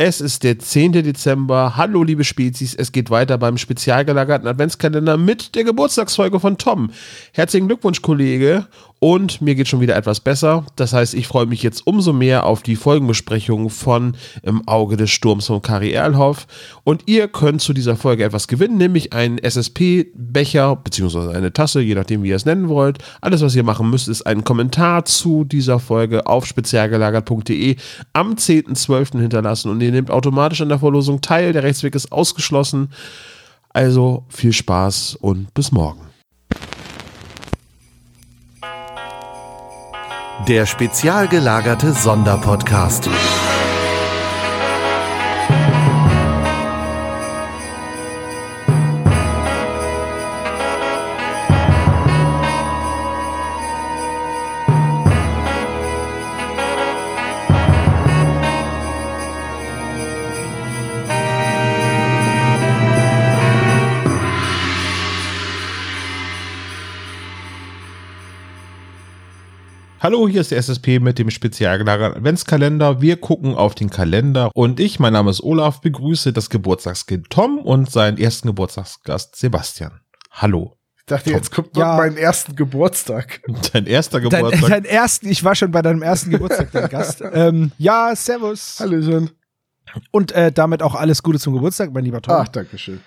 Es ist der 10. Dezember. Hallo, liebe Spezies. Es geht weiter beim spezial gelagerten Adventskalender mit der Geburtstagsfolge von Tom. Herzlichen Glückwunsch, Kollege. Und mir geht schon wieder etwas besser. Das heißt, ich freue mich jetzt umso mehr auf die Folgenbesprechung von Im Auge des Sturms von Kari Erlhoff. Und ihr könnt zu dieser Folge etwas gewinnen, nämlich einen SSP-Becher beziehungsweise eine Tasse, je nachdem, wie ihr es nennen wollt. Alles, was ihr machen müsst, ist einen Kommentar zu dieser Folge auf spezialgelagert.de am 10.12. hinterlassen und ihr nehmt automatisch an der Verlosung teil. Der Rechtsweg ist ausgeschlossen. Also viel Spaß und bis morgen. Der spezial gelagerte Sonderpodcast. Hallo, hier ist der SSP mit dem spezial gelagerten Adventskalender. Wir gucken auf den Kalender und ich, mein Name ist Olaf, begrüße das Geburtstagskind Tom und seinen ersten Geburtstagsgast Sebastian. Hallo. Ich dachte, jetzt kommt noch Ja. mein ersten Geburtstag. Dein erster Dein, Geburtstag. dein ersten, ich war schon bei deinem ersten Geburtstag dein Gast. Ähm, ja, servus. Hallöchen. Und äh, damit auch alles Gute zum Geburtstag, mein lieber Tom. Ach, danke schön.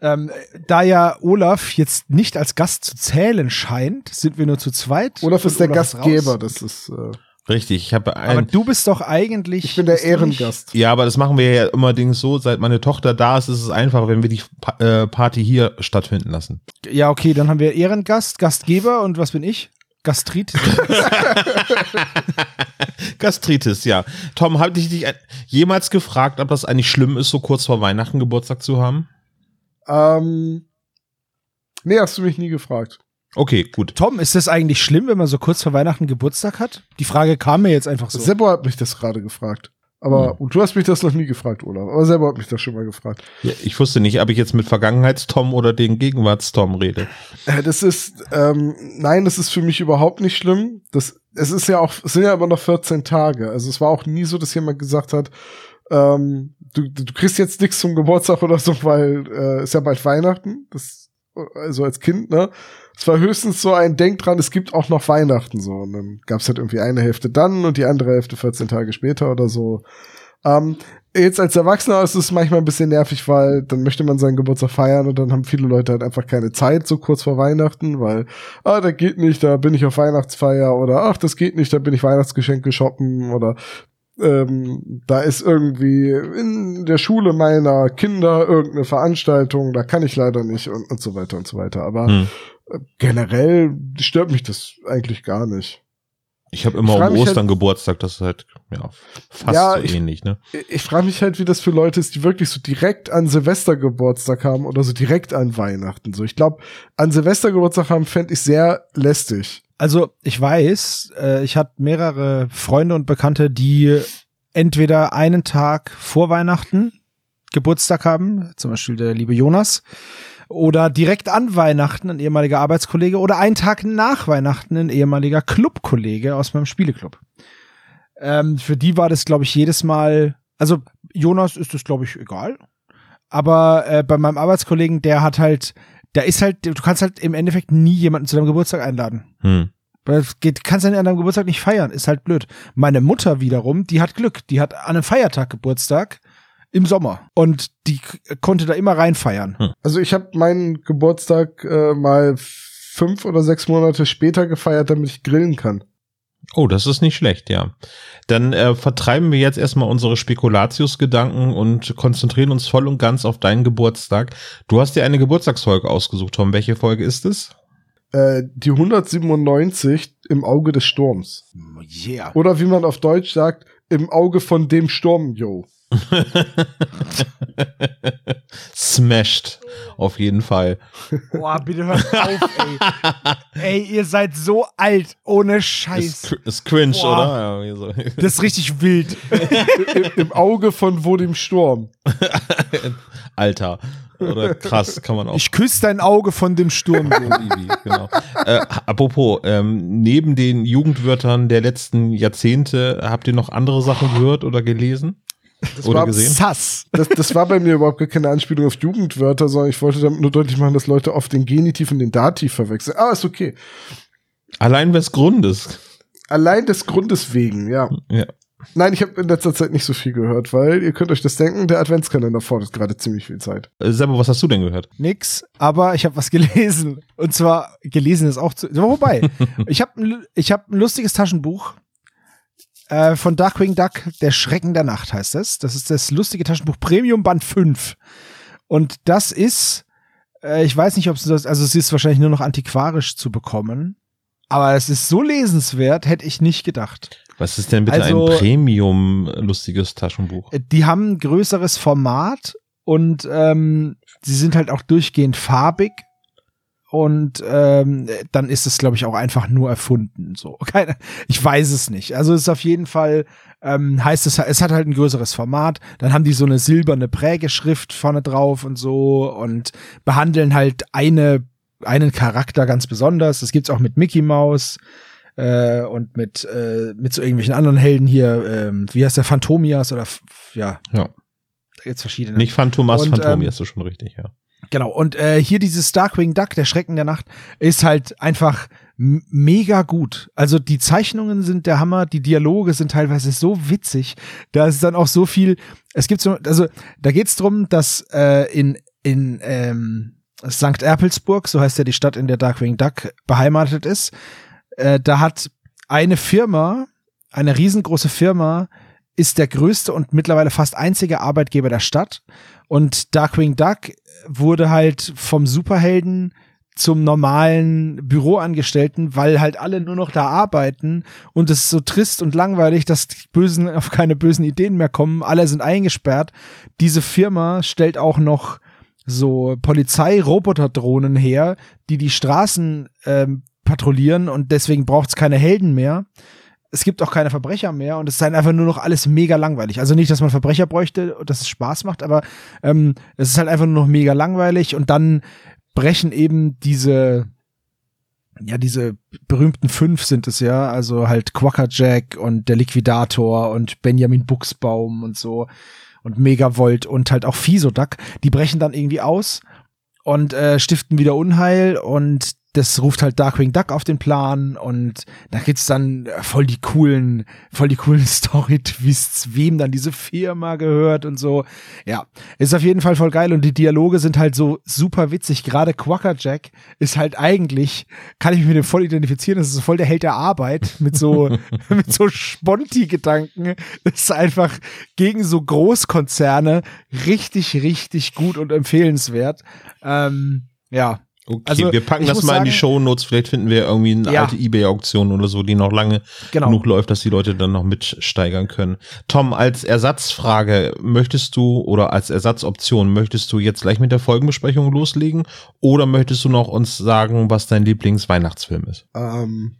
Ähm, da ja Olaf jetzt nicht als Gast zu zählen scheint, sind wir nur zu zweit. Olaf ist der Olaf Gastgeber. raus. Das ist, äh, Richtig, ich habe Aber ein. du bist doch eigentlich. ich bin der Ehrengast. Ja, aber das machen wir ja immer so, seit meine Tochter da ist, ist es einfach, wenn wir die Pa- äh, Party hier stattfinden lassen. Ja, okay, dann haben wir Ehrengast, Gastgeber und was bin ich? Gastrit. Gastritis, ja. Tom, habe ich dich jemals gefragt, ob das eigentlich schlimm ist, so kurz vor Weihnachten Geburtstag zu haben? Ähm, nee, hast du mich nie gefragt. Okay, gut. Tom, ist das eigentlich schlimm, wenn man so kurz vor Weihnachten Geburtstag hat? Die Frage kam mir jetzt einfach so. Seppo hat mich das gerade gefragt. Aber und du hast mich das noch nie gefragt, Olaf. Aber Seppo hat mich das schon mal gefragt. Ja, ich wusste nicht, ob ich jetzt mit Vergangenheitstom oder den Gegenwartstom rede. Äh, Das ist, ähm, nein, das ist für mich überhaupt nicht schlimm. Das, es ist ja auch, es sind ja aber noch 14 Tage. Also es war auch nie so, dass jemand gesagt hat, ähm, du, du kriegst jetzt nichts zum Geburtstag oder so, weil äh, ist ja bald Weihnachten. Das, also als Kind, ne? Es war höchstens so ein Denk dran, es gibt auch noch Weihnachten so. Und dann gab's halt irgendwie eine Hälfte dann und die andere Hälfte 14 Tage später oder so. Ähm, jetzt als Erwachsener ist es manchmal ein bisschen nervig, weil dann möchte man seinen Geburtstag feiern und dann haben viele Leute halt einfach keine Zeit so kurz vor Weihnachten, weil, ah, da geht nicht, da bin ich auf Weihnachtsfeier oder ach, das geht nicht, da bin ich Weihnachtsgeschenke shoppen oder ähm, da ist irgendwie in der Schule meiner Kinder irgendeine Veranstaltung, da kann ich leider nicht und, und so weiter und so weiter. Aber Hm. äh, generell stört mich das eigentlich gar nicht. Ich habe immer Ich um Ostern Geburtstag, das ist halt ja, fast Ja, so ich- ähnlich, ne? Ich frage mich halt, wie das für Leute ist, die wirklich so direkt an Silvester Geburtstag haben oder so direkt an Weihnachten. So, ich glaube, an Silvester Geburtstag haben fände ich sehr lästig. Also ich weiß, äh, ich hatte mehrere Freunde und Bekannte, die entweder einen Tag vor Weihnachten Geburtstag haben, zum Beispiel der liebe Jonas, oder direkt an Weihnachten ein ehemaliger Arbeitskollege oder einen Tag nach Weihnachten ein ehemaliger Clubkollege aus meinem Spieleklub. Ähm, für die war das, glaube ich, jedes Mal, also Jonas ist das, glaube ich, egal. Aber äh, bei meinem Arbeitskollegen, der hat halt, der ist halt, du kannst halt im Endeffekt nie jemanden zu deinem Geburtstag einladen. Hm. Weil es geht, kannst du an deinem Geburtstag nicht feiern, ist halt blöd. Meine Mutter wiederum, die hat Glück, die hat an einem Feiertag Geburtstag im Sommer und die konnte da immer rein feiern. Also ich habe meinen Geburtstag äh, mal fünf oder sechs Monate später gefeiert, damit ich grillen kann. Oh, das ist nicht schlecht, ja. Dann äh, vertreiben wir jetzt erstmal unsere Spekulatius-Gedanken und konzentrieren uns voll und ganz auf deinen Geburtstag. Du hast dir eine Geburtstagsfolge ausgesucht, Tom. Welche Folge ist es? Äh, die 197 im Auge des Sturms. Yeah. Oder wie man auf Deutsch sagt, im Auge von dem Sturm, yo. Smashed, auf jeden Fall. Boah, bitte hört auf, ey. ey, ihr seid so alt, ohne Ist, Scheiß. cr- ist cringe, Boah. oder? Ja. Das ist richtig wild. Im, Im Auge von wo dem Sturm. Alter. Oder krass, kann man auch. Ich küsse dein Auge von dem Sturm. genau. äh, apropos, ähm, neben den Jugendwörtern der letzten Jahrzehnte, habt ihr noch andere Sachen gehört oder gelesen? Das Oder war gesehen? Sass. Das, das war bei mir überhaupt gar keine Anspielung auf Jugendwörter, sondern ich wollte damit nur deutlich machen, dass Leute oft den Genitiv und den Dativ verwechseln. Ah, ist okay. Allein des Grundes. Allein des Grundes wegen, ja. Ja. Nein, ich habe in letzter Zeit nicht so viel gehört, weil ihr könnt euch das denken, der Adventskalender fordert gerade ziemlich viel Zeit. Äh, Sebo, was hast du denn gehört? Nix, aber ich habe was gelesen. Und zwar, gelesen ist auch zu. Wobei, ich habe ich hab ein lustiges Taschenbuch äh, von Darkwing Duck, Der Schrecken der Nacht heißt es. Das ist das lustige Taschenbuch Premium Band 5. Und das ist, äh, ich weiß nicht, ob es das, also es ist wahrscheinlich nur noch antiquarisch zu bekommen. Aber es ist so lesenswert, hätte ich nicht gedacht. Was ist denn bitte Also- ein Premium-lustiges Taschenbuch? Äh, Die haben ein größeres Format und ähm, sie sind halt auch durchgehend farbig. Und ähm, dann ist es, glaube ich, auch einfach nur erfunden. So, keine, ich weiß es nicht. Also es ist auf jeden Fall ähm, heißt es, es hat halt ein größeres Format. Dann haben die so eine silberne Prägeschrift vorne drauf und so und behandeln halt eine einen Charakter ganz besonders. Das gibt's auch mit Mickey Mouse äh, und mit äh, mit so irgendwelchen anderen Helden hier. Ähm, wie heißt der Phantomias oder ja, Ja. gibt's verschiedene. Nicht Phantomas, Und, Phantomia ähm, ist schon richtig, ja. Genau, und äh, hier dieses Darkwing Duck, der Schrecken der Nacht, ist halt einfach mega gut. Also die Zeichnungen sind der Hammer, die Dialoge sind teilweise so witzig. Da ist dann auch so viel, es gibt so, also da geht's drum, dass äh, in, in ähm, St. Erpelsburg, so heißt ja die Stadt, in der Darkwing Duck beheimatet ist, äh, da hat eine Firma, eine riesengroße Firma, ist der größte und mittlerweile fast einzige Arbeitgeber der Stadt. Und Darkwing Duck wurde halt vom Superhelden zum normalen Büroangestellten, weil halt alle nur noch da arbeiten und es ist so trist und langweilig, dass die Bösen auf keine bösen Ideen mehr kommen. Alle sind eingesperrt. Diese Firma stellt auch noch so Polizeiroboterdrohnen her, die die Straßen ähm, patrouillieren und deswegen braucht es keine Helden mehr. Es gibt auch keine Verbrecher mehr und es ist halt einfach nur noch alles mega langweilig. Also nicht, dass man Verbrecher bräuchte und dass es Spaß macht, aber ähm, es ist halt einfach nur noch mega langweilig und dann brechen eben diese ja, diese berühmten fünf sind es ja, also halt Quackerjack und der Liquidator und Benjamin Buchsbaum und so und Megavolt und halt auch Fisoduck, die brechen dann irgendwie aus und äh, stiften wieder Unheil und das ruft halt Darkwing Duck auf den Plan und da gibt's dann äh, voll die coolen, voll die coolen Story-Twists, wem dann diese Firma gehört und so. Ja, ist auf jeden Fall voll geil und die Dialoge sind halt so super witzig. Gerade Quackerjack ist halt eigentlich, kann ich mich mit dem voll identifizieren, das ist so voll der Held der Arbeit mit so, mit so Sponti-Gedanken. Das ist einfach gegen so Großkonzerne richtig, richtig gut und empfehlenswert. Ähm, ja, Okay, Also, wir packen das mal in die sagen- Shownotes. Vielleicht finden wir irgendwie eine Ja. alte Ebay-Auktion oder so, die noch lange Genau. genug läuft, dass die Leute dann noch mitsteigern können. Tom, als Ersatzfrage, möchtest du oder als Ersatzoption, möchtest du jetzt gleich mit der Folgenbesprechung loslegen oder möchtest du noch uns sagen, was dein Lieblingsweihnachtsfilm ist? Ähm,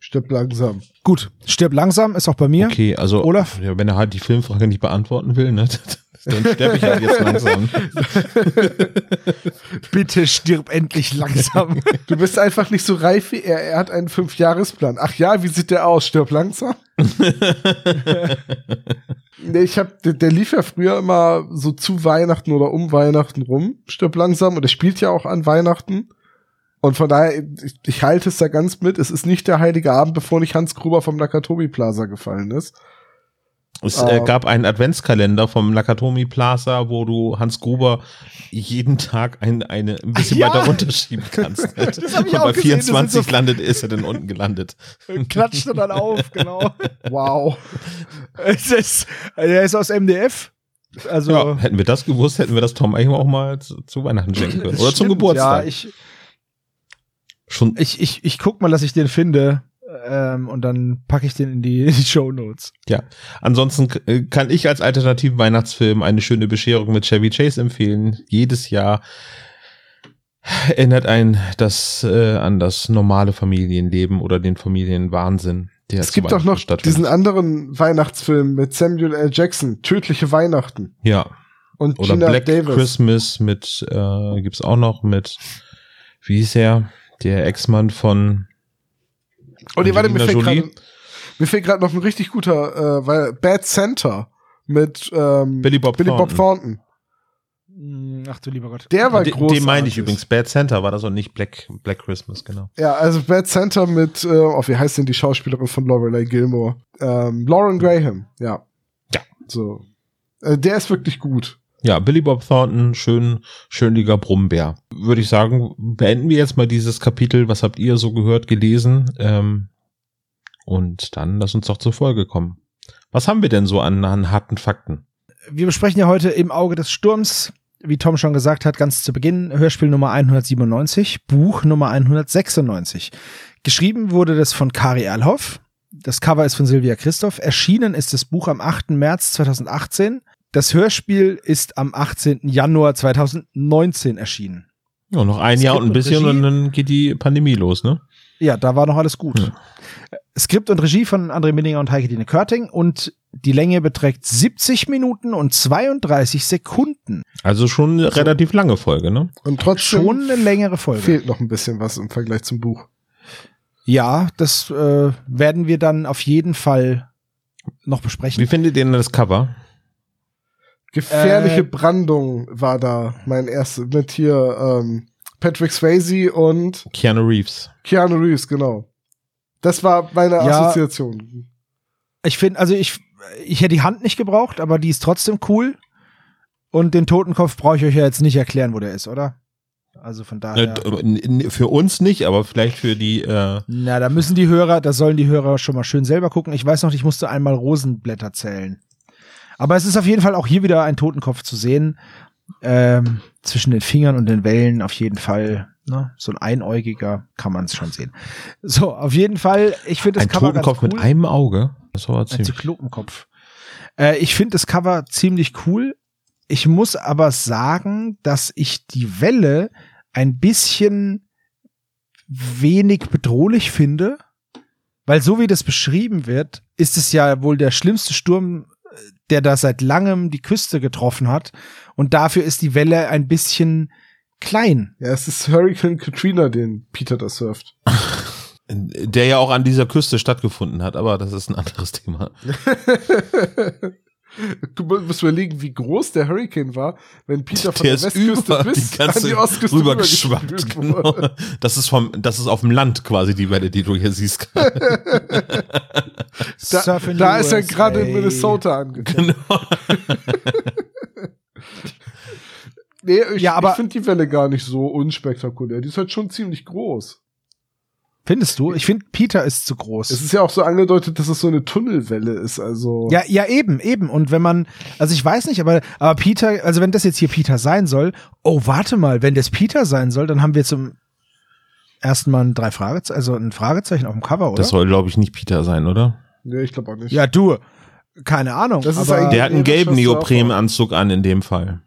stirb langsam. gut. Stirb langsam ist auch bei mir. Okay, also Olaf? Ja, wenn er halt die Filmfrage nicht beantworten will, ne, dann sterbe ich halt jetzt langsam. Bitte stirb endlich langsam. Du bist einfach nicht so reif wie er. Er hat einen Fünfjahresplan. Ach ja, wie sieht der aus? Stirb langsam. nee, ich hab, der, der lief ja früher immer so zu Weihnachten oder um Weihnachten rum. Stirb langsam. Und er spielt ja auch an Weihnachten. Und von daher, ich, ich halte es da ganz mit. Es ist nicht der heilige Abend, bevor nicht Hans Gruber vom Nakatomi Plaza gefallen ist. Es äh, Ah. gab einen Adventskalender vom Nakatomi Plaza, wo du Hans Gruber jeden Tag ein, eine, ein bisschen Ja. weiter runterschieben kannst. hab ich Und auch bei gesehen, das sind 24 so- landet, ist er dann unten gelandet. Klatscht er dann auf, genau. Wow. Es ist, er ist aus MDF. Also, Ja, hätten wir das gewusst, hätten wir das Tom eigentlich auch mal zu, zu Weihnachten schenken können. das Oder zum stimmt. Geburtstag. Ja, ich, Schon, ich, ich, ich guck mal, dass ich den finde. Ähm, und dann packe ich den in die, in die Show Notes. ja. Ansonsten äh, kann ich als alternativen Weihnachtsfilm eine schöne Bescherung mit Chevy Chase empfehlen. Jedes Jahr erinnert ein das äh, an das normale Familienleben oder den Familienwahnsinn. Der Es gibt auch noch diesen anderen Weihnachtsfilm mit Samuel L. Jackson, Tödliche Weihnachten. ja. Und Oder Gina Black Davis. Christmas mit, äh, gibt's auch noch mit, wie hieß er? Der Ex-Mann von Oh, nee, warte, mir fällt mir fällt gerade noch ein richtig guter, äh, weil Bad Santa mit ähm, Billy Bob Billy Bob Thornton. Hm, Ach du lieber Gott. Der war Den, großartig. den meine ich übrigens. Bad Center war das und nicht Black, Black Christmas, genau. Ja, also Bad Center mit, äh, oh, wie heißt denn die Schauspielerin von Lorelei Gilmore? Ähm, Lauren Graham, ja. Ja. So. Äh, der ist wirklich gut. Ja, Billy Bob Thornton, schön, schönliger Brummbär. Würde ich sagen, beenden wir jetzt mal dieses Kapitel. Was habt ihr so gehört, gelesen? Ähm, und dann lass uns doch zur Folge kommen. Was haben wir denn so an, an harten Fakten? Wir besprechen ja heute im Auge des Sturms, wie Tom schon gesagt hat, ganz zu Beginn, Hörspiel Nummer 197, Buch Nummer 196. Geschrieben wurde das von Kari Erlhoff. Das Cover ist von Silvia Christoph. Erschienen ist das Buch am 8. März 2018. Das Hörspiel ist am 18. Januar 2019 erschienen. Ja, noch ein Jahr Skript und ein bisschen und und, dann geht die Pandemie los, ne? Ja, da war noch alles gut. Ja. Skript und Regie von André Minninger und Heike-Dine Körting und die Länge beträgt 70 Minuten und 32 Sekunden. Also schon eine relativ lange Folge, ne? Und trotzdem Schon eine längere Folge. fehlt noch ein bisschen was im Vergleich zum Buch. Ja, das äh, werden wir dann auf jeden Fall noch besprechen. Wie findet ihr denn das Cover? Gefährliche Äh, Brandung war da mein erstes mit hier ähm, Patrick Swayze und Keanu Reeves. Keanu Reeves, genau. Das war meine Ja. Assoziation. Ich finde, also ich, ich hätte die Hand nicht gebraucht, aber die ist trotzdem cool. Und den Totenkopf brauche ich euch ja jetzt nicht erklären, wo der ist, oder? Also von daher. Äh, Für uns nicht, aber vielleicht für die, äh, Na, da müssen die Hörer, da sollen die Hörer schon mal schön selber gucken. Ich weiß noch, ich musste einmal Rosenblätter zählen. Aber es ist auf jeden Fall auch hier wieder ein Totenkopf zu sehen. Ähm, zwischen den Fingern und den Wellen auf jeden Fall. Ne? So ein einäugiger kann man es schon sehen. So, auf jeden Fall. Ich finde das ein Cover Totenkopf ganz cool. mit einem Auge. Das war Ein ziemlich. Zyklopenkopf. Äh, ich finde das Cover ziemlich cool. Ich muss aber sagen, dass ich die Welle ein bisschen wenig bedrohlich finde, weil so wie das beschrieben wird, ist es ja wohl der schlimmste Sturm, der da seit langem die Küste getroffen hat. Und dafür ist die Welle ein bisschen klein. Ja, es ist Hurricane Katrina, den Peter da surft. Der ja auch an dieser Küste stattgefunden hat, aber das ist ein anderes Thema. Du musst überlegen, wie groß der Hurricane war, wenn Peter von Der der, Westküste bis die ganze an die Ostküste rübergeschwappt. Genau. Das ist vom, das ist auf dem Land quasi die Welle, die du hier siehst. Da, da ist er gerade in Minnesota angekommen. genau. Nee, ich, Ja, aber- ich finde die Welle gar nicht so unspektakulär. Die ist halt schon ziemlich groß. Findest du? Ich finde, Peter ist zu groß. Es ist ja auch so angedeutet, dass es so eine Tunnelwelle ist. Also Ja, ja, eben, eben. Und wenn man, also ich weiß nicht, aber, aber Peter, also wenn das jetzt hier Peter sein soll, oh, warte mal, wenn das Peter sein soll, dann haben wir zum ersten Mal ein drei Fragezeichen, also ein Fragezeichen auf dem Cover, oder? Das soll, glaube ich, nicht Peter sein, oder? Nee, ich glaube auch nicht. ja, du, keine Ahnung. Das ist aber, ein- Der hat einen gelben. Neoprenanzug an in dem Fall.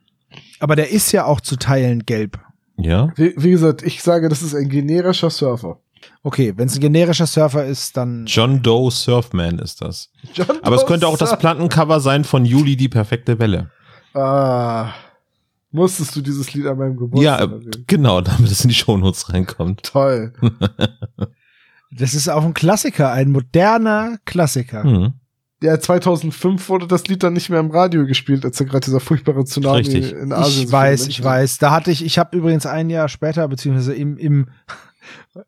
aber der ist ja auch zu Teilen gelb. Ja? Wie, wie gesagt, ich sage, das ist ein generischer Surfer. Okay, wenn es ein generischer Surfer ist, dann John Doe Surfman ist das. John Aber es Doe könnte auch das. Plattencover sein von Juli, die perfekte Welle. Ah, musstest du dieses Lied an meinem Ja, Geburtstag erwähnen? genau, damit es in die Shownotes reinkommt. Toll. das ist auch ein Klassiker, ein moderner Klassiker. Hm. Ja, 2005 wurde das Lied dann nicht mehr im Radio gespielt, als da gerade dieser furchtbare Tsunami Richtig. in Asien. Ich weiß, ich weiß. Da hatte ich, ich habe übrigens ein Jahr später, beziehungsweise im, im,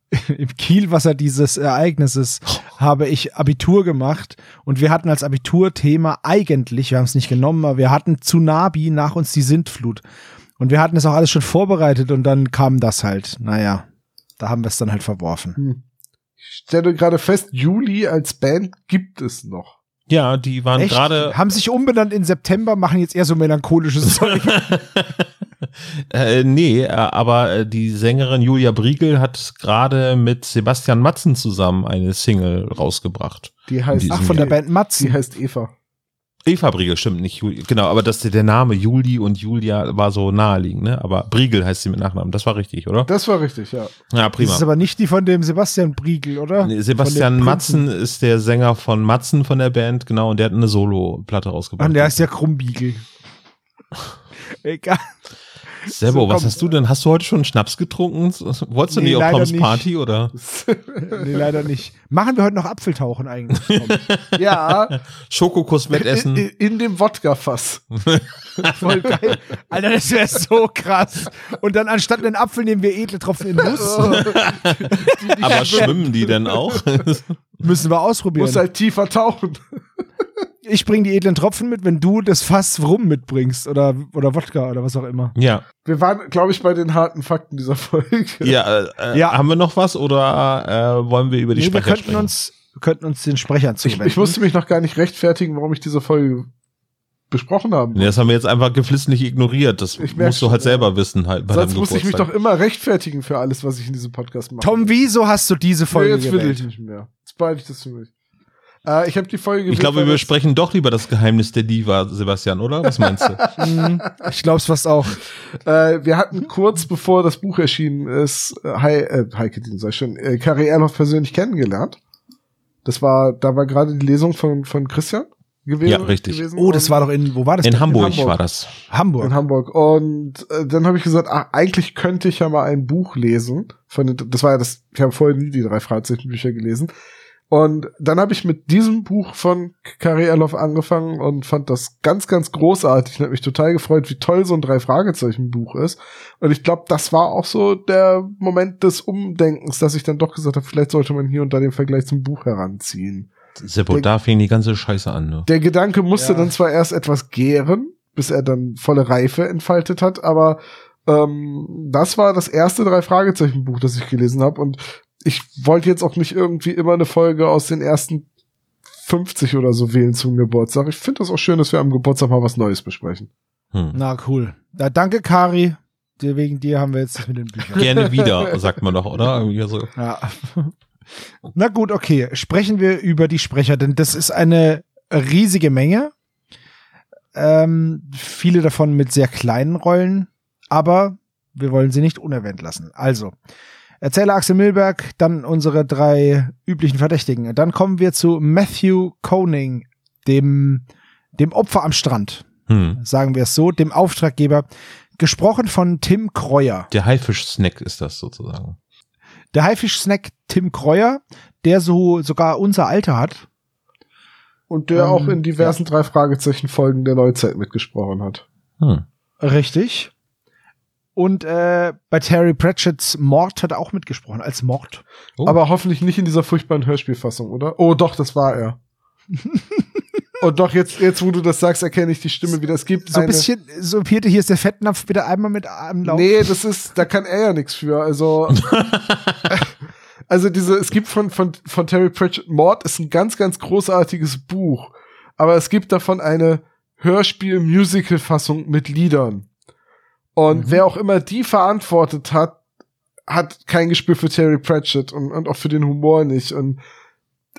im Kielwasser dieses Ereignisses, habe ich Abitur gemacht und wir hatten als Abiturthema eigentlich, wir haben es nicht genommen, aber wir hatten Tsunami, nach uns die Sintflut. Und wir hatten es auch alles schon vorbereitet und dann kam das halt. Naja, da haben wir es dann halt verworfen. Hm. Ich stelle gerade fest, Juli als Band gibt es noch. Ja, die waren gerade. Haben sich umbenannt in September, machen jetzt eher so melancholisches Zeug. äh, nee, äh, aber äh, die Sängerin Julia Briegel hat gerade mit Sebastian Matzen zusammen eine Single rausgebracht. Die heißt, Die Ach, von der die- Band die Matzen. heißt Eva. Eva Briegel, stimmt, nicht Julia. Genau, aber das, der Name Juli und Julia war so naheliegend, ne? Aber Briegel heißt sie mit Nachnamen. Das war richtig, oder? Das war richtig, ja. Ja, Das prima. ist aber nicht die von dem Sebastian Briegel, oder? Nee, Sebastian Matzen ist der Sänger von Matzen von der Band, genau, und der hat eine Solo-Platte Ach, rausgebracht. der heißt ja Krummbiegel. Egal. Sebo, So, was hast du denn? Hast du heute schon einen Schnaps getrunken? Wolltest du Nee, nicht auf Toms nicht. Party oder nee, leider nicht. Machen wir heute noch Apfeltauchen eigentlich? Ja, Schokokuss-Wettessen? in, in dem Wodka-Fass. Voll geil. Alter, das wäre so krass. Und dann anstatt einen Apfel nehmen wir edle Tropfen in Nuss. Aber schwimmen die denn auch? Müssen wir ausprobieren. Muss halt tiefer tauchen. Ich bringe die edlen Tropfen mit, wenn du das Fass rum mitbringst oder, oder Wodka oder was auch immer. ja. Wir waren, glaube ich, bei den harten Fakten dieser Folge. Ja, äh, Ja. haben wir noch was oder äh, wollen wir über die Nee, wir Sprecher könnten sprechen? uns, wir könnten uns den Sprechern Ich, zuwenden. ich musste mich noch gar nicht rechtfertigen, warum ich diese Folge besprochen habe. Nee, das haben wir jetzt einfach geflissentlich ignoriert. Das Ich musst du halt selber wissen halt bei Sonst muss ich mich doch immer rechtfertigen für alles, was ich in diesem Podcast mache. Tom, wieso hast du diese nee, Folge jetzt will gewählt? ich nicht mehr. Jetzt behalte ich das für mich. Äh, ich habe die Folge Ich gewählt, glaube, weil wir besprechen doch lieber das Geheimnis der Diva, Sebastian, oder? Was meinst du? Hm, ich glaub's fast auch. Äh, wir hatten kurz bevor das Buch erschienen ist, äh, Hi, äh, Heike, den sei schon, äh, Kari Erloff persönlich kennengelernt. Das war, da war gerade die Lesung von, von Christian gewesen. Ja, richtig. Gewesen Oh, das war doch in, wo war das? In denn? Hamburg, Hamburg. war das. Hamburg. in Hamburg. Und äh, dann habe ich gesagt, ach, eigentlich könnte ich ja mal ein Buch lesen. Von das war ja das, ich habe vorher nie die drei Fragezeichenbücher gelesen. Und dann habe ich mit diesem Buch von Kari Erloff angefangen und fand das ganz, ganz großartig und habe mich total gefreut, wie toll so ein drei Fragezeichen Buch ist. Und ich glaube, das war auch so der Moment des Umdenkens, dass ich dann doch gesagt habe, vielleicht sollte man hier und da den Vergleich zum Buch heranziehen. Seppo, Der- da fing die ganze Scheiße an, ne? Der Gedanke musste Ja. dann zwar erst etwas gären, bis er dann volle Reife entfaltet hat, aber ähm, das war das erste drei Fragezeichen Buch, das ich gelesen habe und ich wollte jetzt auch nicht irgendwie immer eine Folge aus den ersten 50 oder so wählen zum Geburtstag. Ich finde das auch schön, dass wir am Geburtstag mal was Neues besprechen. Hm. Na, cool. Da, danke, Kari. Wegen dir haben wir jetzt das mit den Büchern. Gerne wieder, sagt man doch, oder? So. Ja. Na gut, okay. Sprechen wir über die Sprecher, denn das ist eine riesige Menge. Ähm, viele davon mit sehr kleinen Rollen, aber wir wollen sie nicht unerwähnt lassen. Also, Erzähler Axel Milberg, dann unsere drei üblichen Verdächtigen. Dann kommen wir zu Matthew Koning, dem, dem Opfer am Strand, Hm. sagen wir es so, dem Auftraggeber, gesprochen von Tim Kreuer. Der Haifisch-Snack ist das sozusagen. Der Haifisch-Snack Tim Kreuer, der so sogar unser Alter hat. Und der Ähm, auch in diversen drei Fragezeichen Folgen der Neuzeit mitgesprochen hat. Hm. Richtig. Und äh, bei Terry Pratchett's Mord hat er auch mitgesprochen, als Mord. Oh. Aber hoffentlich nicht in dieser furchtbaren Hörspielfassung, oder? Oh, doch, das war er. Und doch, jetzt, jetzt, wo du das sagst, erkenne ich die Stimme wieder. Es gibt So ein bisschen, so Peter, hier ist der Fettnapf, bitte einmal mit am Lauf. Nee, das ist, da kann er ja nichts für. Also, also diese, es gibt von, von, von Terry Pratchett Mord ist ein ganz, ganz großartiges Buch. Aber es gibt davon eine Hörspiel-Musical-Fassung mit Liedern. Und Mhm. wer auch immer die verantwortet hat, hat kein Gespür für Terry Pratchett und, und auch für den Humor nicht. Und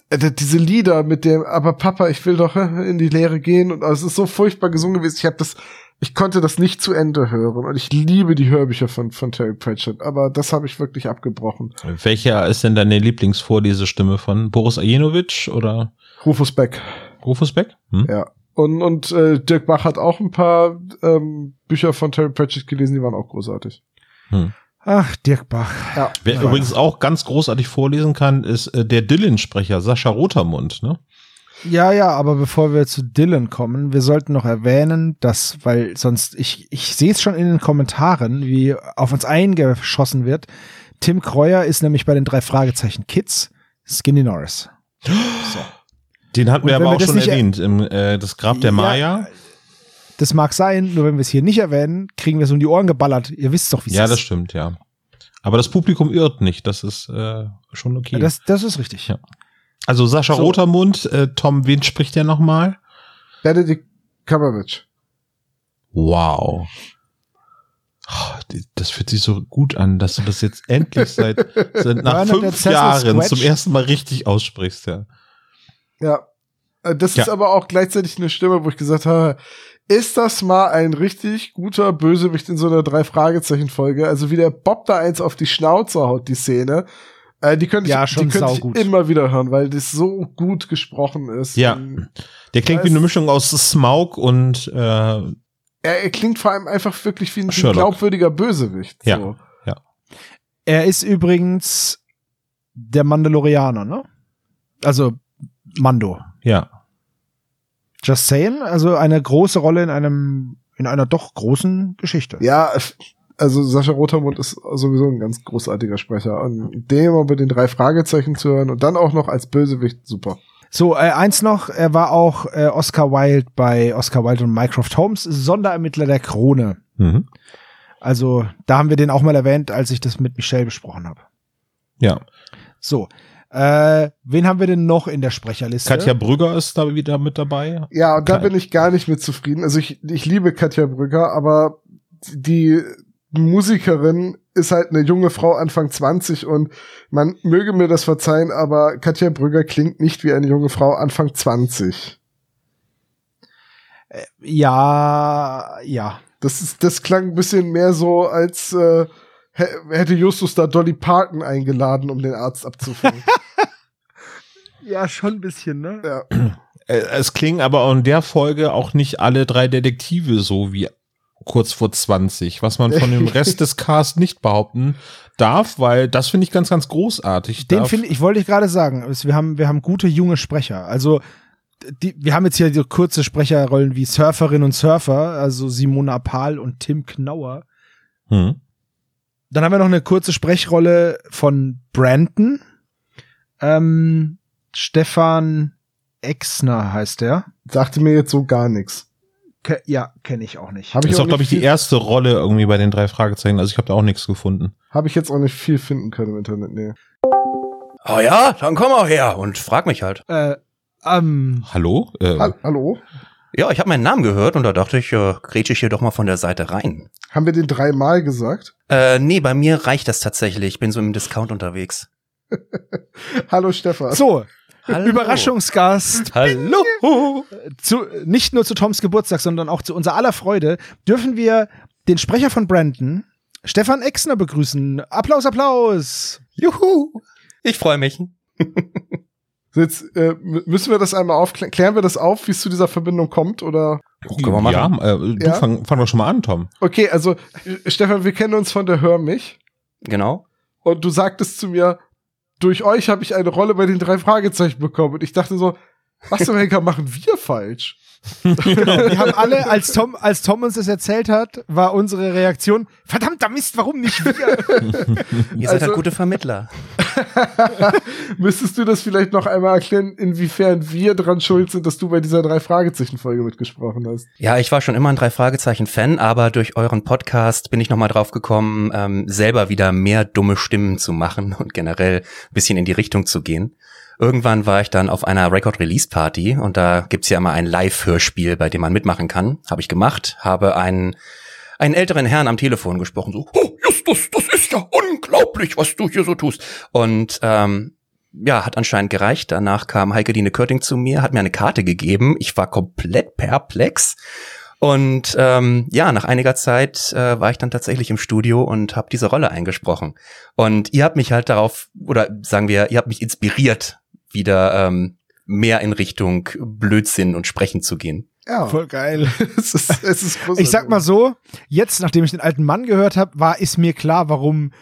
äh, diese Lieder mit dem, aber Papa, ich will doch in die Lehre gehen und es ist so furchtbar gesungen gewesen. Ich habe das, ich konnte das nicht zu Ende hören und ich liebe die Hörbücher von von Terry Pratchett, aber das habe ich wirklich abgebrochen. Welcher ist denn deine Lieblingsvorlesestimme von Boris Ajenovic oder Rufus Beck, Rufus Beck? Hm? ja. Und und äh, Dirk Bach hat auch ein paar ähm, Bücher von Terry Pratchett gelesen, die waren auch großartig. Hm. Ach, Dirk Bach. Ja. Wer Ja. übrigens auch ganz großartig vorlesen kann, ist äh, der Dylan-Sprecher, Sascha Rotermund, ne? Ja, ja, aber bevor wir zu Dylan kommen, wir sollten noch erwähnen, dass, weil sonst, ich, ich sehe es schon in den Kommentaren, wie auf uns eingeschossen wird. Tim Kreuer ist nämlich bei den drei Fragezeichen Kids Skinny Norris. Den hatten wir aber wir auch schon nicht er- erwähnt, im äh, das Grab der Ja, Maya. Das mag sein, nur wenn wir es hier nicht erwähnen, kriegen wir es um die Ohren geballert. Ihr wisst doch, wie es Ja, ist. das stimmt, ja. Aber das Publikum irrt nicht, das ist äh, schon okay. Ja, das, das ist richtig. Ja. also Sascha So. Rotermund, äh, Tom, wen spricht der nochmal? Benedict Cumberbatch. Wow. Das fühlt sich so gut an, dass du das jetzt endlich seit, seit nach Bernard fünf Jahren Squatch. zum ersten Mal richtig aussprichst, ja. Ja. Äh, Das Ja. ist aber auch gleichzeitig eine Stimme, wo ich gesagt habe, ist das mal ein richtig guter Bösewicht in so einer Drei-Fragezeichen-Folge? Also wie der Bob da eins auf die Schnauze haut, die Szene. Äh, die könnte ich, Ja, schon die könnte ich immer wieder hören, weil das so gut gesprochen ist. Ja. Der klingt Ja, wie eine Mischung aus Smaug und äh, er, er klingt vor allem einfach wirklich wie ein Sherlock. glaubwürdiger Bösewicht. Ja. So. Er ist übrigens der Mandalorianer, ne? Also Mando. Ja. Just saying, also eine große Rolle in einem in einer doch großen Geschichte. Ja, also Sascha Rotermund ist sowieso ein ganz großartiger Sprecher. Und dem aber den drei Fragezeichen zu hören und dann auch noch als Bösewicht, super. So, äh, eins noch, er war auch äh, Oscar Wilde bei Oscar Wilde und Mycroft Holmes, Sonderermittler der Krone. Mhm. Also, da haben wir den auch mal erwähnt, als ich das mit Michelle besprochen habe. Ja. So, äh, wen haben wir denn noch in der Sprecherliste? Katja Brügger ist da wieder mit dabei. Ja, und da Kein- bin ich gar nicht mit zufrieden. Also ich, ich liebe Katja Brügger, aber die Musikerin ist halt eine junge Frau Anfang 20 und man möge mir das verzeihen, aber Katja Brügger klingt nicht wie eine junge Frau Anfang 20. Ja, ja. Das ist, das klang ein bisschen mehr so, als äh, hätte Justus da Dolly Parton eingeladen, um den Arzt abzufangen. Ja, schon ein bisschen, ne? ja. Äh, Es klingen aber auch in der Folge auch nicht alle drei Detektive so wie kurz vor 20, was man von dem Rest des Cast nicht behaupten darf, weil das finde ich ganz, ganz großartig. Den finde ich, wollte ich gerade sagen. Wir haben, wir haben gute junge Sprecher. Also, die, wir haben jetzt hier so kurze Sprecherrollen wie Surferin und Surfer, also Simona Pahl und Tim Knauer. Hm. Dann haben wir noch eine kurze Sprechrolle von Brandon. Ähm, Stefan Exner heißt der. Sagte mir jetzt so gar nichts. Ke ja, kenne ich auch nicht. Habe ich, ist auch glaube ich, die erste Rolle irgendwie bei den drei Fragezeichen. Also ich habe da auch nichts gefunden. Habe ich jetzt auch nicht viel finden können im Internet, nee. Oh ja, dann komm auch her und frag mich halt. Äh, ähm, Hallo? Äh, Ha Hallo? Ja, ich habe meinen Namen gehört und da dachte ich, äh, grätsche ich hier doch mal von der Seite rein. Haben wir den dreimal gesagt? Äh, nee, bei mir reicht das tatsächlich. Ich bin so im Discount unterwegs. Hallo Stefan. so, Hallo. Überraschungsgast. Hallo. zu, nicht nur zu Toms Geburtstag, sondern auch zu unserer aller Freude, dürfen wir den Sprecher von Brandon, Stefan Exner, begrüßen. Applaus, Applaus! Juhu. Ich freue mich. So, Jetzt äh, müssen wir das einmal aufklären. Klären wir das auf, wie es zu dieser Verbindung kommt? Oder können wir machen. ja, äh, du Ja? Fang, fang doch schon mal an, Tom. okay, also äh, Stefan, wir kennen uns von der Hör mich Genau. und du sagtest zu mir, durch euch habe ich eine Rolle bei den drei Fragezeichen bekommen. Und ich dachte so, was zum Henker machen wir falsch? Wir haben alle, als Tom, als Tom uns das erzählt hat, war unsere Reaktion, verdammter Mist, warum nicht wir? Ihr seid Also- halt gute Vermittler. Müsstest du das vielleicht noch einmal erklären, inwiefern wir dran schuld sind, dass du bei dieser drei Fragezeichen Folge mitgesprochen hast? Ja, ich war schon immer ein drei Fragezeichen Fan, aber durch euren Podcast bin ich noch mal drauf gekommen, ähm, selber wieder mehr dumme Stimmen zu machen und generell ein bisschen in die Richtung zu gehen. Irgendwann war ich dann auf einer Record Release Party und da gibt's ja immer ein Live-Hörspiel, bei dem man mitmachen kann. Habe ich gemacht, habe einen einen älteren Herrn am Telefon gesprochen, so, oh, Justus, das ist ja unglaublich, was du hier so tust. Und ähm, ja, hat anscheinend gereicht. Danach kam Heike Dine Körting zu mir, hat mir eine Karte gegeben. Ich war komplett perplex. Und ähm, ja, nach einiger Zeit äh, war ich dann tatsächlich im Studio und habe diese Rolle eingesprochen. Und ihr habt mich halt darauf, oder sagen wir, ihr habt mich inspiriert, wieder ähm, mehr in Richtung Blödsinn und Sprechen zu gehen. Ja, Voll geil. es ist, es ist. Ich sag mal so, jetzt, nachdem ich den alten Mann gehört habe, war, ist mir klar, warum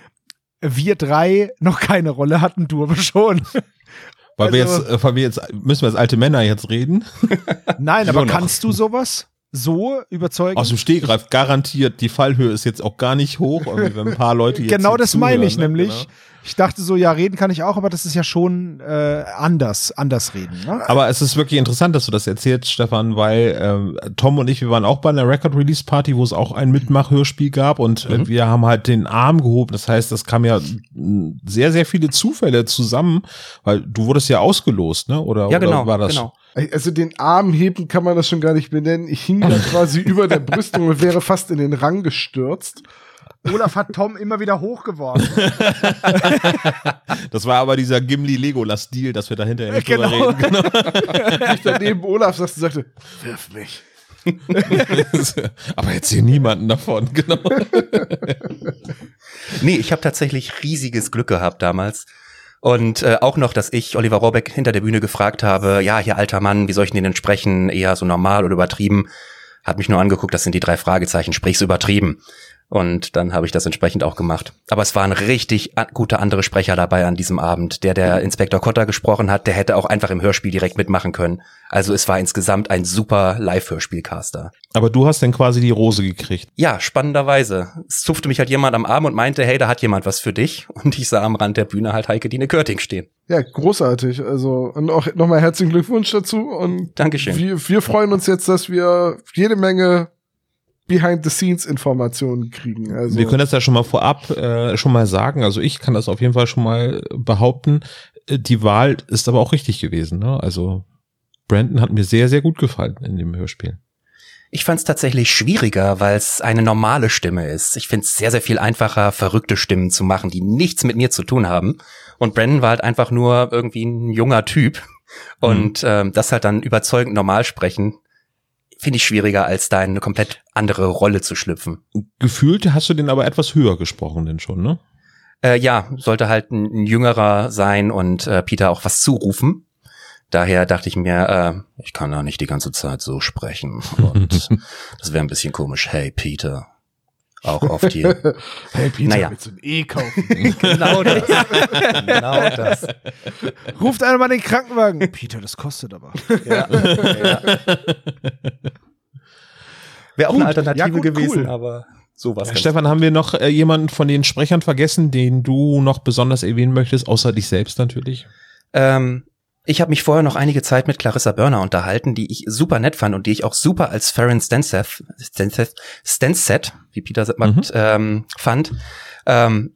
wir drei noch keine Rolle hatten, du aber schon. Weil wir Also- jetzt, äh, weil wir jetzt, müssen wir als alte Männer jetzt reden? Nein, aber kannst du sowas so überzeugen? Aus dem Stegreif garantiert, die Fallhöhe ist jetzt auch gar nicht hoch, irgendwie, wenn ein paar Leute jetzt genau das meine ich ne? Ich dachte so, ja, reden kann ich auch, aber das ist ja schon äh, anders, anders reden. Ne? Aber es ist wirklich interessant, dass du das erzählst, Stefan, weil ähm, Tom und ich, wir waren auch bei einer Record-Release-Party, wo es auch ein Mitmachhörspiel gab und äh, wir haben halt den Arm gehoben. Das heißt, das kam ja sehr, sehr viele Zufälle zusammen, weil du wurdest ja ausgelost, ne? Oder, Ja, genau, oder war das? genau. Also den Arm heben kann man das schon gar nicht benennen. Ich hing da quasi über der Brüstung und wäre fast in den Rang gestürzt. Olaf hat Tom immer wieder hochgeworfen. Das war aber dieser Gimli-Legolas-Deal, dass wir da hinterher nicht drüber Genau. reden. Genau. Ich daneben Olaf saß und sagte, wirf mich. aber erzähl niemanden davon, genau. Nee, ich habe tatsächlich riesiges Glück gehabt damals. Und äh, auch noch, dass ich Oliver Rohrbeck hinter der Bühne gefragt habe, ja, hier alter Mann, wie soll ich denn denn sprechen? Eher so normal oder übertrieben? hat mich nur angeguckt, das sind die drei Fragezeichen, sprich's übertrieben. Und dann habe ich das entsprechend auch gemacht. Aber es waren richtig gute andere Sprecher dabei an diesem Abend. Der, der Inspektor Kotter gesprochen hat, der hätte auch einfach im Hörspiel direkt mitmachen können. Also es war insgesamt ein super Live-Hörspielcaster. Aber du hast dann quasi die Rose gekriegt. Ja, spannenderweise. Es zupfte mich halt jemand am Arm und meinte, hey, da hat jemand was für dich. Und ich sah am Rand der Bühne halt Heike Dine Körting stehen. Ja, großartig. Also, und auch nochmal herzlichen Glückwunsch dazu. Und Dankeschön. Wir, wir freuen uns jetzt, dass wir jede Menge Behind-the-Scenes-Informationen kriegen. Also Wir können das ja schon mal vorab äh, schon mal sagen. Also ich kann das auf jeden Fall schon mal behaupten. Äh, Die Wahl ist aber auch richtig gewesen. Ne? Also Brandon hat mir sehr, sehr gut gefallen in dem Hörspiel. Ich fand es tatsächlich schwieriger, weil es eine normale Stimme ist. Ich finde es sehr, sehr viel einfacher, verrückte Stimmen zu machen, die nichts mit mir zu tun haben. Und Brandon war halt einfach nur irgendwie ein junger Typ. Und ähm, das halt dann überzeugend normal sprechen, finde ich schwieriger, als da in eine komplett andere Rolle zu schlüpfen. Gefühlt hast du den aber etwas höher gesprochen denn schon, ne? Äh, ja, sollte halt ein, ein jüngerer sein und äh, Peter auch was zurufen. Daher dachte ich mir, äh, ich kann da nicht die ganze Zeit so sprechen. Und das wäre ein bisschen komisch. Hey, Peter. Auch oft hier. hey Peter, Naja. willst du ein E kaufen? genau das. genau das. Ruft einer mal den Krankenwagen. Peter, das kostet aber. Ja. ja. Wäre auch Gut. eine Alternative Ja, gut, gewesen, cool. aber sowas. Ja, Stefan, haben wir noch äh, jemanden von den Sprechern vergessen, den du noch besonders erwähnen möchtest, außer dich selbst natürlich? Ähm, ich habe mich vorher noch einige Zeit mit Clarissa Burner unterhalten, die ich super nett fand und die ich auch super als Farron Stanseth, Stanseth, Stanseth wie Peter sagt, Mhm. ähm, fand. Ähm,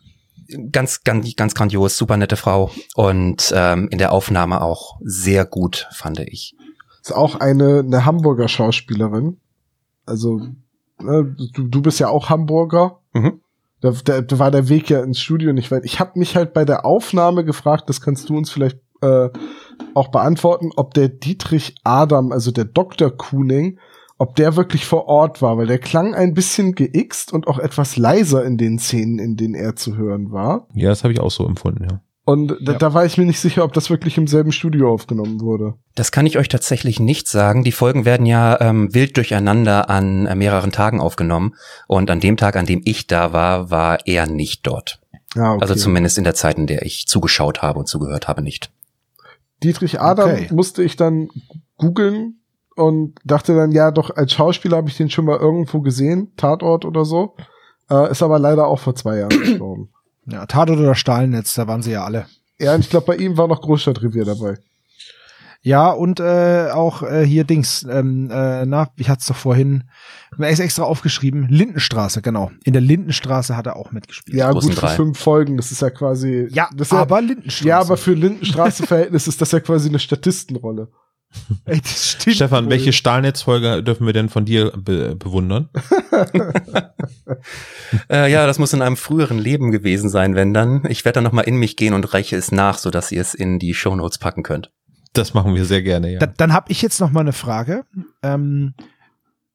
ganz, ganz, ganz grandios, super nette Frau und ähm, in der Aufnahme auch sehr gut, fand ich. Ist auch eine, eine Hamburger Schauspielerin. Also, ne, du, du bist ja auch Hamburger. Mhm. Da, da, da war der Weg ja ins Studio nicht weit. Ich habe mich halt bei der Aufnahme gefragt, das kannst du uns vielleicht äh, auch beantworten, ob der Dietrich Adam, also der Dr. Kuning, ob der wirklich vor Ort war, weil der klang ein bisschen geixt und auch etwas leiser in den Szenen, in denen er zu hören war. Ja, das habe ich auch so empfunden, ja. Und da, Ja. da war ich mir nicht sicher, ob das wirklich im selben Studio aufgenommen wurde. Das kann ich euch tatsächlich nicht sagen. Die Folgen werden ja ähm, wild durcheinander an äh, mehreren Tagen aufgenommen. Und an dem Tag, an dem ich da war, war er nicht dort. Ja, okay. Also zumindest in der Zeit, in der ich zugeschaut habe und zugehört habe, nicht. Dietrich Adam Okay. musste ich dann googeln und dachte dann, ja, doch, als Schauspieler habe ich den schon mal irgendwo gesehen, Tatort oder so. Äh, ist aber leider auch vor zwei Jahren gestorben. Ja, Tatort oder Stahlnetz, da waren sie ja alle. Ja, und ich glaube, bei ihm war noch Großstadtrevier dabei. Ja, und äh, auch äh, hier Dings, ähm, äh, na, ich hatte es doch vorhin, mir ist extra aufgeschrieben, Lindenstraße, genau. In der Lindenstraße hat er auch mitgespielt. Ja, gut, für drei. fünf Folgen, das ist ja quasi. ja das ist aber Lindenstraße. Ja, aber für Lindenstraße-Verhältnis ist das ja quasi eine Statistenrolle. Ey, das stimmt Stefan, wohl. welche Stahlnetzfolge dürfen wir denn von dir be bewundern? Äh, ja, das muss in einem früheren Leben gewesen sein, wenn dann. Ich werde dann nochmal in mich gehen und reiche es nach, sodass ihr es in die Shownotes packen könnt. Das machen wir sehr gerne, ja. Da, dann habe ich jetzt noch mal eine Frage. Ähm,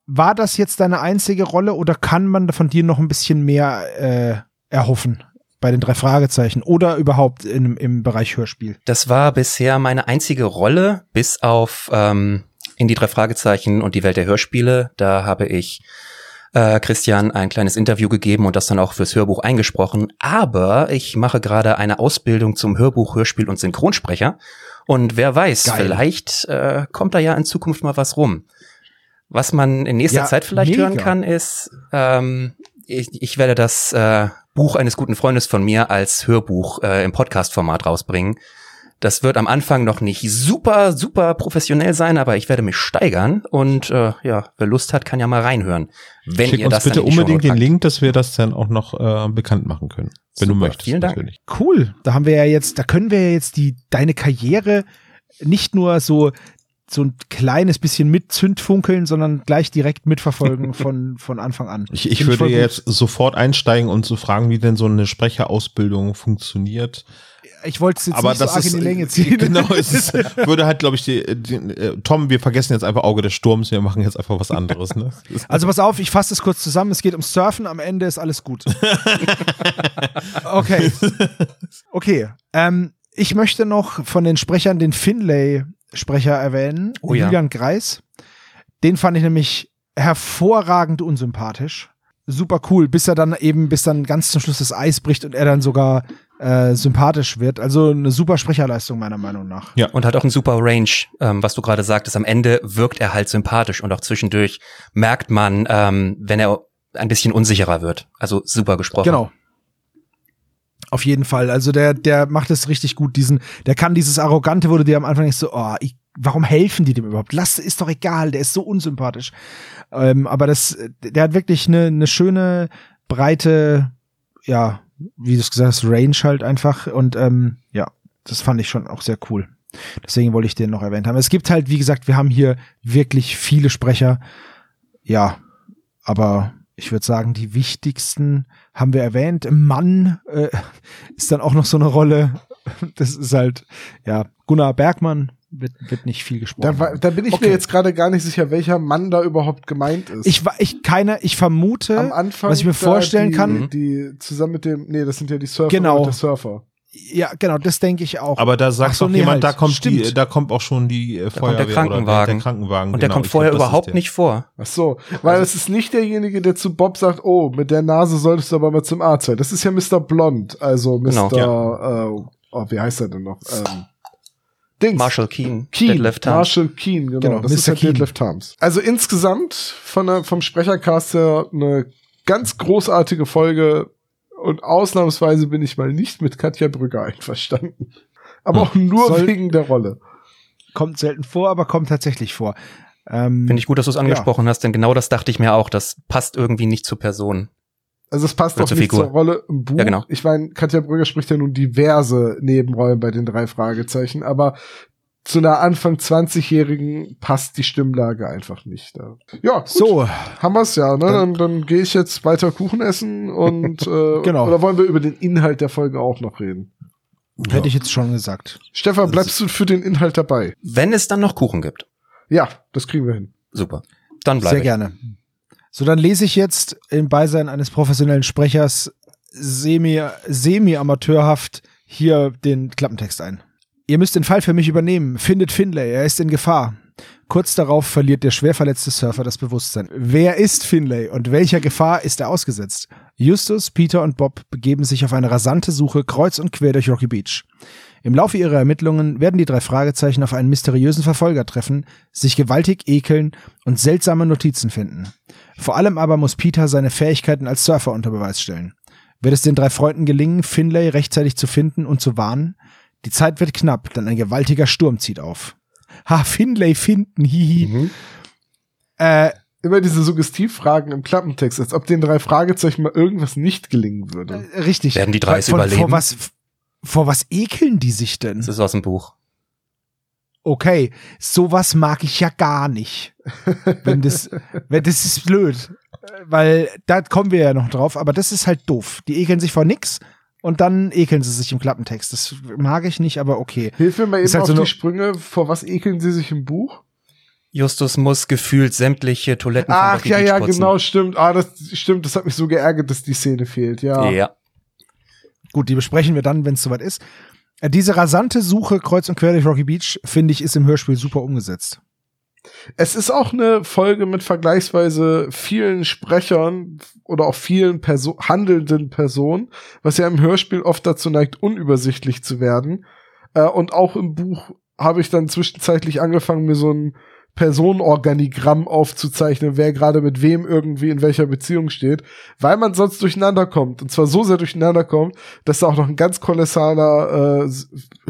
war das jetzt deine einzige Rolle oder kann man von dir noch ein bisschen mehr äh, erhoffen bei den drei Fragezeichen oder überhaupt in, im Bereich Hörspiel? Das war bisher meine einzige Rolle, bis auf ähm, in die drei Fragezeichen und die Welt der Hörspiele. Da habe ich äh, Christian ein kleines Interview gegeben und das dann auch fürs Hörbuch eingesprochen. Aber ich mache gerade eine Ausbildung zum Hörbuch, Hörspiel und Synchronsprecher. Und wer weiß, Geil. vielleicht äh, kommt da ja in Zukunft mal was rum. Was man in nächster Ja, Zeit vielleicht mega. hören kann, ist, ähm, ich, ich werde das äh, Buch eines guten Freundes von mir als Hörbuch äh, im Podcast-Format rausbringen. Das wird am Anfang noch nicht super, super professionell sein, aber ich werde mich steigern und äh, ja, wer Lust hat, kann ja mal reinhören. Wenn Schick ihr uns das bitte unbedingt den. Link, dass wir das dann auch noch äh, bekannt machen können. Wenn du Super, möchtest. vielen Dank. Natürlich. Cool. Da haben wir ja jetzt, da können wir ja jetzt die deine Karriere nicht nur so so ein kleines bisschen mit Zündfunkeln, sondern gleich direkt mitverfolgen von von Anfang an. Ich, ich würde jetzt sofort einsteigen und so fragen, wie denn so eine Sprecherausbildung funktioniert. Ich wollte es jetzt Aber nicht das so arg ist in die Länge ziehen. genau, es ist, würde halt, glaube ich, die, die, äh, Tom, wir vergessen jetzt einfach Auge des Sturms, wir machen jetzt einfach was anderes. Ne? Also pass auf, ich fasse es kurz zusammen. Es geht um Surfen, am Ende ist alles gut. Okay. Okay. Ähm, ich möchte noch von den Sprechern den Finlay-Sprecher erwähnen, Oh ja. Julian Greis. Den fand ich nämlich hervorragend unsympathisch. Super cool, bis er dann eben, bis dann ganz zum Schluss das Eis bricht und er dann sogar äh, sympathisch wird. Also eine super Sprecherleistung meiner Meinung nach. Ja. Und hat auch einen super Range, ähm, was du gerade sagtest. Am Ende wirkt er halt sympathisch und auch zwischendurch merkt man, ähm, wenn er ein bisschen unsicherer wird. Also super gesprochen. Genau. Auf jeden Fall. Also der, der macht es richtig gut. Diesen, der kann dieses Arrogante, du dir am Anfang nicht so, oh, ich, warum helfen die dem überhaupt? Lass, ist doch egal, der ist so unsympathisch. Ähm, aber das, der hat wirklich eine, eine schöne, breite, ja, wie du es gesagt hast, Range halt einfach. Und ähm, ja, das fand ich schon auch sehr cool. Deswegen wollte ich den noch erwähnt haben. Es gibt halt, wie gesagt, wir haben hier wirklich viele Sprecher. Ja, aber ich würde sagen, die wichtigsten haben wir erwähnt. Mann äh, ist dann auch noch so eine Rolle. Das ist halt, ja, Gunnar Bergmann wird, wird nicht viel gesprochen. Da, war, da bin ich Okay. mir jetzt gerade gar nicht sicher, welcher Mann da überhaupt gemeint ist. Ich, ich keine, ich vermute, Am Anfang, was ich mir vorstellen die, kann. Die zusammen mit dem, nee, das sind ja die Surfer Genau. und der Surfer. Ja, genau, das denke ich auch. Aber da sagt so, doch nee, jemand, halt. da kommt die, Stimmt. da kommt auch schon die äh, der Feuerwehr oder Krankenwagen. der Krankenwagen. Und der genau. kommt Ich vorher glaub, überhaupt der. nicht vor. Ach so, weil es ist nicht derjenige, der zu Bob sagt, oh, mit der Nase solltest du aber mal zum Arzt sein. Das ist ja Mr. Blond, also Mr. Genau. äh, oh, wie heißt er denn noch? Ähm, Dings. Marshall Keen, Keen, Deadlift. Marshall Keen, genau. Genau, das ist Mr. ja Keen. Deadlift Times. Also insgesamt von der, vom Sprechercast her eine ganz großartige Folge und ausnahmsweise bin ich mal nicht mit Katja Brügger einverstanden. Aber auch nur Soll- wegen der Rolle. kommt selten vor, aber kommt tatsächlich vor. Ähm, Finde ich gut, dass du es angesprochen hast, denn genau das dachte ich mir auch. Das passt irgendwie nicht zur Person. Also es passt auch zur nicht Figur. zur Rolle im Buch. Ja, genau. Ich meine, Katja Brügger spricht ja nun diverse Nebenrollen bei den drei Fragezeichen, aber zu einer Anfang 20-Jährigen passt die Stimmlage einfach nicht. Ja, ja gut. so, Haben wir's ja, ne? Dann, dann gehe ich jetzt weiter Kuchen essen und äh, Genau. oder wollen wir über den Inhalt der Folge auch noch reden? hätte ich jetzt schon gesagt. Stefan, bleibst du für den Inhalt dabei? Wenn es dann noch Kuchen gibt. Ja, das kriegen wir hin. Super. Dann Sehr bleibe ich. gerne. So, dann lese ich jetzt im Beisein eines professionellen Sprechers semi, semi-amateurhaft hier den Klappentext ein. Ihr müsst den Fall für mich übernehmen. Findet Finlay, er ist in Gefahr. Kurz darauf verliert der schwer verletzte Surfer das Bewusstsein. Wer ist Finlay und welcher Gefahr ist er ausgesetzt? Justus, Peter und Bob begeben sich auf eine rasante Suche kreuz und quer durch Rocky Beach. Im Laufe ihrer Ermittlungen werden die drei Fragezeichen auf einen mysteriösen Verfolger treffen, sich gewaltig ekeln und seltsame Notizen finden. Vor allem aber muss Peter seine Fähigkeiten als Surfer unter Beweis stellen. Wird es den drei Freunden gelingen, Finlay rechtzeitig zu finden und zu warnen? Die Zeit wird knapp, denn ein gewaltiger Sturm zieht auf. Ha, Finlay finden, hihi. Äh, Immer diese Suggestivfragen im Klappentext, als ob den drei Fragezeichen mal irgendwas nicht gelingen würde. richtig. Werden die drei es überleben? Vor was, vor was ekeln die sich denn? Das ist aus dem Buch. Okay, sowas mag ich ja gar nicht. Wenn das, wenn das ist blöd. Weil da kommen wir ja noch drauf, aber das ist halt doof. Die ekeln sich vor nix und dann ekeln sie sich im Klappentext. Das mag ich nicht, aber okay. Hilf mir mal eben Ist halt auf so die Sprünge. Vor was ekeln sie sich im Buch? Justus muss gefühlt sämtliche Toiletten von Ach, ja, ja, putzen. genau, stimmt. Ah, das stimmt. Das hat mich so geärgert, dass die Szene fehlt. Ja. Ja. Gut, die besprechen wir dann, wenn es soweit ist. Äh, Diese rasante Suche kreuz und quer durch Rocky Beach, finde ich, ist im Hörspiel super umgesetzt. Es ist auch eine Folge mit vergleichsweise vielen Sprechern oder auch vielen Perso handelnden Personen, was ja im Hörspiel oft dazu neigt, unübersichtlich zu werden. Äh, und auch im Buch habe ich dann zwischenzeitlich angefangen, mir so ein Personenorganigramm aufzuzeichnen, wer gerade mit wem irgendwie in welcher Beziehung steht, weil man sonst durcheinander kommt. Und zwar so sehr durcheinander kommt, dass da auch noch ein ganz kolossaler äh,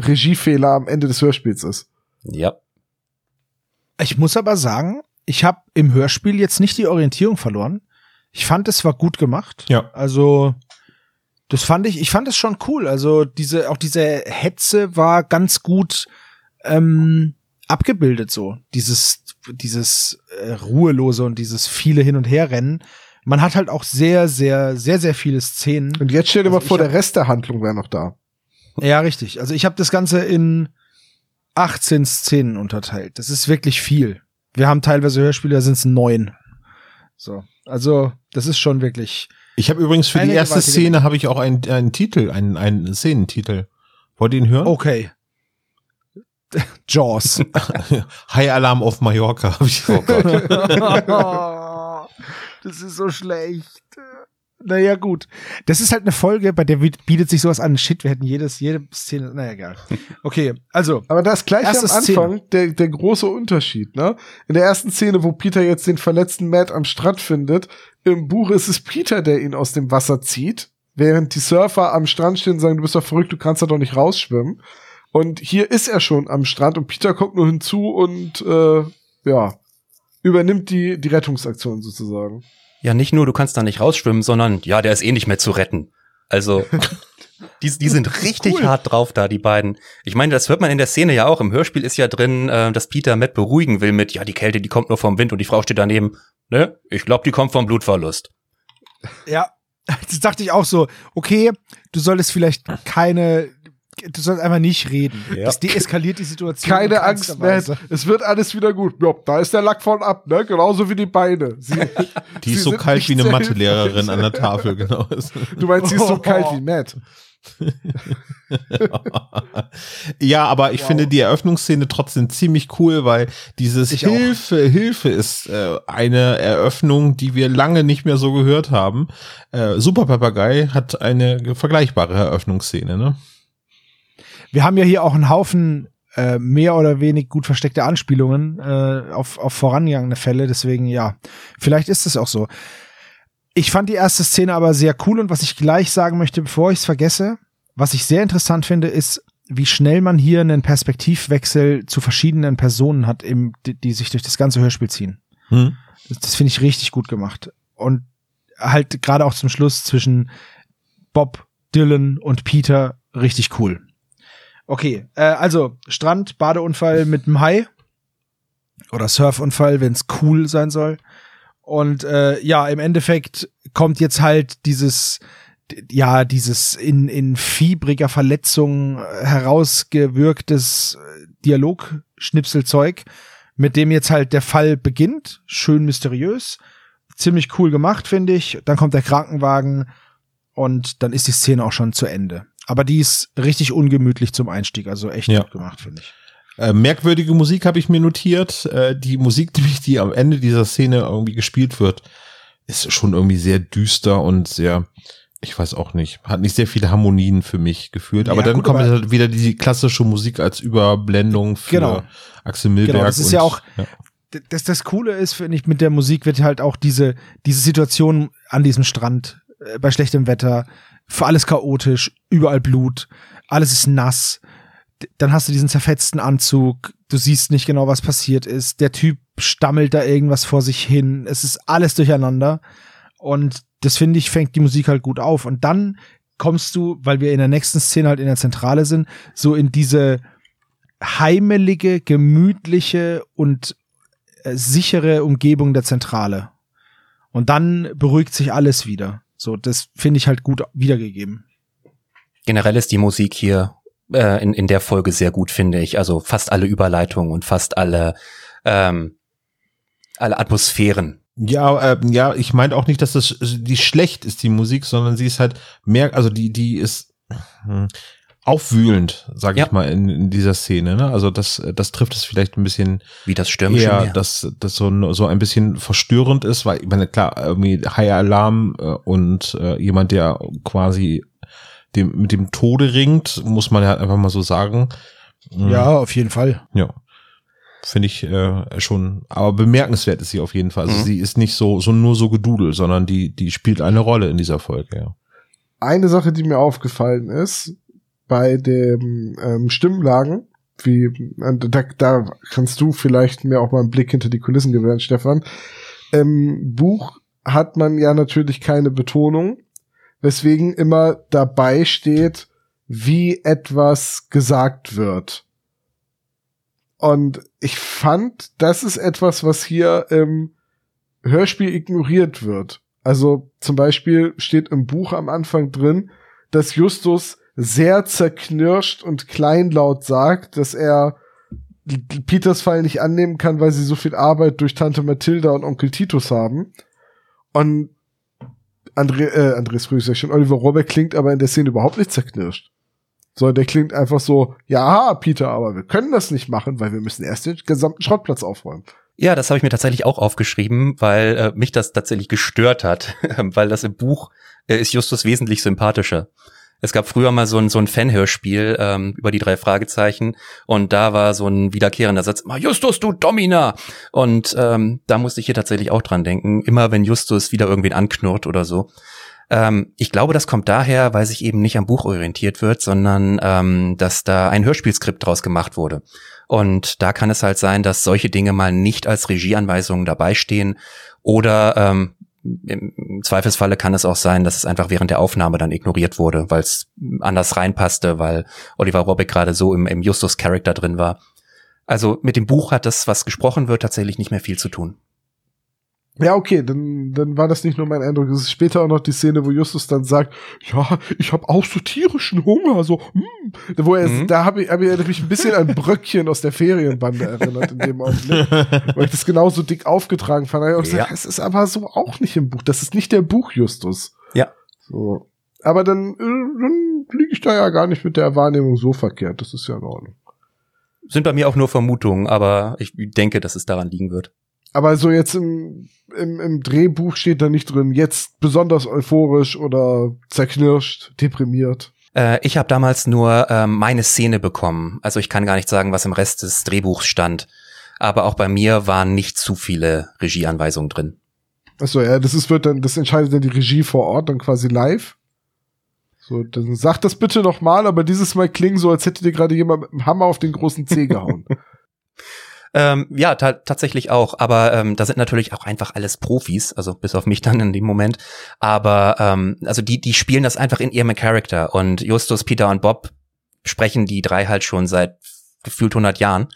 Regiefehler am Ende des Hörspiels ist. Ja. Ich muss aber sagen, ich habe im Hörspiel jetzt nicht die Orientierung verloren. Ich fand, es war gut gemacht. Ja. Also, das fand ich, ich fand es schon cool. Also, diese, auch diese Hetze war ganz gut ähm, abgebildet so. Dieses, dieses äh, Ruhelose und dieses viele Hin- und Herrennen. Man hat halt auch sehr, sehr, sehr, sehr viele Szenen. Und jetzt stell dir Also mal vor, der Rest der Handlung wäre noch da. Ja, richtig. Also ich habe das Ganze in 18 Szenen unterteilt. Das ist wirklich viel. Wir haben teilweise Hörspiele, da sind es neun. So, also das ist schon wirklich. Ich habe übrigens für die erste Szene habe ich auch einen, einen Titel, einen, einen Szenentitel. Wollt ihr ihn hören? Okay. Jaws. High Alarm auf Mallorca. Hab ich. Oh. Das ist so schlecht. Naja, gut. Das ist halt eine Folge, bei der bietet sich sowas an. Shit, wir hätten jedes, jede Szene. Naja, egal. Okay, also. Aber da ist gleich am Anfang der, der große Unterschied, ne? In der ersten Szene, wo Peter jetzt den verletzten Matt am Strand findet, im Buch ist es Peter, der ihn aus dem Wasser zieht, während die Surfer am Strand stehen und sagen, du bist doch verrückt, du kannst da doch nicht rausschwimmen. Und hier ist er schon am Strand und Peter kommt nur hinzu und äh, ja, übernimmt die, die Rettungsaktion sozusagen. Ja, nicht nur, du kannst da nicht rausschwimmen, sondern ja, der ist eh nicht mehr zu retten. Also, die, die sind richtig Cool. hart drauf da, die beiden. Ich meine, das hört man in der Szene ja auch. Im Hörspiel ist ja drin, äh, dass Peter Matt beruhigen will mit, ja, die Kälte, die kommt nur vom Wind und die Frau steht daneben, ne? Ich glaube, die kommt vom Blutverlust. Ja, das dachte ich auch so. Okay, du solltest vielleicht keine, du sollst einfach nicht reden. Ja. Das deeskaliert die Situation. Keine in Angst. Matt. Es wird alles wieder gut. Ja, da ist der Lack von ab, ne? Genauso wie die Beine. Sie, Die Sie ist so kalt wie eine Mathelehrerin an der Tafel, genau. du meinst, sie ist so kalt wie Matt. ja, aber ich finde die Eröffnungsszene trotzdem ziemlich cool, weil dieses Ich auch. Hilfe, Hilfe ist äh, eine Eröffnung, die wir lange nicht mehr so gehört haben. Äh, Super Papagei hat eine vergleichbare Eröffnungsszene, ne? Wir haben ja hier auch einen Haufen äh, mehr oder wenig gut versteckte Anspielungen äh, auf, auf vorangegangene Fälle. Deswegen, ja, vielleicht ist es auch so. Ich fand die erste Szene aber sehr cool und was ich gleich sagen möchte, bevor ich es vergesse, was ich sehr interessant finde, ist, wie schnell man hier einen Perspektivwechsel zu verschiedenen Personen hat, im, die, die sich durch das ganze Hörspiel ziehen. Hm? Das, das finde ich richtig gut gemacht. Und halt gerade auch zum Schluss zwischen Bob, Dylan und Peter richtig cool. Okay, äh, also Strand, Badeunfall mit einem Hai oder Surfunfall, wenn es cool sein soll. Und äh, ja, im Endeffekt kommt jetzt halt dieses ja, dieses in, in fiebriger Verletzung herausgewirktes äh, Dialogschnipselzeug, mit dem jetzt halt der Fall beginnt. Schön mysteriös. Ziemlich cool gemacht, finde ich. Dann kommt der Krankenwagen und dann ist die Szene auch schon zu Ende. Aber die ist richtig ungemütlich zum Einstieg, also echt Ja. gut gemacht, finde ich. Äh, merkwürdige Musik habe ich mir notiert. Äh, die Musik, die, die am Ende dieser Szene irgendwie gespielt wird, ist schon irgendwie sehr düster und sehr, ich weiß auch nicht, hat nicht sehr viele Harmonien für mich gefühlt. Aber Ja, dann gut, kommt aber- halt wieder die klassische Musik als Überblendung für Genau. Axel Milberg. Genau, das ist und, ja auch- ja. Das, das Coole ist, finde ich, mit der Musik wird halt auch diese, diese Situation an diesem Strand, bei schlechtem Wetter, für alles chaotisch, überall Blut, alles ist nass. Dann hast du diesen zerfetzten Anzug, du siehst nicht genau, was passiert ist. Der Typ stammelt da irgendwas vor sich hin. Es ist alles durcheinander. Und das finde ich, fängt die Musik halt gut auf. Und dann kommst du, weil wir in der nächsten Szene halt in der Zentrale sind, so in diese heimelige, gemütliche und äh, sichere Umgebung der Zentrale. Und dann beruhigt sich alles wieder. So, das finde ich halt gut wiedergegeben. Generell ist die Musik hier äh, in, in der Folge sehr gut, finde ich. Also fast alle Überleitungen und fast alle, ähm, alle Atmosphären. Ja, äh, ja, ich meine auch nicht, dass das die schlecht ist, die Musik, sondern sie ist halt mehr, also die, die ist aufwühlend, sag ich Ja. mal, in, in dieser Szene. Ne? Also das, das trifft es vielleicht ein bisschen Wie das stürmische eher, Meer. dass das so, ein- so ein bisschen verstörend ist, weil ich meine, klar, irgendwie High Alarm äh, und äh, jemand, der quasi dem, mit dem Tode ringt, muss man ja einfach mal so sagen. Mhm. auf jeden Fall. Ja. Finde ich äh, schon, aber bemerkenswert ist sie auf jeden Fall. Also Mhm. sie ist nicht so, so nur so gedudelt, sondern die, die spielt eine Rolle in dieser Folge, ja. Eine Sache, die mir aufgefallen ist, bei dem ähm, Stimmlagen, wie, und da, da kannst du vielleicht mir auch mal einen Blick hinter die Kulissen gewähren, Stefan. Im Buch hat man ja natürlich keine Betonung, weswegen immer dabei steht, wie etwas gesagt wird. Und ich fand, das ist etwas, was hier im Hörspiel ignoriert wird. Also zum Beispiel steht im Buch am Anfang drin, dass Justus sehr zerknirscht und kleinlaut sagt, dass er Peters Fall nicht annehmen kann, weil sie so viel Arbeit durch Tante Mathilda und Onkel Titus haben. Und André, äh, Andres Früh ist ja schon, Oliver Robert klingt aber in der Szene überhaupt nicht zerknirscht. Sondern der klingt einfach so, ja, Peter, aber wir können das nicht machen, weil wir müssen erst den gesamten Schrottplatz aufräumen. Ja, das habe ich mir tatsächlich auch aufgeschrieben, weil äh, mich das tatsächlich gestört hat, weil das im Buch äh, ist Justus wesentlich sympathischer. Es gab früher mal so ein, so ein Fanhörspiel ähm, über die drei Fragezeichen und da war so ein wiederkehrender Satz, Justus, du Domina! Und ähm, da musste ich hier tatsächlich auch dran denken, immer wenn Justus wieder irgendwen anknurrt oder so. Ähm, ich glaube, das kommt daher, weil sich eben nicht am Buch orientiert wird, sondern ähm, dass da ein Hörspielskript draus gemacht wurde. Und da kann es halt sein, dass solche Dinge mal nicht als Regieanweisungen dabei stehen oder ähm, im Zweifelsfalle kann es auch sein, dass es einfach während der Aufnahme dann ignoriert wurde, weil es anders reinpasste, weil Oliver Robick gerade so im, im Justus-Charakter drin war. Also mit dem Buch hat das, was gesprochen wird, tatsächlich nicht mehr viel zu tun. Ja, okay, dann, dann war das nicht nur mein Eindruck. Es ist später auch noch die Szene, wo Justus dann sagt, ja, ich habe auch so tierischen Hunger, so, hm. Wo er, mhm. da habe ich, hab ich mich ein bisschen an Bröckchen aus der Ferienbande erinnert in dem Augenblick, weil ich das genauso dick aufgetragen fand. Ich auch ja. gesagt, das ist aber so auch nicht im Buch. Das ist nicht der Buch Justus. Ja. So. Aber dann, äh, dann liege ich da ja gar nicht mit der Wahrnehmung so verkehrt. Das ist ja in Ordnung. Sind bei mir auch nur Vermutungen, aber ich denke, dass es daran liegen wird. Aber so jetzt im, im, im Drehbuch steht da nicht drin, jetzt besonders euphorisch oder zerknirscht, deprimiert. Äh, ich habe damals nur ähm, meine Szene bekommen. Also ich kann gar nicht sagen, was im Rest des Drehbuchs stand. Aber auch bei mir waren nicht zu viele Regieanweisungen drin. Achso, ja, das ist, wird dann, das entscheidet dann die Regie vor Ort, dann quasi live. So, dann sag das bitte noch mal, aber dieses Mal klingen so, als hätte dir gerade jemand mit dem Hammer auf den großen Zeh gehauen. Ähm, ja, ta tatsächlich auch. Aber ähm, da sind natürlich auch einfach alles Profis, also bis auf mich dann in dem Moment. Aber ähm, also die, die spielen das einfach in ihrem Charakter. Und Justus, Peter und Bob sprechen die drei halt schon seit gefühlt 100 Jahren.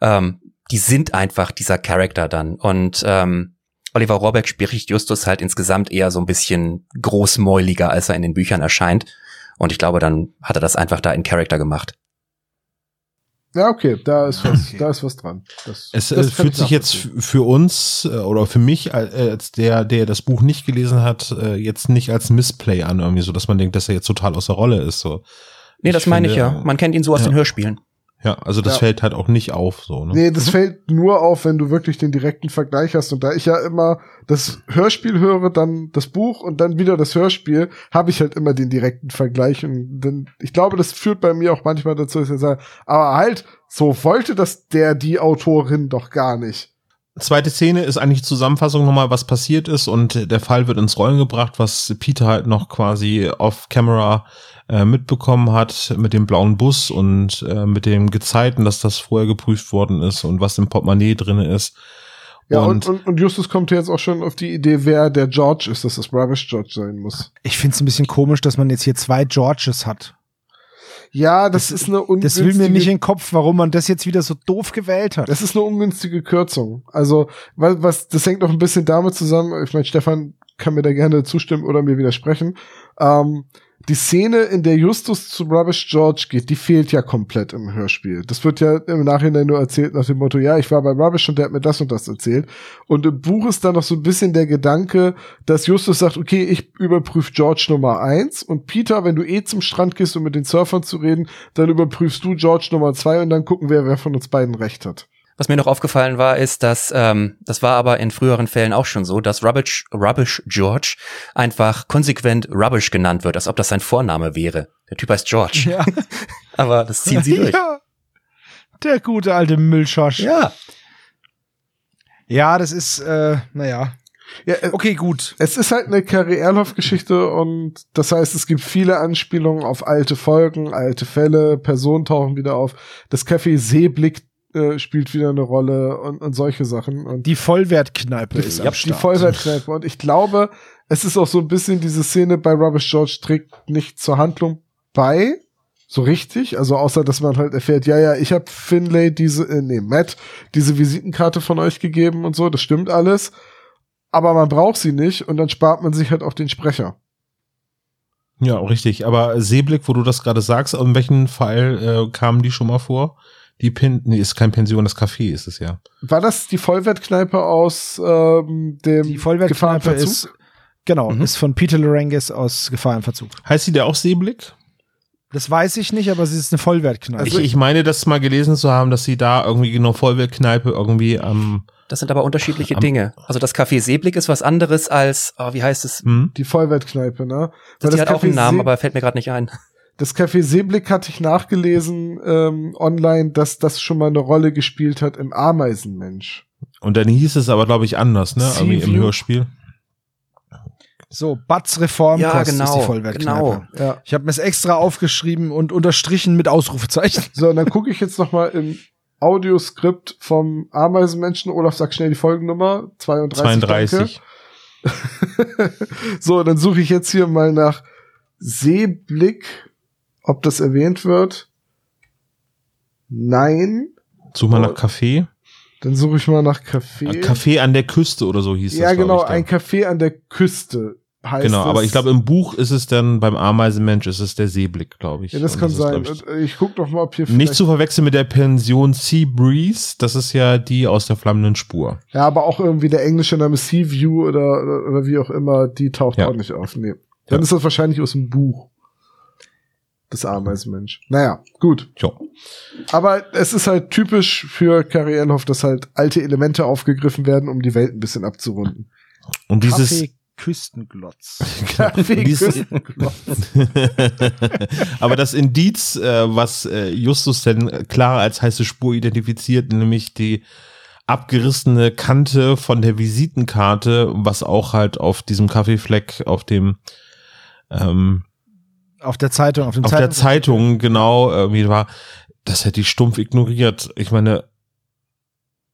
Ähm, die sind einfach dieser Charakter dann. Und ähm, Oliver Rohrbeck spricht Justus halt insgesamt eher so ein bisschen großmäuliger, als er in den Büchern erscheint. Und ich glaube, dann hat er das einfach da in Charakter gemacht. Ja, okay, da ist was, okay. da ist was dran. Das, es das fühlt sich jetzt für uns äh, oder für mich äh, als der, der das Buch nicht gelesen hat, äh, jetzt nicht als Missplay an, irgendwie so, dass man denkt, dass er jetzt total außer Rolle ist. So. Nee, das ich meine ich ja. Man kennt ihn so aus ja. den Hörspielen. Ja, also das ja. fällt halt auch nicht auf, so, ne? Nee, das fällt nur auf, wenn du wirklich den direkten Vergleich hast. Und da ich ja immer das Hörspiel höre, dann das Buch und dann wieder das Hörspiel, habe ich halt immer den direkten Vergleich. Und dann, ich glaube, das führt bei mir auch manchmal dazu, dass ich sage, aber halt, so wollte das der, die Autorin doch gar nicht. Zweite Szene ist eigentlich die Zusammenfassung nochmal, was passiert ist und der Fall wird ins Rollen gebracht, was Peter halt noch quasi off Camera äh, mitbekommen hat mit dem blauen Bus und äh, mit dem Gezeiten, dass das vorher geprüft worden ist und was im Portemonnaie drin ist. Ja, und, und, und Justus kommt jetzt auch schon auf die Idee, wer der George ist, dass das Rubbish George sein muss. Ich finde es ein bisschen komisch, dass man jetzt hier zwei Georges hat. Ja, das, das ist eine ungünstige. Das will mir nicht in den Kopf, warum man das jetzt wieder so doof gewählt hat. Das ist eine ungünstige Kürzung. Also, was, was das hängt noch ein bisschen damit zusammen. Ich meine, Stefan kann mir da gerne zustimmen oder mir widersprechen. Ähm, die Szene, in der Justus zu Rubbish George geht, die fehlt ja komplett im Hörspiel. Das wird ja im Nachhinein nur erzählt nach dem Motto, ja, ich war bei Rubbish und der hat mir das und das erzählt. Und im Buch ist dann noch so ein bisschen der Gedanke, dass Justus sagt, okay, ich überprüfe George Nummer eins und Peter, wenn du eh zum Strand gehst, um mit den Surfern zu reden, dann überprüfst du George Nummer zwei und dann gucken wir, wer von uns beiden recht hat. Was mir noch aufgefallen war, ist, dass ähm, das war aber in früheren Fällen auch schon so, dass Rubbish, Rubbish George einfach konsequent Rubbish genannt wird, als ob das sein Vorname wäre. Der Typ heißt George. Ja. aber das ziehen sie durch. Ja. Der gute alte Müllschosch. Ja. Ja, das ist, äh, naja. Ja, äh, okay, gut. Es ist halt eine Karrierlauf-Geschichte und das heißt, es gibt viele Anspielungen auf alte Folgen, alte Fälle, Personen tauchen wieder auf. Das Café Seeblick äh, spielt wieder eine Rolle und, und solche Sachen. Und die Vollwertkneipe ist ja, die Vollwertkneipe. Und ich glaube, es ist auch so ein bisschen diese Szene bei Rubbish George trägt nicht zur Handlung bei, so richtig. Also außer, dass man halt erfährt, ja, ja, ich habe Finlay diese, äh, nee, Matt, diese Visitenkarte von euch gegeben und so, das stimmt alles. Aber man braucht sie nicht und dann spart man sich halt auch den Sprecher. Ja, richtig. Aber Seeblick, wo du das gerade sagst, in welchem Fall äh, kamen die schon mal vor? Die Pin, nee, ist kein Pension, das Café ist es ja. War das die Vollwertkneipe aus ähm, dem Die Vollwertkneipe ist, genau, mhm. ist von Peter Lorengis aus Gefahr im Verzug. Heißt sie der auch Seeblick? Das weiß ich nicht, aber sie ist eine Vollwertkneipe. ich, ich meine, das mal gelesen zu haben, dass sie da irgendwie genau Vollwertkneipe irgendwie am Das sind aber unterschiedliche Am- Dinge. Also das Café Seeblick ist was anderes als, oh, wie heißt es? hm? Die Vollwertkneipe, ne? Das, Weil die hat auch einen Café Namen, See- aber fällt mir gerade nicht ein. Das Café Seeblick hatte ich nachgelesen ähm, online, dass das schon mal eine Rolle gespielt hat im Ameisenmensch. Und dann hieß es aber, glaube ich, anders, ne? Irgendwie im? Hörspiel. so, Batz Reformkost Ja, ist die genau, Vollwertkneipe. genau. Ja. Ich habe mir es extra aufgeschrieben und unterstrichen mit Ausrufezeichen. So, und dann gucke ich jetzt noch mal im Audioskript vom Ameisenmenschen. Olaf, sag schnell die Folgennummer. 32. 32. Danke. so, dann suche ich jetzt hier mal nach Seeblick, ob das erwähnt wird. Nein. Such mal nach Café. Dann suche ich mal nach Café. Café an der Küste oder so hieß ja, das. glaub genau, ein Café an der Küste heißt Genau, aber ich glaube, im Buch ist es dann, beim Ameisenmensch ist es der Seeblick, glaube ich. Ja, das Und kann ist, sein. glaub ich, äh, Ich guck noch mal, ob hier nicht zu verwechseln mit der Pension Sea Breeze. Das ist ja die aus der flammenden Spur. Ja, aber auch irgendwie der englische Name Sea View oder, oder, oder wie auch immer, die taucht Ja. auch nicht auf. Nee. Dann Ja. ist das wahrscheinlich aus dem Buch. Das Ameisenmensch. Naja, gut. Ja. Aber es ist halt typisch für Carrie Enhoff, dass halt alte Elemente aufgegriffen werden, um die Welt ein bisschen abzurunden. Und dieses, Kaffee Küstenglotz. Kaffee dieses Küstenglotz. aber das Indiz, äh, was äh, Justus denn klar als heiße Spur identifiziert, nämlich die abgerissene Kante von der Visitenkarte, was auch halt auf diesem Kaffeefleck auf dem ähm, Auf der Zeitung, auf dem auf der Zeitung genau irgendwie war, das hätte ich stumpf ignoriert. Ich meine,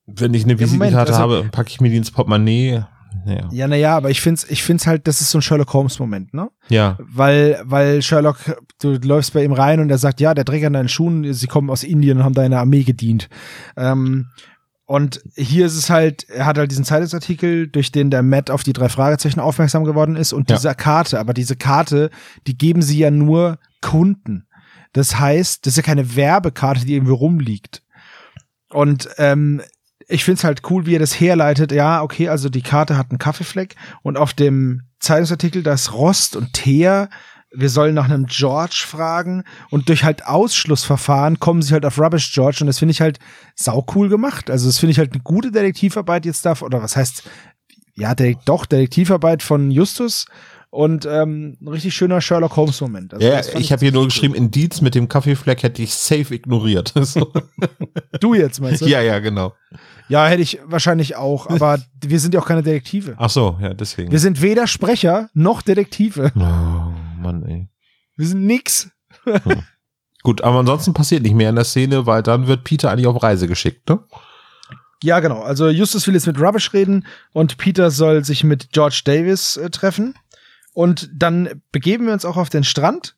wenn ich eine Ja, Visitenkarte also- habe, packe ich mir die ins Portemonnaie. Naja. Ja, naja, aber ich find's, ich find's halt, das ist so ein Sherlock Holmes Moment, ne? Ja. Weil, weil Sherlock, du läufst bei ihm rein und er sagt, ja, der Träger an deinen Schuhen, sie kommen aus Indien und haben deiner Armee gedient. Ähm, und hier ist es halt, er hat halt diesen Zeitungsartikel, durch den der Matt auf die drei Fragezeichen aufmerksam geworden ist und Ja. diese Karte, aber diese Karte, die geben sie ja nur Kunden. Das heißt, das ist ja keine Werbekarte, die irgendwie rumliegt. Und ähm, ich find's halt cool, wie er das herleitet. Ja, okay, also die Karte hat einen Kaffeefleck und auf dem Zeitungsartikel da ist Rost und Teer. Wir sollen nach einem George fragen und durch halt Ausschlussverfahren kommen sie halt auf Rubbish George und das finde ich halt sau cool gemacht. Also das finde ich halt eine gute Detektivarbeit jetzt da oder was heißt ja, doch Detektivarbeit von Justus und ähm, ein richtig schöner Sherlock Holmes Moment. Also Ja, ich habe hier nur geschrieben, Indiz mit dem Kaffeefleck hätte ich safe ignoriert. cool. Du jetzt meinst du? ja, ja, genau. Ja, hätte ich wahrscheinlich auch, aber wir sind ja auch keine Detektive. Ach so, ja, deswegen. Wir sind weder Sprecher noch Detektive. oh, Mann, ey. Wir sind nix. Gut, aber ansonsten passiert nicht mehr in der Szene, weil dann wird Peter eigentlich auf Reise geschickt, ne? Ja, genau. Also Justus will jetzt mit Rubbish reden und Peter soll sich mit George Davis äh, treffen. Und dann begeben wir uns auch auf den Strand.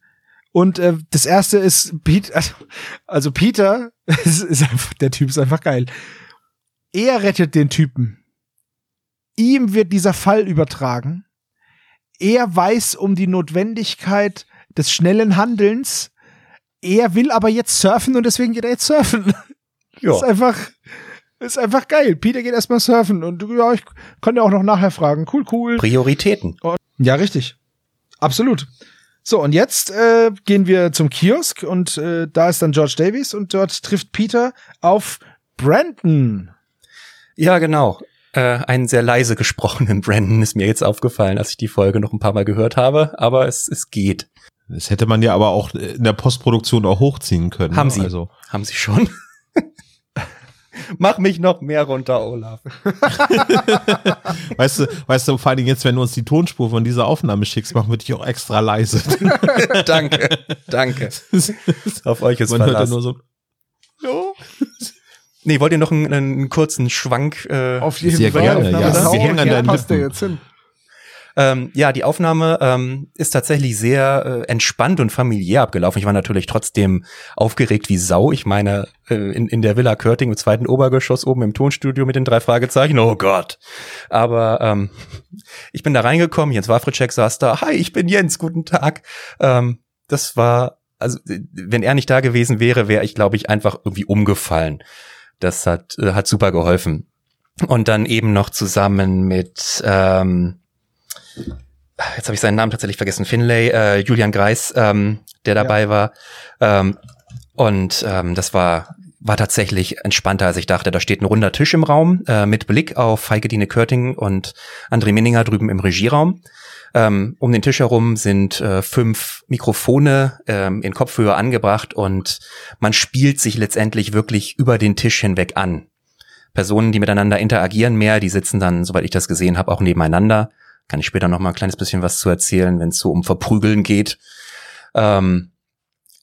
Und äh, das erste ist Pete, also, also Peter, ist, ist einfach, der Typ ist einfach geil. Er rettet den Typen. Ihm wird dieser Fall übertragen. Er weiß um die Notwendigkeit des schnellen Handelns. Er will aber jetzt surfen und deswegen geht er jetzt surfen. Ja. Ist einfach, ist einfach geil. Peter geht erstmal surfen und ja, ich kann ja auch noch nachher fragen. Cool, cool. Prioritäten. Ja, richtig. Absolut. So, und jetzt äh, gehen wir zum Kiosk und äh, da ist dann George Davies und dort trifft Peter auf Brandon. Ja, genau. Äh, einen sehr leise gesprochenen Brandon ist mir jetzt aufgefallen, als ich die Folge noch ein paar Mal gehört habe, aber es, es geht. Das hätte man ja aber auch in der Postproduktion auch hochziehen können. Haben ne? sie. Also, Haben sie schon. Mach mich noch mehr runter, Olaf. weißt du, weißt du, vor allen Dingen jetzt, wenn du uns die Tonspur von dieser Aufnahme schickst, machen wir dich auch extra leise. danke, danke. Auf euch ist Man hört ja nur so. Nee, wollt ihr noch einen, einen kurzen Schwank? Äh, Auf jeden Sehr Fall. gerne, ja. das Wir hängen an deinen passt der Lippen. jetzt hin. Ähm, ja, die Aufnahme ähm, ist tatsächlich sehr äh, entspannt und familiär abgelaufen. Ich war natürlich trotzdem aufgeregt wie Sau. Ich meine, äh, in, in der Villa Körting im zweiten Obergeschoss oben im Tonstudio mit den drei Fragezeichen. Oh Gott. Aber ähm, ich bin da reingekommen, Jens Wawritschek saß da. Hi, ich bin Jens, guten Tag. Ähm, das war, also äh, wenn er nicht da gewesen wäre, wäre ich, glaube ich, einfach irgendwie umgefallen. Das hat, äh, hat super geholfen. Und dann eben noch zusammen mit ähm, jetzt habe ich seinen Namen tatsächlich vergessen, Finlay, äh, Julian Greis, ähm, der dabei war. Ähm, und ähm, das war war tatsächlich entspannter, als ich dachte. Da steht ein runder Tisch im Raum äh, mit Blick auf Heike Körting und André Minninger drüben im Regieraum. Ähm, um den Tisch herum sind äh, fünf Mikrofone ähm, in Kopfhöhe angebracht und man spielt sich letztendlich wirklich über den Tisch hinweg an. Personen, die miteinander interagieren mehr, die sitzen dann, soweit ich das gesehen habe, auch nebeneinander. Kann ich später noch mal ein kleines bisschen was zu erzählen, wenn es so um Verprügeln geht. Ähm,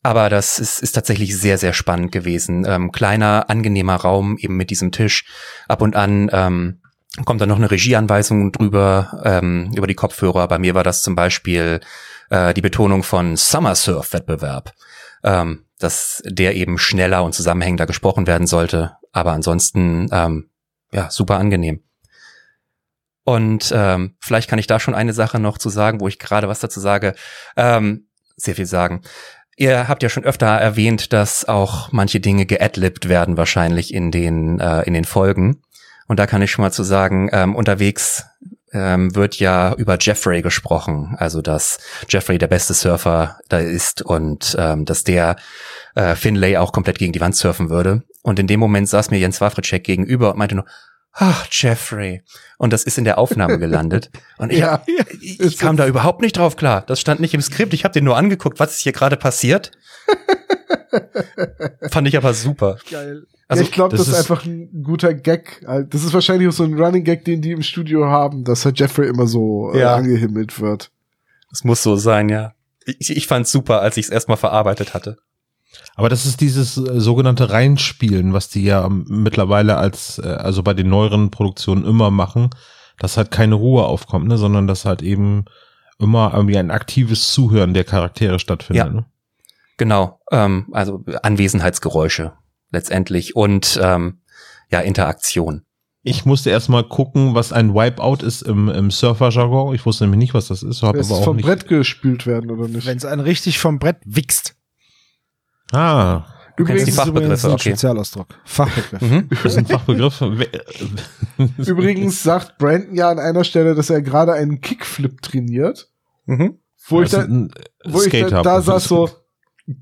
aber das ist, ist tatsächlich sehr, sehr spannend gewesen. Ähm, kleiner, angenehmer Raum eben mit diesem Tisch. Ab und an ähm, kommt dann noch eine Regieanweisung drüber, ähm, über die Kopfhörer. Bei mir war das zum Beispiel äh, die Betonung von Summer Surf Wettbewerb, ähm, dass der eben schneller und zusammenhängender gesprochen werden sollte. Aber ansonsten, ähm, ja, super angenehm. Und ähm, vielleicht kann ich da schon eine Sache noch zu sagen, wo ich gerade was dazu sage. Ähm, sehr viel sagen. Ihr habt ja schon öfter erwähnt, dass auch manche Dinge geadlibt werden wahrscheinlich in den äh, in den Folgen. Und da kann ich schon mal zu sagen, ähm, unterwegs ähm, wird ja über Jeffrey gesprochen, also dass Jeffrey der beste Surfer da ist und ähm, dass der äh, Finlay auch komplett gegen die Wand surfen würde. Und in dem Moment saß mir Jens Wawritschek gegenüber und meinte nur, ach, Jeffrey. Und das ist in der Aufnahme gelandet. Und ich, Ja, ich, ich kam da überhaupt nicht drauf klar. Das stand nicht im Skript. Ich habe den nur angeguckt, was ist hier gerade passiert. Fand ich aber super. Geil. Also, ja, ich glaube, das, das ist einfach ein guter Gag. Das ist wahrscheinlich auch so ein Running Gag, den die im Studio haben, dass Herr Jeffrey immer so äh, Ja. angehimmelt wird. Es muss so sein, ja. Ich, ich fand's super, als ich es erstmal verarbeitet hatte. Aber das ist dieses äh, sogenannte Reinspielen, was die ja mittlerweile als, äh, also bei den neueren Produktionen immer machen, dass halt keine Ruhe aufkommt, ne, sondern dass halt eben immer irgendwie ein aktives Zuhören der Charaktere stattfindet. Ja. Ne? Genau, ähm, also Anwesenheitsgeräusche letztendlich und ähm, ja, Interaktion. Ich musste erstmal gucken, was ein Wipeout ist im, im Surfer-Jargon. Ich wusste nämlich nicht, was das ist, habe Es aber ist auch vom nicht. Brett gespült werden, oder nicht? Wenn es einen richtig vom Brett wichst. Ah, Du kennst die Das ist übrigens Fachbegriffe, ein okay. Spezialausdruck. Fachbegriff. Mhm. das ist ein Fachbegriff. Übrigens sagt Brandon ja an einer Stelle, dass er gerade einen Kickflip trainiert. Mhm. Wo ich da, ist wo ich da, Skater. da saß so,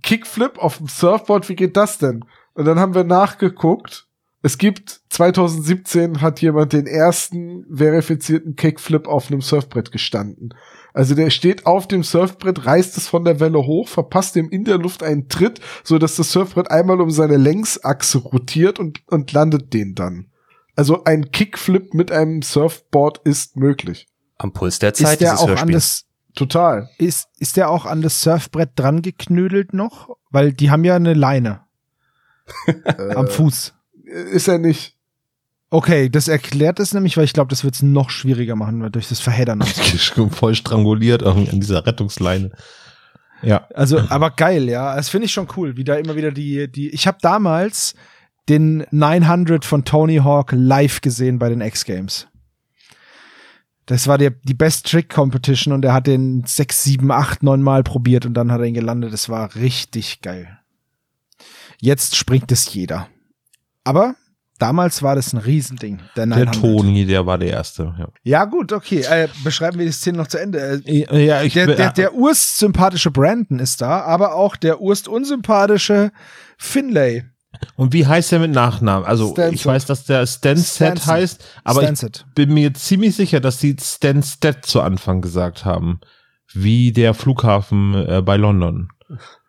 Kickflip auf dem Surfboard, wie geht das denn? Und dann haben wir nachgeguckt. Es gibt 2017 hat jemand den ersten verifizierten Kickflip auf einem Surfbrett gestanden. Also der steht auf dem Surfbrett, reißt es von der Welle hoch, verpasst ihm in der Luft einen Tritt, so dass das Surfbrett einmal um seine Längsachse rotiert und, und landet den dann. Also ein Kickflip mit einem Surfboard ist möglich. Am Puls der Zeit Ist der dieses auch an Hörspiel. das, Total. ist, ist der auch an das Surfbrett dran geknödelt noch? Weil die haben ja eine Leine am Äh, Fuß. Ist er nicht. Okay, das erklärt es nämlich, weil ich glaube, das wird es noch schwieriger machen, weil durch das Verheddern. voll stranguliert irgendwie an dieser Rettungsleine. Ja. Also, aber geil, ja. Das finde ich schon cool, wie da immer wieder die, die, ich habe damals den 900 von Tony Hawk live gesehen bei den X Games. Das war der, die Best Trick Competition und er hat den sechs, sieben, acht, neun Mal probiert und dann hat er ihn gelandet. Das war richtig geil. Jetzt springt es jeder. Aber damals war das ein Riesending. Der, Der 900. Toni, der war der Erste. Ja, Ja, gut, okay. Äh, beschreiben wir die Szene noch zu Ende. Äh, ja ich der, der, der urst sympathische Brandon ist da, aber auch der urst unsympathische Finlay. Und wie heißt der mit Nachnamen? Also Stansett. ich weiß, dass der Stanson. heißt, aber Stansett. ich bin mir ziemlich sicher, dass die Stansted zu Anfang gesagt haben. Wie der Flughafen äh, bei London.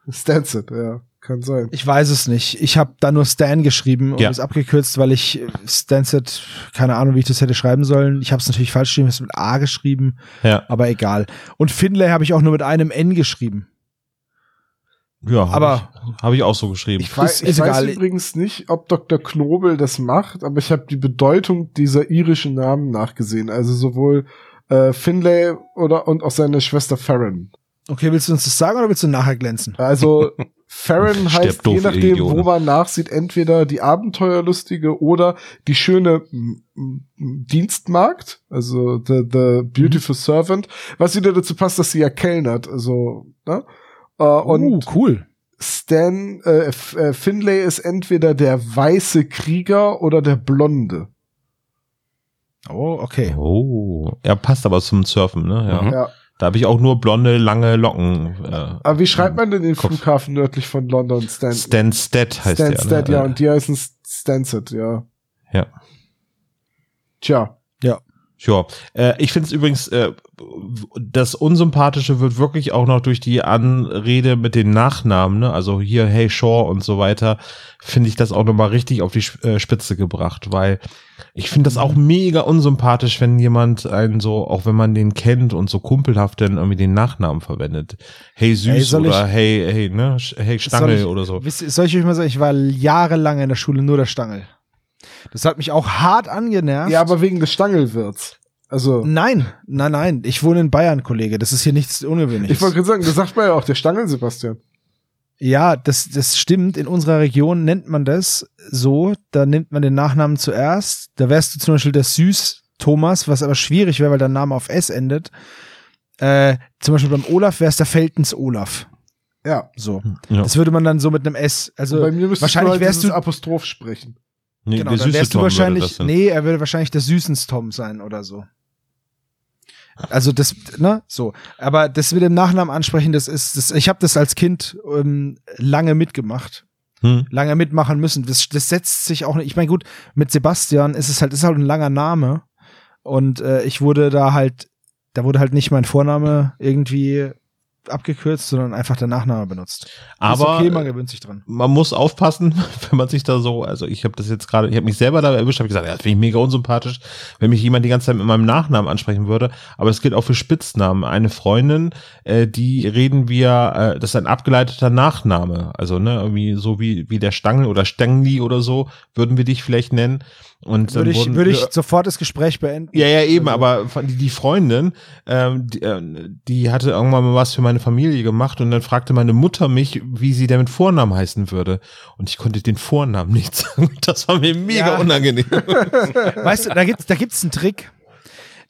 Stansett, ja. Kann sein. Ich weiß es nicht. Ich habe da nur Stan geschrieben und Ja. es abgekürzt, weil ich äh, Stansett, keine Ahnung, wie ich das hätte schreiben sollen. Ich habe es natürlich falsch geschrieben, ich habe es mit A geschrieben, Ja, aber egal. Und Finlay habe ich auch nur mit einem N geschrieben. ja Aber- habe ich, hab ich auch so geschrieben. Ich, weiß, ich weiß übrigens nicht, ob Dr. Knobel das macht, aber ich habe die Bedeutung dieser irischen Namen nachgesehen. Also sowohl äh, Finlay oder und auch seine Schwester Farron. Okay, willst du uns das sagen oder willst du nachher glänzen? Also Farron heißt, je nachdem, Idioten. wo man nachsieht, entweder die Abenteuerlustige oder die schöne Dienstmagd, also the, the beautiful servant, was wieder dazu passt, dass sie ja kellnert, also, ne? Äh, und uh, cool. Stan, äh, äh, Finlay ist entweder der weiße Krieger oder der Blonde. Oh, okay. Oh, er passt aber zum Surfen, ne? Ja. Mhm. Ja. Da habe ich auch nur blonde, lange Locken. Äh, Aber wie schreibt man denn den Kopf. Flughafen nördlich von London? Stan Stansted heißt Stansted, der. ja, Ne? und die heißen Stansted, ja. Ja. Tja. Ja, äh, ich finde es übrigens, äh, das Unsympathische wird wirklich auch noch durch die Anrede mit den Nachnamen, ne? also hier Hey Shaw und so weiter, finde ich das auch nochmal richtig auf die äh, Spitze gebracht, weil ich finde das auch mega unsympathisch, wenn jemand einen so, auch wenn man den kennt und so kumpelhaft dann irgendwie den Nachnamen verwendet. Hey Süß Ey, soll oder Hey, hey, ne, Hey Stangel ich- oder so. Soll ich euch mal sagen, ich war jahrelang in der Schule nur der Stangel. Das hat mich auch hart angenervt. Ja, aber wegen des Stangelwirts. Also, Nein, nein, nein. Ich wohne in Bayern, Kollege. Das ist hier nichts Ungewöhnliches. ich wollte gerade sagen, das sagt man ja auch, der Stangel, Sebastian. Ja, das, das stimmt. In unserer Region nennt man das so. Da nimmt man den Nachnamen zuerst. Da wärst du zum Beispiel der Süß Thomas, was aber schwierig wäre, weil dein Name auf S endet. Äh, zum Beispiel beim Olaf wär's der Feltens Olaf. Ja. So. Ja. Das würde man dann so mit einem S. Also Bei mir wahrscheinlich du halt wärst du Apostroph sprechen. Nee, genau, der dann wärst du Tom wahrscheinlich, nee, er würde wahrscheinlich der Süßens Tom sein oder so. Also das, ne, so. Aber das mit dem Nachnamen ansprechen, das ist, das, ich habe das als Kind ähm, lange mitgemacht, Hm. lange mitmachen müssen. Das, das setzt sich auch nicht. Ich meine, gut, mit Sebastian ist es halt, ist halt ein langer Name und äh, ich wurde da halt, da wurde halt nicht mein Vorname irgendwie abgekürzt, sondern einfach der Nachname benutzt. Aber okay, man gewöhnt sich dran. man muss aufpassen, wenn man sich da so, also ich habe das jetzt gerade, ich habe mich selber da erwischt, habe gesagt, ja, das finde ich mega unsympathisch, wenn mich jemand die ganze Zeit mit meinem Nachnamen ansprechen würde, aber es gilt auch für Spitznamen. Eine Freundin, äh, die reden wir, äh, das ist ein abgeleiteter Nachname, also ne, irgendwie so wie wie der Stangl oder Stengli oder so, würden wir dich vielleicht nennen und Würde ich, wurden würde ich sofort das Gespräch beenden. ja, ja, eben, Also- aber die, die Freundin, ähm, die, äh, die hatte irgendwann mal was für meine Familie gemacht und dann fragte meine Mutter mich, wie sie denn mit Vornamen heißen würde. Und ich konnte den Vornamen nicht sagen. Das war mir mega Ja. unangenehm. Weißt du, da gibt's, da gibt's einen Trick.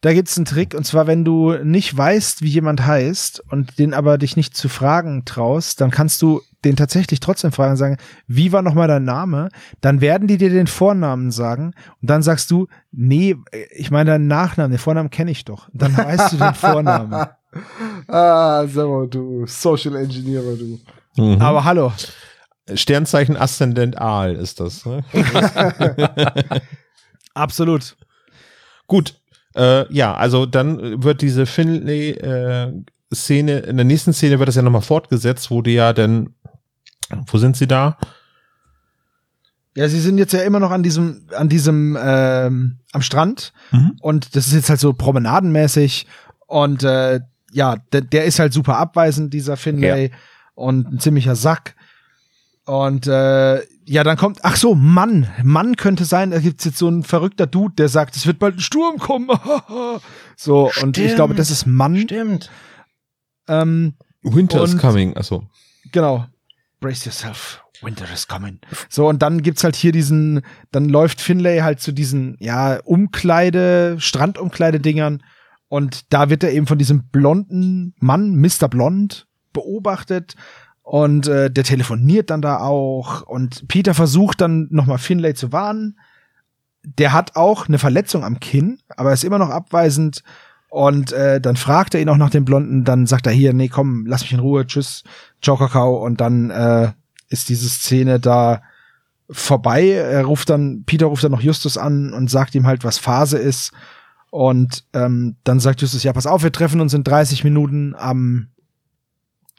Da gibt's einen Trick, und zwar, wenn du nicht weißt, wie jemand heißt und den aber dich nicht zu fragen traust, dann kannst du den tatsächlich trotzdem fragen und sagen, wie war nochmal dein Name? Dann werden die dir den Vornamen sagen und dann sagst du, nee, ich meine deinen Nachnamen, den Vornamen kenne ich doch. Und dann weißt du den Vornamen. Ah, sag mal, du Social Engineer, du. Mhm. Aber hallo, Sternzeichen Aszendent Aal ist das. Ne? absolut. Gut. Äh, ja, also dann wird diese Finlay-Szene, in der nächsten Szene wird das ja nochmal fortgesetzt, wo die ja dann, wo sind sie da? Ja, sie sind jetzt ja immer noch an diesem, an diesem, ähm, am Strand Mhm. und das ist jetzt halt so promenadenmäßig und äh, ja, der, der ist halt super abweisend, dieser Finlay und ein ziemlicher Sack. Und äh, ja, dann kommt, ach so, Mann, Mann könnte sein, da gibt's jetzt so ein verrückter Dude, der sagt, es wird bald ein Sturm kommen. so, und ich Stimmt. glaube, das ist Mann. Stimmt. Ähm, Winter is coming. Achso. Genau. Brace yourself. Winter is coming. So, und dann gibt's halt hier diesen, dann läuft Finlay halt zu diesen, ja, Umkleide, Strandumkleidedingern. Und da wird er eben von diesem blonden Mann, Mr. Blond, beobachtet. Und äh, der telefoniert dann da auch. Und Peter versucht dann nochmal Finlay zu warnen. Der hat auch eine Verletzung am Kinn, aber ist immer noch abweisend. Und äh, dann fragt er ihn auch nach dem Blonden, dann sagt er hier, nee, komm, lass mich in Ruhe, tschüss, ciao, Kakao. Und dann äh, ist diese Szene da vorbei. Er ruft dann, Peter ruft dann noch Justus an und sagt ihm halt, was Phase ist. Und ähm, dann sagt Justus, ja, pass auf, wir treffen uns in 30 Minuten am,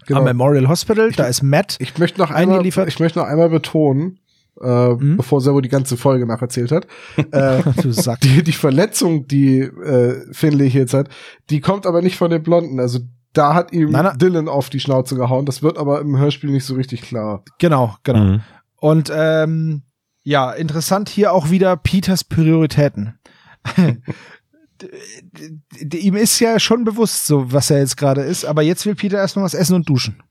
Genau. am Memorial Hospital. Da ist Matt. Ich möchte noch einmal, Eingeliefert. ich möchte noch einmal betonen, äh, Mhm. bevor Servo die ganze Folge nacherzählt hat, äh, Du Sack. die, die Verletzung, die äh, Finley hier jetzt hat, die kommt aber nicht von den Blonden. Also da hat ihm Nein, nein. Dylan auf die Schnauze gehauen. Das wird aber im Hörspiel nicht so richtig klar. Genau, genau. Mhm. Und ähm, ja, interessant hier auch wieder Peters Prioritäten. Ihm ist ja schon bewusst, so was er jetzt gerade ist, aber jetzt will Peter erstmal was essen und duschen.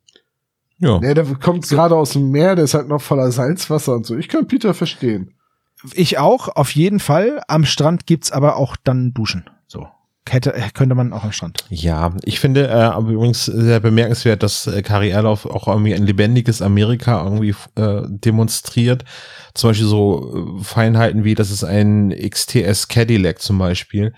Ja. Nee, der kommt gerade aus dem Meer, der ist halt noch voller Salzwasser und so. Ich kann Peter verstehen. Ich auch, auf jeden Fall. Am Strand gibt's aber auch dann Duschen. So. Hätte, könnte man auch am Strand. Ja, ich finde äh, aber übrigens sehr bemerkenswert, dass äh, Kari Erlauf auch irgendwie ein lebendiges Amerika irgendwie äh, demonstriert. Zum Beispiel so äh, Feinheiten wie, das ist ein XTS Cadillac zum Beispiel.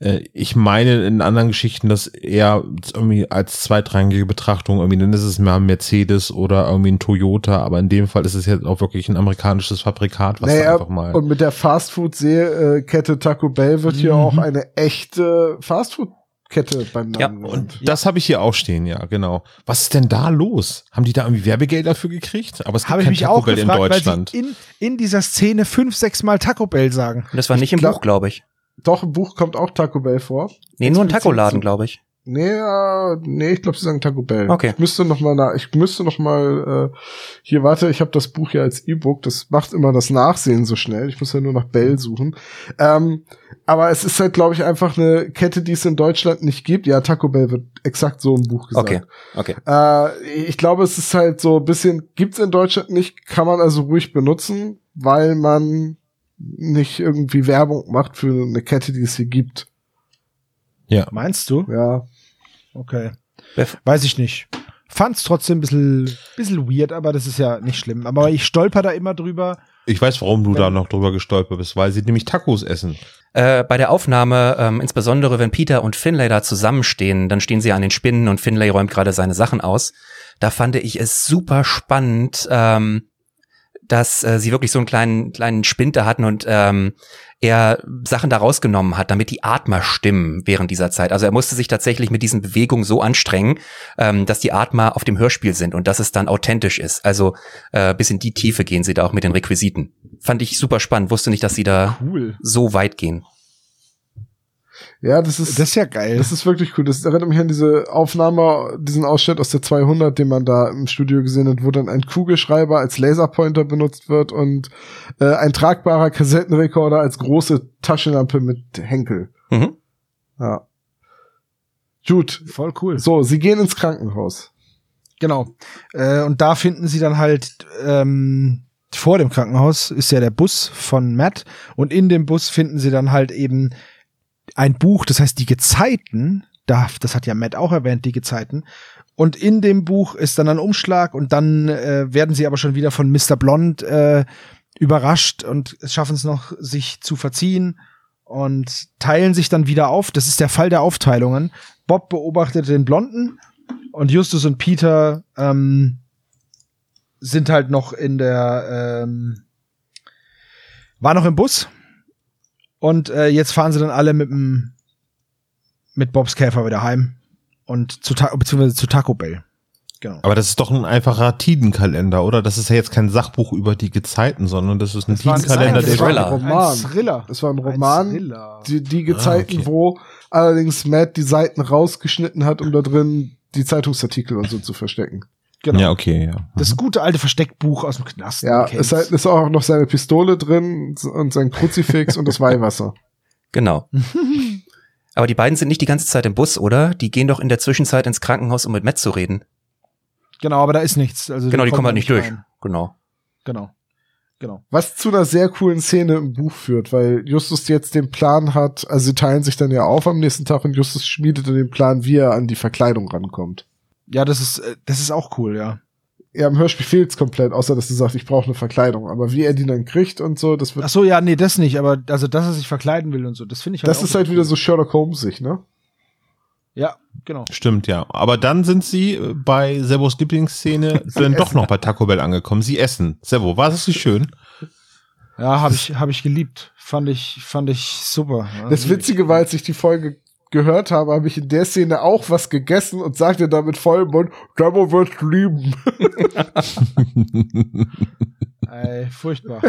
Äh, ich meine in anderen Geschichten, dass eher irgendwie als zweitrangige Betrachtung irgendwie, dann ist es mal ein Mercedes oder irgendwie ein Toyota, aber in dem Fall ist es jetzt auch wirklich ein amerikanisches Fabrikat, was Naja, einfach mal. und mit der Fastfood-Kette Taco Bell wird hier Mhm. auch eine echte Fastfood-Kette beim Ja, Namen Und genannt. das habe ich hier auch stehen, ja, genau. Was ist denn da los? Haben die da irgendwie Werbegeld dafür gekriegt? Aber es gibt Habe ich mich Taco auch Bell gefragt, in weil Deutschland. sie in, in dieser Szene fünf, sechs Mal Taco Bell sagen. Und das war nicht im glaub- Buch, glaube ich. Doch, im Buch kommt auch Taco Bell vor. Nee, nur ein Taco-Laden, glaube ich. Nee, äh, nee, ich glaube, sie sagen Taco Bell. Okay. Ich müsste noch mal nach, ich müsste noch mal äh, hier warte, ich habe das Buch ja als E-Book, das macht immer das Nachsehen so schnell. Ich muss ja nur nach Bell suchen. Ähm, aber es ist halt, glaube ich, einfach eine Kette, die es in Deutschland nicht gibt. Ja, Taco Bell wird exakt so im Buch gesagt. Okay, okay. Äh, ich glaube, es ist halt so ein bisschen, gibt's in Deutschland nicht, kann man also ruhig benutzen, weil man nicht irgendwie Werbung macht für eine Kette, die es hier gibt. Ja. Meinst du? Ja. Okay. Weiß ich nicht. Fand's trotzdem ein bisschen, bisschen weird, aber das ist ja nicht schlimm. Aber ich stolper da immer drüber. Ich weiß, warum du da noch drüber gestolpert bist, weil sie nämlich Tacos essen. Äh, bei der Aufnahme, ähm, insbesondere wenn Peter und Finlay da zusammenstehen, dann stehen sie an den Spinnen und Finlay räumt gerade seine Sachen aus. Da fand ich es super spannend, ähm, dass äh, sie wirklich so einen kleinen kleinen Spinte hatten und ähm, er Sachen da rausgenommen hat, damit die Atmer stimmen während dieser Zeit. Also er musste sich tatsächlich mit diesen Bewegungen so anstrengen, ähm, dass die Atmer auf dem Hörspiel sind und dass es dann authentisch ist. Also äh, bis in die Tiefe gehen sie da auch mit den Requisiten. Fand ich super spannend. Wusste nicht, dass sie da Cool. so weit gehen. Ja, das ist, Das ist ja geil. das ist wirklich cool. Das erinnert mich an diese Aufnahme, diesen Ausschnitt aus der 200, den man da im Studio gesehen hat, wo dann ein Kugelschreiber als Laserpointer benutzt wird und äh, ein tragbarer Kassettenrekorder als große Taschenlampe mit Henkel. Mhm. Ja. Gut. Voll cool. So, sie gehen ins Krankenhaus. Genau. Äh, und da finden sie dann halt ähm, vor dem Krankenhaus ist ja der Bus von Matt und in dem Bus finden sie dann halt eben ein Buch, das heißt die Gezeiten. Da, das hat ja Matt auch erwähnt, die Gezeiten. Und in dem Buch ist dann ein Umschlag und dann äh, werden sie aber schon wieder von Mr. Blond äh, überrascht und schaffen es noch, sich zu verziehen und teilen sich dann wieder auf. Das ist der Fall der Aufteilungen. Bob beobachtet den Blonden und Justus und Peter ähm, sind halt noch in der ähm, war noch im Bus und äh, jetzt fahren sie dann alle mit dem mit Bobs Käfer wieder heim und zu beziehungsweise zu Taco Bell. Genau. Aber das ist doch ein einfacher Tidenkalender, oder? Das ist ja jetzt kein Sachbuch über die Gezeiten, sondern das ist ein Das war ein Tidenkalender, der Thriller. ein Roman. Ein Thriller. Das war ein Ein Roman, Thriller. die, die Gezeiten, Ah, okay. wo allerdings Matt die Seiten rausgeschnitten hat, um da drin die Zeitungsartikel und so zu verstecken. Genau. Ja, okay, ja. Das gute alte Versteckbuch aus dem Knast. Ja, es ist, ist auch noch seine Pistole drin und sein Kruzifix und das Weihwasser. Genau. Aber die beiden sind nicht die ganze Zeit im Bus, oder? Die gehen doch in der Zwischenzeit ins Krankenhaus, um mit Matt zu reden. Genau, aber da ist nichts. Also Genau, die kommen halt nicht durch. rein. Genau. Genau. Genau. Was zu einer sehr coolen Szene im Buch führt, weil Justus jetzt den Plan hat, also sie teilen sich dann ja auf am nächsten Tag und Justus schmiedet dann den Plan, wie er an die Verkleidung rankommt. Ja, das ist, äh, das ist auch cool, ja. Ja, im Hörspiel fehlt's komplett, außer dass er sagt, ich brauche eine Verkleidung. Aber wie er die dann kriegt und so, das wird. Ach so, ja, nee, das nicht, aber also, dass er sich verkleiden will und so, das finde ich halt das auch ist halt wieder so Sherlock Holmes-sich, ne? Ja, genau. Stimmt, ja. Aber dann sind sie äh, bei Sebos Lieblingsszene dann doch noch bei Taco Bell angekommen. Sie essen. Sebo, war das nicht schön? Ja, habe ich, habe ich geliebt. Fand ich, fand ich super. Das lieb Witzige war, als ich die Folge gehört habe, habe ich in der Szene auch was gegessen und sagte damit voll im Mund, Demo wird lieben. Ey, furchtbar.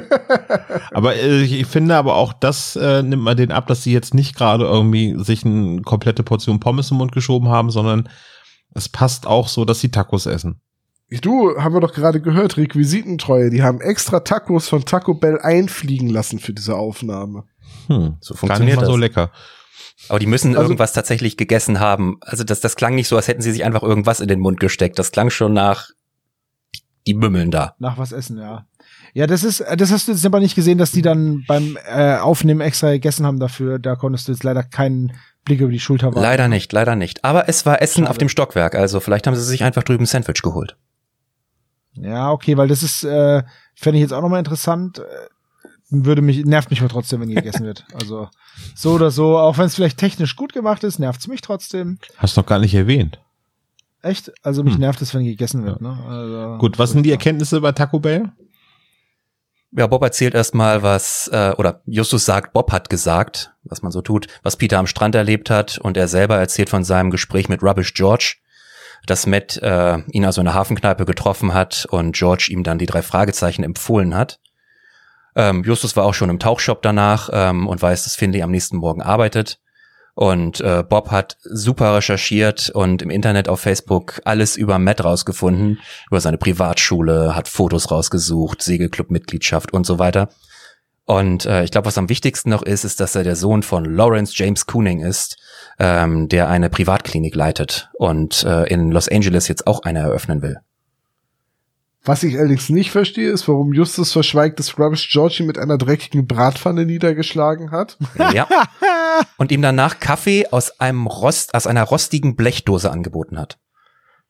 Aber äh, ich finde aber auch, das äh, nimmt man den ab, dass sie jetzt nicht gerade irgendwie sich eine komplette Portion Pommes im Mund geschoben haben, sondern es passt auch so, dass sie Tacos essen. Du, haben wir doch gerade gehört, Requisitentreue, die haben extra Tacos von Taco Bell einfliegen lassen für diese Aufnahme. Hm, So gar nicht funktioniert mal so das. lecker. Aber die müssen Also- irgendwas tatsächlich gegessen haben. Also das, das klang nicht so, als hätten sie sich einfach irgendwas in den Mund gesteckt. Das klang schon nach, die mümmeln da. Nach was essen, ja. Ja, das ist, das hast du jetzt aber nicht gesehen, dass die dann beim äh, Aufnehmen extra gegessen haben dafür. Da konntest du jetzt leider keinen Blick über die Schulter wagen. Leider nicht, leider nicht. Aber es war Essen Schade. auf dem Stockwerk. Also vielleicht haben sie sich einfach drüben ein Sandwich geholt. Ja, okay, weil das ist, äh, fände ich jetzt auch nochmal interessant. Würde mich, nervt mich aber trotzdem, wenn gegessen wird. Also so oder so, auch wenn es vielleicht technisch gut gemacht ist, nervt es mich trotzdem. Hast noch gar nicht erwähnt. Echt? Also mich Hm. nervt es, wenn gegessen wird. Ne? Also, Gut, was sind die Erkenntnisse bei Taco Bell? Ja, Bob erzählt erstmal, was, äh, oder Justus sagt, Bob hat gesagt, was man so tut, was Peter am Strand erlebt hat und er selber erzählt von seinem Gespräch mit Rubbish George, dass Matt äh, ihn also in der Hafenkneipe getroffen hat und George ihm dann die drei Fragezeichen empfohlen hat. Ähm, Justus war auch schon im Tauchshop danach ähm, und weiß, dass Finley am nächsten Morgen arbeitet. Und äh, Bob hat super recherchiert und im Internet auf Facebook alles über Matt rausgefunden, über seine Privatschule, hat Fotos rausgesucht, Segelclub-Mitgliedschaft und so weiter. Und äh, ich glaube, was am wichtigsten noch ist, ist, dass er der Sohn von Lawrence James Cooning ist, ähm, der eine Privatklinik leitet und äh, in Los Angeles jetzt auch eine eröffnen will. Was ich allerdings nicht verstehe, ist, warum Justus verschweigt, dass Rubbish George ihn mit einer dreckigen Bratpfanne niedergeschlagen hat. Ja. Und ihm danach Kaffee aus einem Rost, aus einer rostigen Blechdose angeboten hat.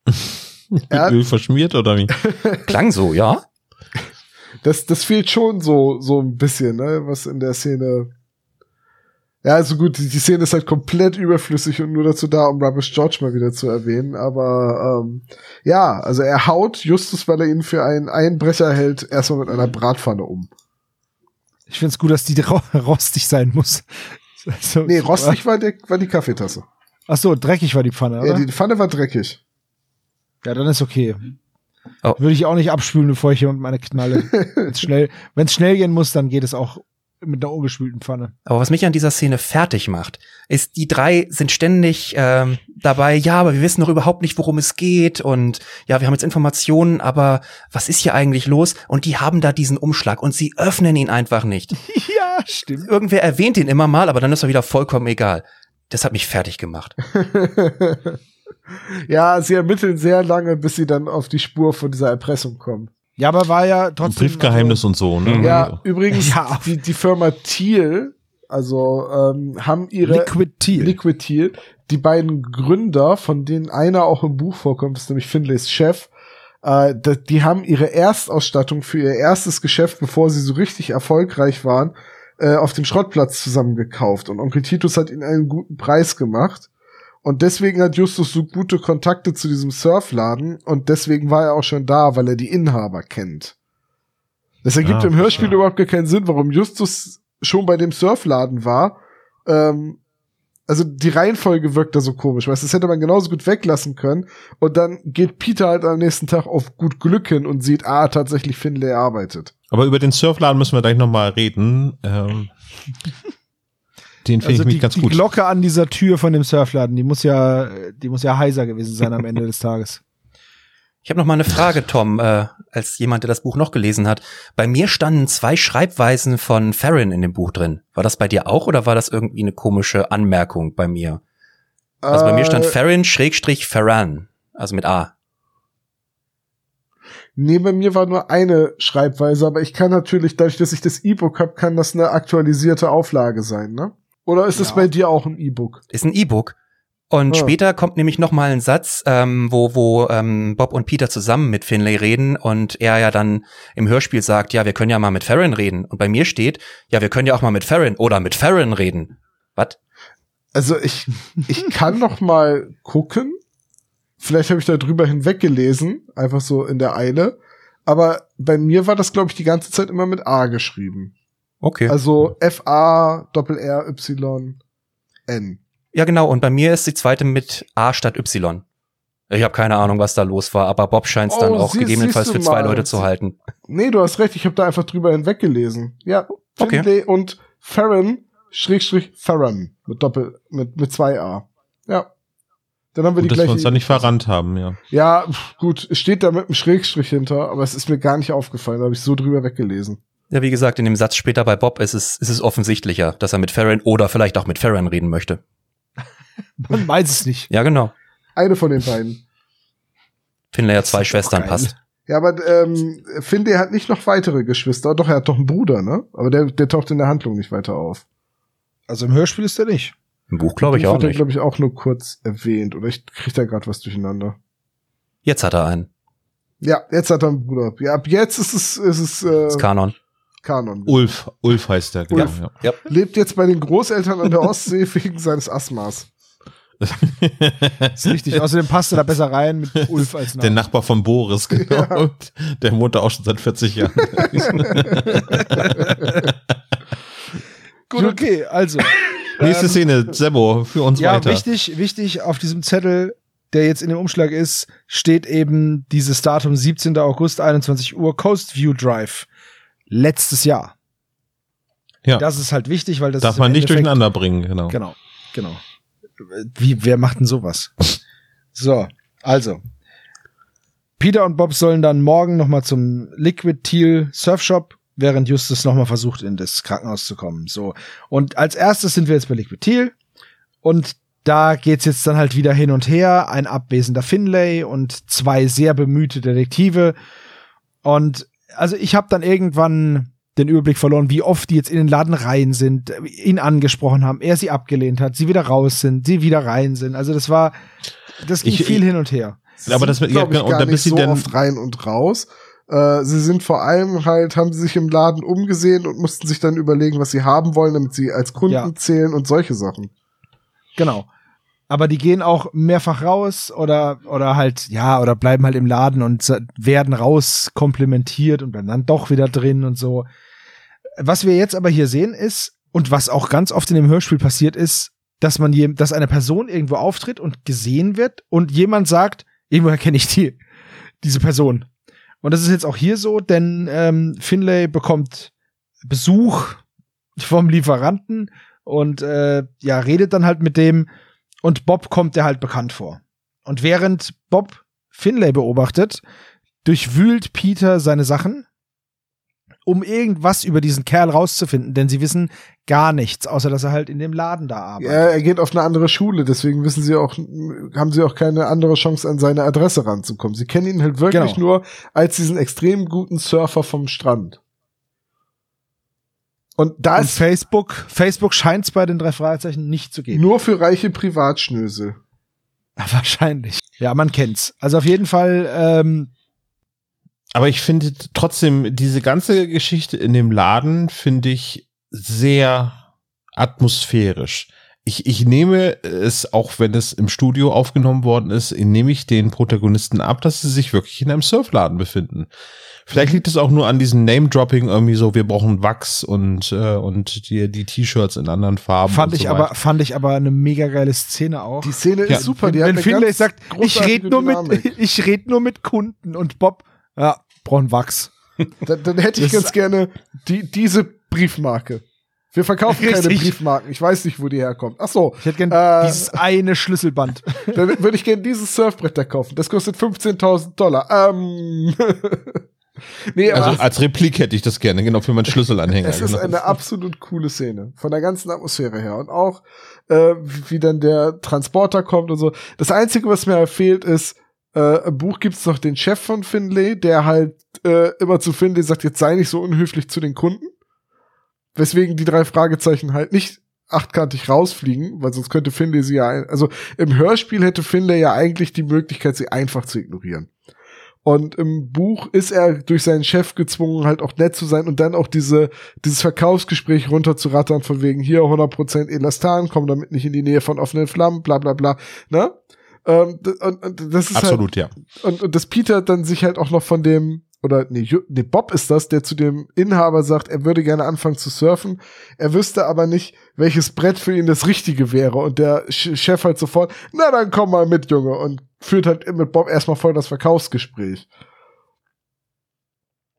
Mit Ja. Öl verschmiert oder wie? Klang so, ja? Das, das fehlt schon so, so ein bisschen, ne, was in der Szene. Ja, also gut, die, die Szene ist halt komplett überflüssig und nur dazu da, um Rubbish George mal wieder zu erwähnen. Aber ähm, ja, also er haut Justus, weil er ihn für einen Einbrecher hält, erstmal mit einer Bratpfanne um. Ich finde es gut, dass die ro rostig sein muss. Also, Nee, rostig war, der, war die Kaffeetasse. Ach so, dreckig war die Pfanne, oder? Ja, die Pfanne war dreckig. Ja, dann ist okay. Oh. Würde ich auch nicht abspülen, bevor ich hier unten meine Knalle. Wenn's schnell, wenn es schnell gehen muss, dann geht es auch mit einer ungespülten Pfanne. Aber was mich an dieser Szene fertig macht, ist, die drei sind ständig ähm, dabei, ja, aber wir wissen noch überhaupt nicht, worum es geht und ja, wir haben jetzt Informationen, aber was ist hier eigentlich los? Und die haben da diesen Umschlag und sie öffnen ihn einfach nicht. ja, stimmt. Irgendwer erwähnt ihn immer mal, aber dann ist er wieder vollkommen egal. Das hat mich fertig gemacht. ja, sie ermitteln sehr lange, bis sie dann auf die Spur von dieser Erpressung kommen. Ja, aber war ja Ein trotzdem. Briefgeheimnis und so, ne? Mhm. Ja, übrigens, Ja. die, die Firma Thiel, also ähm, haben Also, ihre Liquid Tea. Liquid Thiel, die beiden Gründer, von denen einer auch im Buch vorkommt, ist nämlich Finlays Chef, äh, die haben ihre Erstausstattung für ihr erstes Geschäft, bevor sie so richtig erfolgreich waren, äh, auf dem Schrottplatz zusammengekauft. Und Onkel Titus hat ihnen einen guten Preis gemacht. Und deswegen hat Justus so gute Kontakte zu diesem Surfladen und deswegen war er auch schon da, weil er die Inhaber kennt. Das ergibt Ah, im Hörspiel verstehe. überhaupt gar keinen Sinn, warum Justus schon bei dem Surfladen war. Ähm, also die Reihenfolge wirkt da so komisch, weißt du, das hätte man genauso gut weglassen können. Und dann geht Peter halt am nächsten Tag auf gut Glück hin und sieht, ah, tatsächlich Finlay arbeitet. Aber über den Surfladen müssen wir gleich nochmal reden. Ähm, den finde Also ich mich die, ganz die gut. Glocke an dieser Tür von dem Surfladen, die muss ja, die muss ja heiser gewesen sein am Ende des Tages. Ich habe noch mal eine Frage, Tom, äh, als jemand, der das Buch noch gelesen hat. Bei mir standen zwei Schreibweisen von Farron in dem Buch drin. War das bei dir auch oder war das irgendwie eine komische Anmerkung bei mir? Also bei mir stand Äh, Farron Schrägstrich Farran, also mit A. Nee, bei mir war nur eine Schreibweise, aber ich kann natürlich, dadurch, dass ich das E-Book habe, kann das eine aktualisierte Auflage sein, ne? Oder ist es Ja. bei dir auch ein E-Book? Ist ein E-Book. Und Ah. später kommt nämlich noch mal ein Satz, ähm, wo, wo ähm, Bob und Peter zusammen mit Finlay reden und er ja dann im Hörspiel sagt, ja, wir können ja mal mit Farron reden. Und bei mir steht, ja, wir können ja auch mal mit Farron oder mit Farron reden. Was? Also ich, ich kann noch mal gucken. Vielleicht habe ich da drüber hinweggelesen, einfach so in der Eile. Aber bei mir war das, glaube ich, die ganze Zeit immer mit A geschrieben. Okay. Also F-A, Doppel-R-Y-N. Ja, genau. Und bei mir ist die zweite mit A statt Y. Ich habe keine Ahnung, was da los war, aber Bob scheint es dann Oh, auch sie- gegebenenfalls für zwei mal. Leute zu halten. Nee, du hast recht, ich habe da einfach drüber hinweggelesen. Ja, Okay. Finlay und Farron, Schrägstrich Farron, mit Doppel, mit, mit zwei A. Ja. Dann haben wir Gut, die dass wir gleiche. uns da nicht verrannt haben, ja. Ja, pf, gut, es steht da mit einem Schrägstrich hinter, aber es ist mir gar nicht aufgefallen, da habe ich so drüber weggelesen. Ja, wie gesagt, in dem Satz später bei Bob ist es, ist es offensichtlicher, dass er mit Farron oder vielleicht auch mit Farron reden möchte. Man weiß es nicht. Ja, genau. Eine von den beiden. Finlay hat zwei Schwestern passt. Ja, aber ähm, Finlay hat nicht noch weitere Geschwister. Doch, er hat doch einen Bruder, ne? Aber der, der taucht in der Handlung nicht weiter auf. Also im Hörspiel ist er nicht. Im Buch glaube ich Den auch wird er, nicht. glaube ich, auch nur kurz erwähnt. Oder ich krieg da gerade was durcheinander. Jetzt hat er einen. Ja, jetzt hat er einen Bruder. Ja, ab jetzt ist es, ist es äh, Das ist Kanon. Kanon. Ulf, Ulf heißt der. genau, Ulf. Ja. Ja. Lebt jetzt bei den Großeltern an der Ostsee wegen seines Asthmas. ist richtig. Außerdem passt er da besser rein mit Ulf als Der Name. Nachbar von Boris, genau. Und der wohnt da auch schon seit 40 Jahren. Gut, okay, also. Nächste Ähm, Szene, Sebo, für uns Ja, weiter. wichtig, wichtig, auf diesem Zettel, der jetzt in dem Umschlag ist, steht eben dieses Datum 17. August, 21 Uhr, Coast View Drive. Letztes Jahr. Ja. Das ist halt wichtig, weil das Darf man nicht Endeffekt- durcheinander bringen, genau. Genau, genau. Wie, wer macht denn sowas? So, also. Peter und Bob sollen dann morgen noch mal zum Liquid Teal Surfshop, während Justus noch mal versucht, in das Krankenhaus zu kommen. So. Und als erstes sind wir jetzt bei Liquid Teal. Und da geht's jetzt dann halt wieder hin und her. Ein abwesender Finlay und zwei sehr bemühte Detektive. Und also ich habe dann irgendwann den Überblick verloren, wie oft die jetzt in den Laden rein sind, ihn angesprochen haben, er sie abgelehnt hat, sie wieder raus sind, sie wieder rein sind. Also das war, das ging Ich- viel hin und her. Aber das, Sind, ja, ich, genau, und gar da nicht bist so oft rein und raus. Äh, sie sind vor allem halt, haben sie sich im Laden umgesehen und mussten sich dann überlegen, was sie haben wollen, damit sie als Kunden Ja. zählen und solche Sachen. Genau. Aber die gehen auch mehrfach raus oder, oder halt, ja, oder bleiben halt im Laden und werden raus komplimentiert und bleiben dann doch wieder drin und so. Was wir jetzt aber hier sehen ist, und was auch ganz oft in dem Hörspiel passiert ist, dass man je, dass eine Person irgendwo auftritt und gesehen wird und jemand sagt, irgendwoher kenne ich die, diese Person. Und das ist jetzt auch hier so, denn ähm, Finlay bekommt Besuch vom Lieferanten und äh, ja, redet dann halt mit dem und Bob kommt der halt bekannt vor. Und während Bob Finlay beobachtet, durchwühlt Peter seine Sachen, um irgendwas über diesen Kerl rauszufinden, denn sie wissen gar nichts, außer dass er halt in dem Laden da arbeitet. Ja, er geht auf eine andere Schule, deswegen wissen sie auch, haben sie auch keine andere Chance, an seine Adresse ranzukommen. Sie kennen ihn halt wirklich Genau. nur als diesen extrem guten Surfer vom Strand. Und da Und ist Facebook, Facebook scheint es bei den drei Fragezeichen nicht zu geben. nur für reiche Privatschnösel. Wahrscheinlich. Ja, man kennt's. Also auf jeden Fall, ähm, aber ich finde trotzdem, diese ganze Geschichte in dem Laden finde ich sehr atmosphärisch. Ich, ich nehme es, auch wenn es im Studio aufgenommen worden ist, nehme ich den Protagonisten ab, dass sie sich wirklich in einem Surfladen befinden. Vielleicht liegt es auch nur an diesem Name-Dropping irgendwie so, wir brauchen Wachs und, äh, und die, die T-Shirts in anderen Farben. fand und ich so aber, fand ich aber eine mega geile Szene auch. Die Szene Ja, ist super. wenn Die hat wenn Finlay sagt, ich rede nur mit, Dynamik. ich rede nur mit Kunden und Bob, ja, brauchen Wachs. Dann, dann hätte ich Das- ganz gerne die, diese Briefmarke. Wir verkaufen keine Richtig. Briefmarken. Ich weiß nicht, wo die herkommt. Ach so. Ich hätte gern Äh, dieses eine Schlüsselband. Dann würde ich gerne dieses Surfbrett da kaufen. Das kostet 15.000 Dollar. Ähm. nee, aber Also als Replik hätte ich das gerne, genau, für meinen Schlüsselanhänger. es ist genau. eine absolut coole Szene. Von der ganzen Atmosphäre her. Und auch, äh, wie dann der Transporter kommt und so. Das Einzige, was mir fehlt, ist, äh, im Buch gibt's noch den Chef von Finlay, der halt äh, immer zu Finlay sagt, jetzt sei nicht so unhöflich zu den Kunden. Weswegen die drei Fragezeichen halt nicht achtkantig rausfliegen, weil sonst könnte Finlay sie ja, also im Hörspiel hätte Finlay ja eigentlich die Möglichkeit, sie einfach zu ignorieren. Und im Buch ist er durch seinen Chef gezwungen, halt auch nett zu sein und dann auch diese, dieses Verkaufsgespräch runterzurattern von wegen hier 100% Elastan, komm damit nicht in die Nähe von offenen Flammen, bla bla bla, ne? Ähm, und, und das ist halt, Absolut, ja. und, und dass Peter dann sich halt auch noch von dem, oder nee, nee, Bob ist das, der zu dem Inhaber sagt, er würde gerne anfangen zu surfen. Er wüsste aber nicht, welches Brett für ihn das Richtige wäre. Und der Ch Chef halt sofort, na dann komm mal mit, Junge. Und führt halt mit Bob erstmal voll das Verkaufsgespräch.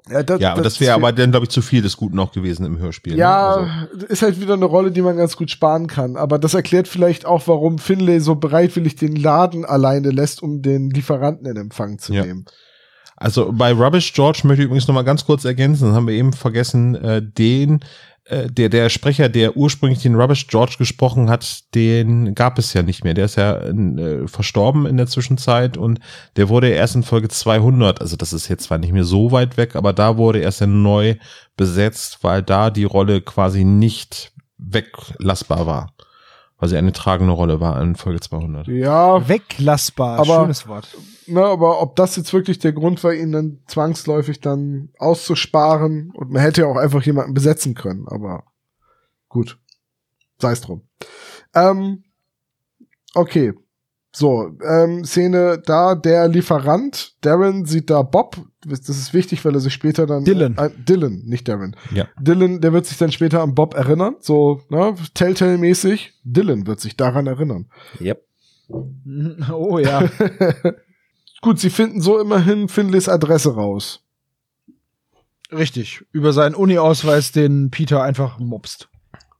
Ja, das, Ja, aber das wäre aber dann, glaube ich, zu viel des Guten auch gewesen im Hörspiel. ne? Also, ja, ist halt wieder eine Rolle, die man ganz gut sparen kann. Aber das erklärt vielleicht auch, warum Finlay so bereitwillig den Laden alleine lässt, um den Lieferanten in Empfang zu Ja. nehmen. Also bei Rubbish George möchte ich übrigens noch mal ganz kurz ergänzen, das haben wir eben vergessen, äh, den, äh, der, der Sprecher, der ursprünglich den Rubbish George gesprochen hat, den gab es ja nicht mehr. Der ist ja äh, verstorben in der Zwischenzeit und der wurde erst in Folge 200, also das ist jetzt zwar nicht mehr so weit weg, aber da wurde erst ja neu besetzt, weil da die Rolle quasi nicht weglassbar war. Weil sie eine tragende Rolle war in Folge 200. Ja, Weglassbar, Aber- schönes Wort. Ne, aber ob das jetzt wirklich der Grund war, ihn dann zwangsläufig dann auszusparen und man hätte ja auch einfach jemanden besetzen können, aber gut. Sei es drum. Ähm, okay. So, ähm, Szene da, der Lieferant, Darren sieht da Bob, das ist wichtig, weil er sich später dann Dylan. Äh, Dylan, nicht Darren. Ja. Dylan, der wird sich dann später an Bob erinnern, so, ne, Telltale-mäßig. Dylan wird sich daran erinnern. Yep. Oh ja. Gut, sie finden so immerhin Finleys Adresse raus. Richtig. Über seinen Uni-Ausweis, den Peter einfach mobst.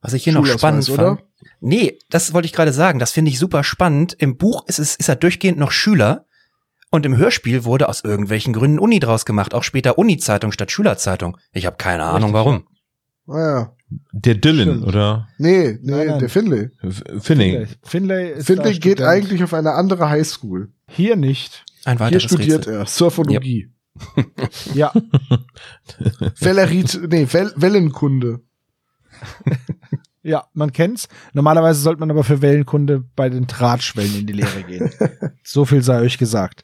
Was ich hier noch spannend fand. Nee, das wollte ich gerade sagen. Das finde ich super spannend. Im Buch ist, es, ist er durchgehend noch Schüler. Und im Hörspiel wurde aus irgendwelchen Gründen Uni draus gemacht. Auch später Uni-Zeitung statt Schülerzeitung. Ich habe keine Ahnung warum. Naja. Der Dylan, Stimmt. oder? Nee, nee, Nein, nein. der Finlay. Finlay. Finlay ist Finlay da geht Student. eigentlich auf eine andere Highschool. hier nicht. Ein Hier weiteres studiert Rätsel. er Surfologie. Ja. Wellerit, nee, Well Wellenkunde. Ja, man kennt's. Normalerweise sollte man aber für Wellenkunde bei den Drahtschwellen in die Lehre gehen. so viel sei euch gesagt.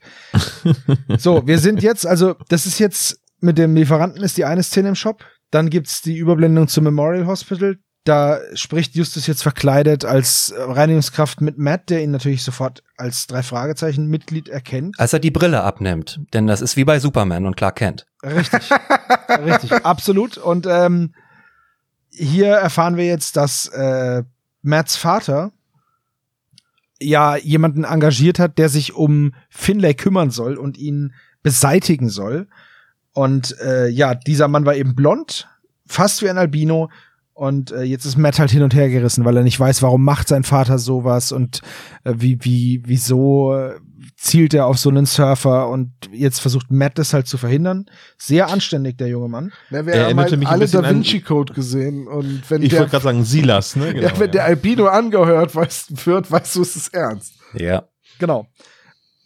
So, wir sind jetzt, also das ist jetzt mit dem Lieferanten ist die eine Szene im Shop. Dann gibt's die Überblendung zum Memorial Hospital. Da spricht Justus jetzt verkleidet als äh, Reinigungskraft mit Matt, der ihn natürlich sofort als drei Fragezeichen Mitglied erkennt. Als er die Brille abnimmt. Denn das ist wie bei Superman und Clark Kent. Richtig, richtig, absolut. Und ähm, hier erfahren wir jetzt, dass äh, Matts Vater ja jemanden engagiert hat, der sich um Finlay kümmern soll und ihn beseitigen soll. Und äh, ja, dieser Mann war eben blond, fast wie ein Albino. Und äh, jetzt ist Matt halt hin und her gerissen, weil er nicht weiß, warum macht sein Vater sowas und äh, wie, wie, wieso zielt er auf so einen Surfer und jetzt versucht Matt das halt zu verhindern. Sehr anständig, der junge Mann. Na, wir Er haben halt mich ein alle bisschen Da an- Vinci Code gesehen und wenn Ich wollte gerade sagen, Silas, ne? Genau, ja, wenn der Albino angehört weißt, wird, weißt du, es ist ernst. Ja. Genau.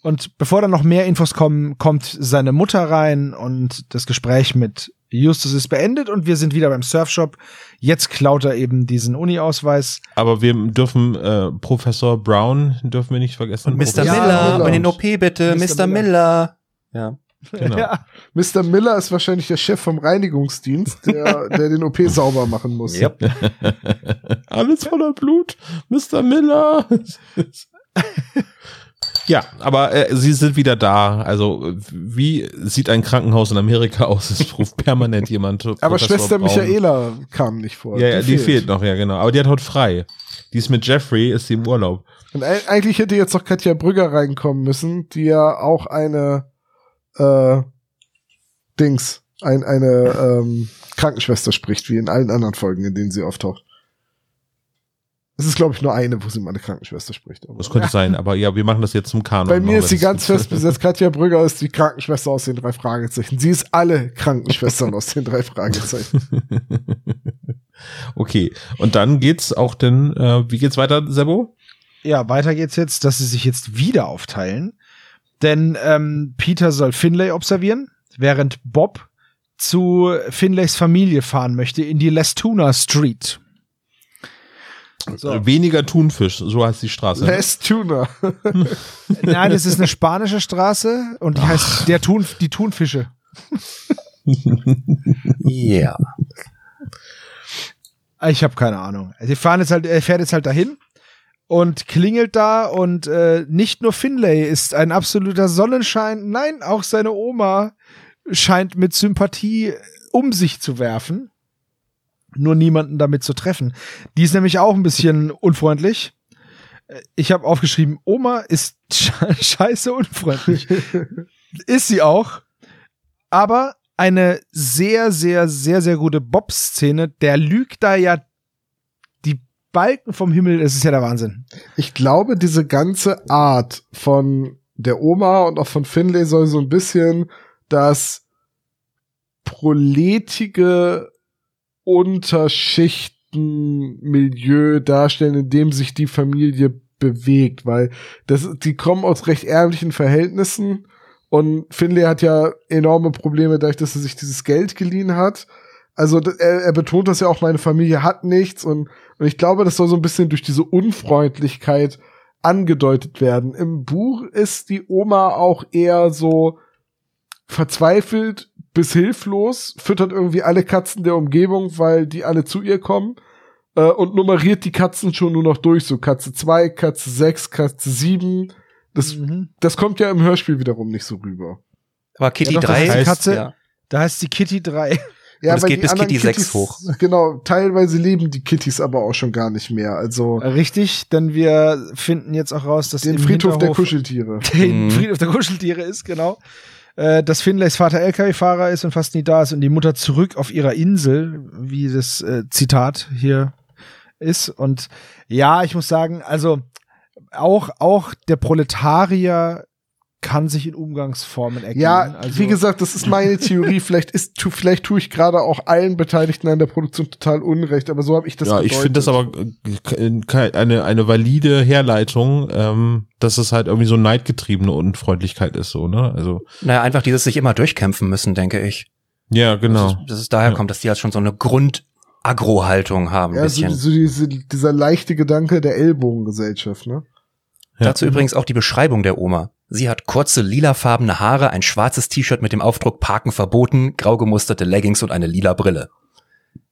Und bevor dann noch mehr Infos kommen, kommt seine Mutter rein und das Gespräch mit Justus ist beendet und wir sind wieder beim Surfshop. Jetzt klaut er eben diesen Uni-Ausweis. Aber wir dürfen äh, Professor Brown dürfen wir nicht vergessen. Und Mr. Ja, Miller, Miller. und den OP bitte, Mr. Mr. Miller. Ja. Genau. Ja. Mr. Miller ist wahrscheinlich der Chef vom Reinigungsdienst, der, der den OP sauber machen muss. Yep. Alles voller Blut, Mr. Miller. ja, aber äh, sie sind wieder da. Also wie sieht ein Krankenhaus in Amerika aus? Es ruft permanent jemand. Aber Professor Schwester Braun. Michaela kam nicht vor. Ja, ja, die, fehlt. noch, ja genau. Aber die hat heute frei. Die ist mit Jeffrey, ist sie im Urlaub. Und eig- eigentlich hätte jetzt noch Katja Brügger reinkommen müssen, die ja auch eine äh, Dings, ein, eine ähm, Krankenschwester spricht, wie in allen anderen Folgen, in denen sie auftaucht. Es ist, glaube ich, nur eine, wo sie mal eine Krankenschwester spricht. Aber Das könnte sein, aber ja, wir machen das jetzt zum Kanon. bei mir ist sie ganz fest besetzt. Katja Brügger ist die Krankenschwester aus den drei Fragezeichen. Sie ist alle Krankenschwestern aus den drei Fragezeichen. okay, und dann geht's auch denn, äh, wie geht's weiter, Sebo? ja, weiter geht's jetzt, dass sie sich jetzt wieder aufteilen. Denn ähm, Peter soll Finlay observieren, während Bob zu Finlays Familie fahren möchte in die Lestuna Street. So. Äh, Weniger Thunfisch, so heißt die Straße. Les Tuner. Nein, es ist eine spanische Straße und die heißt der Thun, die Thunfische. Ja. Ich habe keine Ahnung. Sie fahren jetzt halt, er fährt jetzt halt dahin und klingelt da und äh, nicht nur Finlay ist ein absoluter Sonnenschein, nein, auch seine Oma scheint mit Sympathie um sich zu werfen, nur niemanden damit zu treffen. Die ist nämlich auch ein bisschen unfreundlich. Äh, Ich habe aufgeschrieben, Oma ist sche- scheiße unfreundlich. ist sie auch, aber eine sehr, sehr, sehr, sehr gute Bob-Szene. Der lügt da ja die Balken vom Himmel. Das ist ja der Wahnsinn. Ich glaube, diese ganze Art von der Oma und auch von Finlay soll so ein bisschen das proletige Unterschichtenmilieu darstellen, in dem sich die Familie bewegt, weil das, die kommen aus recht ärmlichen Verhältnissen und Finlay hat ja enorme Probleme dadurch, dass er sich dieses Geld geliehen hat. Also er, er betont das ja auch, meine Familie hat nichts und, und ich glaube, das soll so ein bisschen durch diese Unfreundlichkeit angedeutet werden. Im Buch ist die Oma auch eher so verzweifelt bis hilflos, füttert irgendwie alle Katzen der Umgebung, weil die alle zu ihr kommen äh, und nummeriert die Katzen schon nur noch durch, so Katze 2, Katze 6, Katze 7. Das, Mhm. das kommt ja im Hörspiel wiederum nicht so rüber. Aber Kitty Ja, doch, das 3 heißt, die Katze- ja. Da heißt die Kitty 3. Ja, Und es geht bis Kitty 6 Kittys- hoch. Genau, teilweise leben die Kittys aber auch schon gar nicht mehr. Also Richtig, denn wir finden jetzt auch raus, dass den im Friedhof der Hinterhof- Kuscheltiere. den Mhm. Friedhof der Kuscheltiere ist, genau. Äh, dass Finlays Vater LKW-Fahrer ist und fast nie da ist und die Mutter zurück auf ihrer Insel, wie das äh, Zitat hier ist. Und ja, ich muss sagen, also auch, auch der Proletarier kann sich in Umgangsformen ergeben. Ja, also, wie gesagt, das ist meine Theorie. vielleicht ist, tu, vielleicht tue ich gerade auch allen Beteiligten an der Produktion total Unrecht, aber so habe ich das ja, ich finde das aber äh, eine, eine valide Herleitung, ähm, dass es halt irgendwie so neidgetriebene Unfreundlichkeit ist, so, ne? Also, Naja, einfach dieses sich immer durchkämpfen müssen, denke ich. ja, genau. Dass, es, dass es daher Ja. kommt, dass die halt schon so eine Grund-Agro-Haltung haben, ein Ja, so, bisschen. so diese, dieser leichte Gedanke der Ellbogengesellschaft, ne? Ja. Dazu übrigens auch die Beschreibung der Oma. Sie hat kurze lilafarbene Haare, ein schwarzes T-Shirt mit dem Aufdruck Parken verboten, grau gemusterte Leggings und eine lila Brille.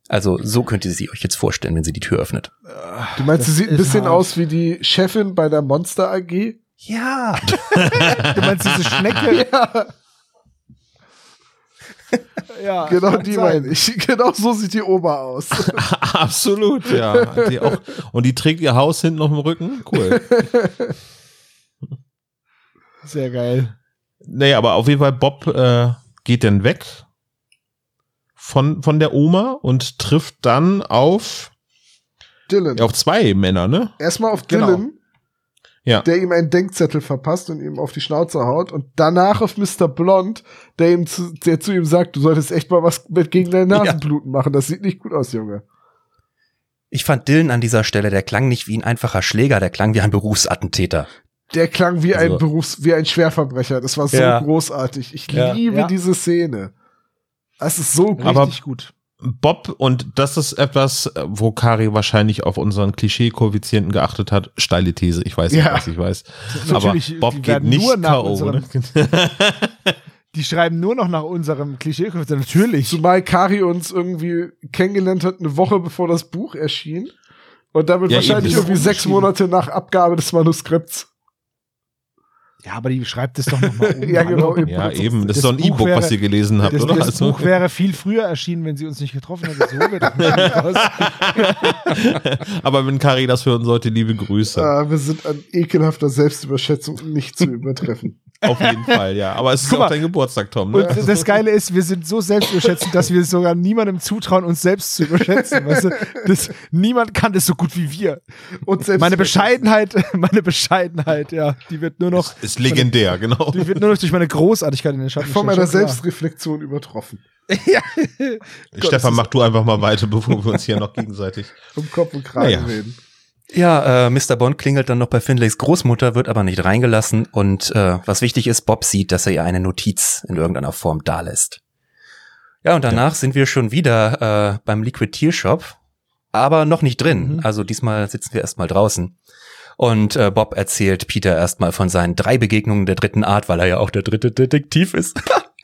Also so könnt ihr sie euch jetzt vorstellen, wenn sie die Tür öffnet. Du meinst, sie Das sieht ein bisschen hart. aus wie die Chefin bei der Monster AG? Ja. du meinst diese Schnecke? Ja, ja, genau die sein. meine ich. Genau so sieht die Oma aus. Absolut, ja. Die auch, und die trägt ihr Haus hinten auf dem Rücken. Cool. Sehr geil. Nee, aber auf jeden Fall, Bob äh, geht dann weg von, von der Oma und trifft dann auf, Dylan. auf zwei Männer, ne? Erstmal auf Genau. Dylan, Ja. der ihm einen Denkzettel verpasst und ihm auf die Schnauze haut. Und danach auf Mr. Blond, der ihm zu, der zu ihm sagt, du solltest echt mal was mit gegen deine Ja. Nasenbluten machen. Das sieht nicht gut aus, Junge. Ich fand Dylan an dieser Stelle, der klang nicht wie ein einfacher Schläger, der klang wie ein Berufsattentäter. Der klang wie ein Also- Berufs-, wie ein Schwerverbrecher. Das war so Ja. großartig. Ich Ja. liebe Ja. diese Szene. Das ist so gut. Aber- Richtig gut. Bob, und das ist etwas, wo Kari wahrscheinlich auf unseren Klischee-Koeffizienten geachtet hat. Steile These, ich weiß nicht, Ja. was ich weiß. Aber Bob geht nicht nur nach K.O. unserem- Ne? Die schreiben nur noch nach unserem Klischee. Natürlich. Zumal Kari uns irgendwie kennengelernt hat, eine Woche bevor das Buch erschien. Und damit Ja, wahrscheinlich irgendwie sechs. Monate nach Abgabe des Manuskripts. Ja, aber die schreibt es doch nochmal um. Ja, genau. Ja, eben. Das, Das ist doch ein E-Book, was ihr gelesen habt, Das, oder? das Also- Buch wäre viel früher erschienen, wenn sie uns nicht getroffen hätte. So wird das. Aber wenn Kari das hören sollte, liebe Grüße. Äh, wir sind an ekelhafter Selbstüberschätzung nicht zu übertreffen. Auf jeden Fall, ja. Aber es ist Guck ja auch mal. dein Geburtstag, Tom. Und Ne? das Geile ist, wir sind so selbstüberschätzend, dass wir sogar niemandem zutrauen, uns selbst zu überschätzen. Weißt du? das, niemand kann das so gut wie wir. Und selbst Meine Bescheidenheit, meine Bescheidenheit, ja, die wird nur noch, Ist legendär, genau. die wird nur noch durch meine Großartigkeit in den Schatten von meiner. Selbstreflexion übertroffen. Stefan, mach du einfach mal weiter, bevor wir uns hier noch gegenseitig. Um Kopf und Kragen Naja. reden. Ja, äh, Mr. Bond klingelt dann noch bei Finlays Großmutter, wird aber nicht reingelassen und äh, was wichtig ist, Bob sieht, dass er ihr eine Notiz in irgendeiner Form dalässt. Ja, und danach sind wir schon wieder äh, beim Liquidiershop, aber noch nicht drin. Mhm. Also diesmal sitzen wir erstmal draußen. Und äh, Bob erzählt Peter erstmal von seinen drei Begegnungen der dritten Art, weil er ja auch der dritte Detektiv ist.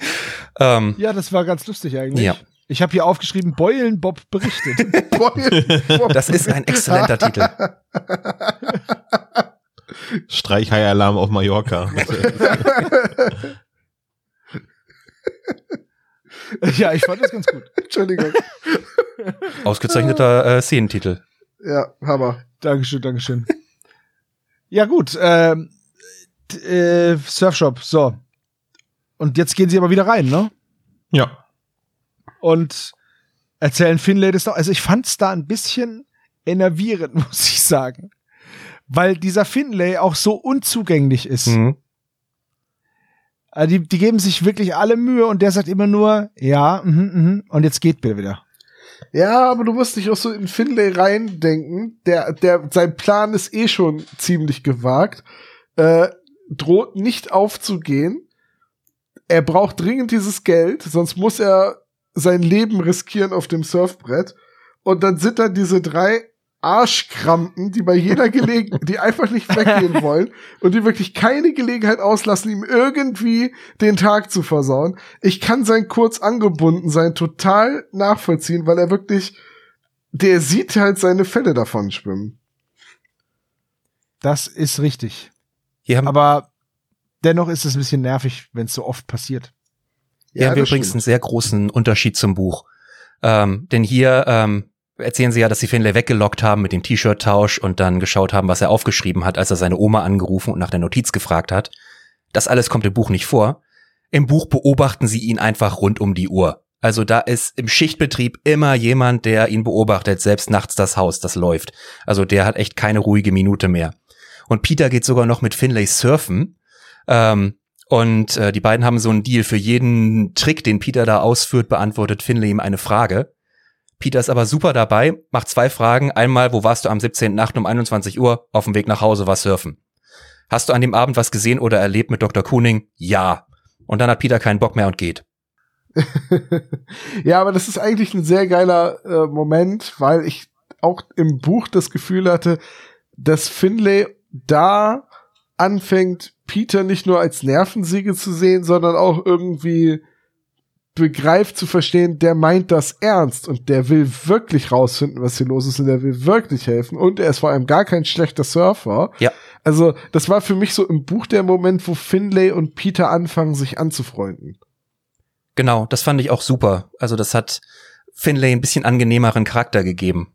ähm, Ja, das war ganz lustig eigentlich. Ja. Ich habe hier aufgeschrieben, Beulen Bob berichtet. Boah, das ist ein exzellenter Titel. Streichhai-Alarm auf Mallorca. ja, ich fand das ganz gut. Entschuldigung. Ausgezeichneter äh, Szenentitel. Ja, Hammer. Dankeschön, Dankeschön. ja, gut. Ähm, äh, Surfshop, so. Und jetzt gehen sie aber wieder rein, ne? ja. Und erzählen Finlay das doch. Also ich fand's da ein bisschen enervierend, muss ich sagen. Weil dieser Finlay auch so unzugänglich ist. Mhm. Also die, die geben sich wirklich alle Mühe und der sagt immer nur, ja, mhm, mhm, und jetzt geht bitte wieder. Ja, aber du musst dich auch so in Finlay reindenken. Der, der, sein Plan ist eh schon ziemlich gewagt. Äh, droht nicht aufzugehen. Er braucht dringend dieses Geld, sonst muss er sein Leben riskieren auf dem Surfbrett. Und dann sind da diese drei Arschkrampen, die bei jeder Gelegenheit, die einfach nicht weggehen wollen und die wirklich keine Gelegenheit auslassen, ihm irgendwie den Tag zu versauen. Ich kann sein kurz angebunden sein total nachvollziehen, weil er wirklich, der sieht halt seine Fälle davon schwimmen. Das ist richtig. Haben, Aber dennoch ist es ein bisschen nervig, wenn es so oft passiert. Hier haben wir übrigens stimmt. einen sehr großen Unterschied zum Buch. Ähm, denn hier ähm, erzählen sie ja, dass sie Finlay weggelockt haben mit dem T-Shirt-Tausch und dann geschaut haben, was er aufgeschrieben hat, als er seine Oma angerufen und nach der Notiz gefragt hat. Das alles kommt im Buch nicht vor. Im Buch beobachten sie ihn einfach rund um die Uhr. Also da ist im Schichtbetrieb immer jemand, der ihn beobachtet, selbst nachts das Haus, das läuft. Also der hat echt keine ruhige Minute mehr. Und Peter geht sogar noch mit Finlay surfen. Ähm, und äh, die beiden haben so einen Deal. Für jeden Trick, den Peter da ausführt, beantwortet Finlay ihm eine Frage. Peter ist aber super dabei, macht zwei Fragen. Einmal, wo warst du am 17. Nacht um 21 Uhr? Auf dem Weg nach Hause war surfen. Hast du an dem Abend was gesehen oder erlebt mit Dr. Kuning? Ja. Und dann hat Peter keinen Bock mehr und geht. ja, aber das ist eigentlich ein sehr geiler äh, Moment, weil ich auch im Buch das Gefühl hatte, dass Finlay da anfängt, Peter nicht nur als Nervensäge zu sehen, sondern auch irgendwie begreift zu verstehen, der meint das ernst und der will wirklich rausfinden, was hier los ist und der will wirklich helfen und er ist vor allem gar kein schlechter Surfer. Ja. Also, das war für mich so im Buch der Moment, wo Finlay und Peter anfangen, sich anzufreunden. Genau, das fand ich auch super. Also das hat Finlay ein bisschen angenehmeren Charakter gegeben.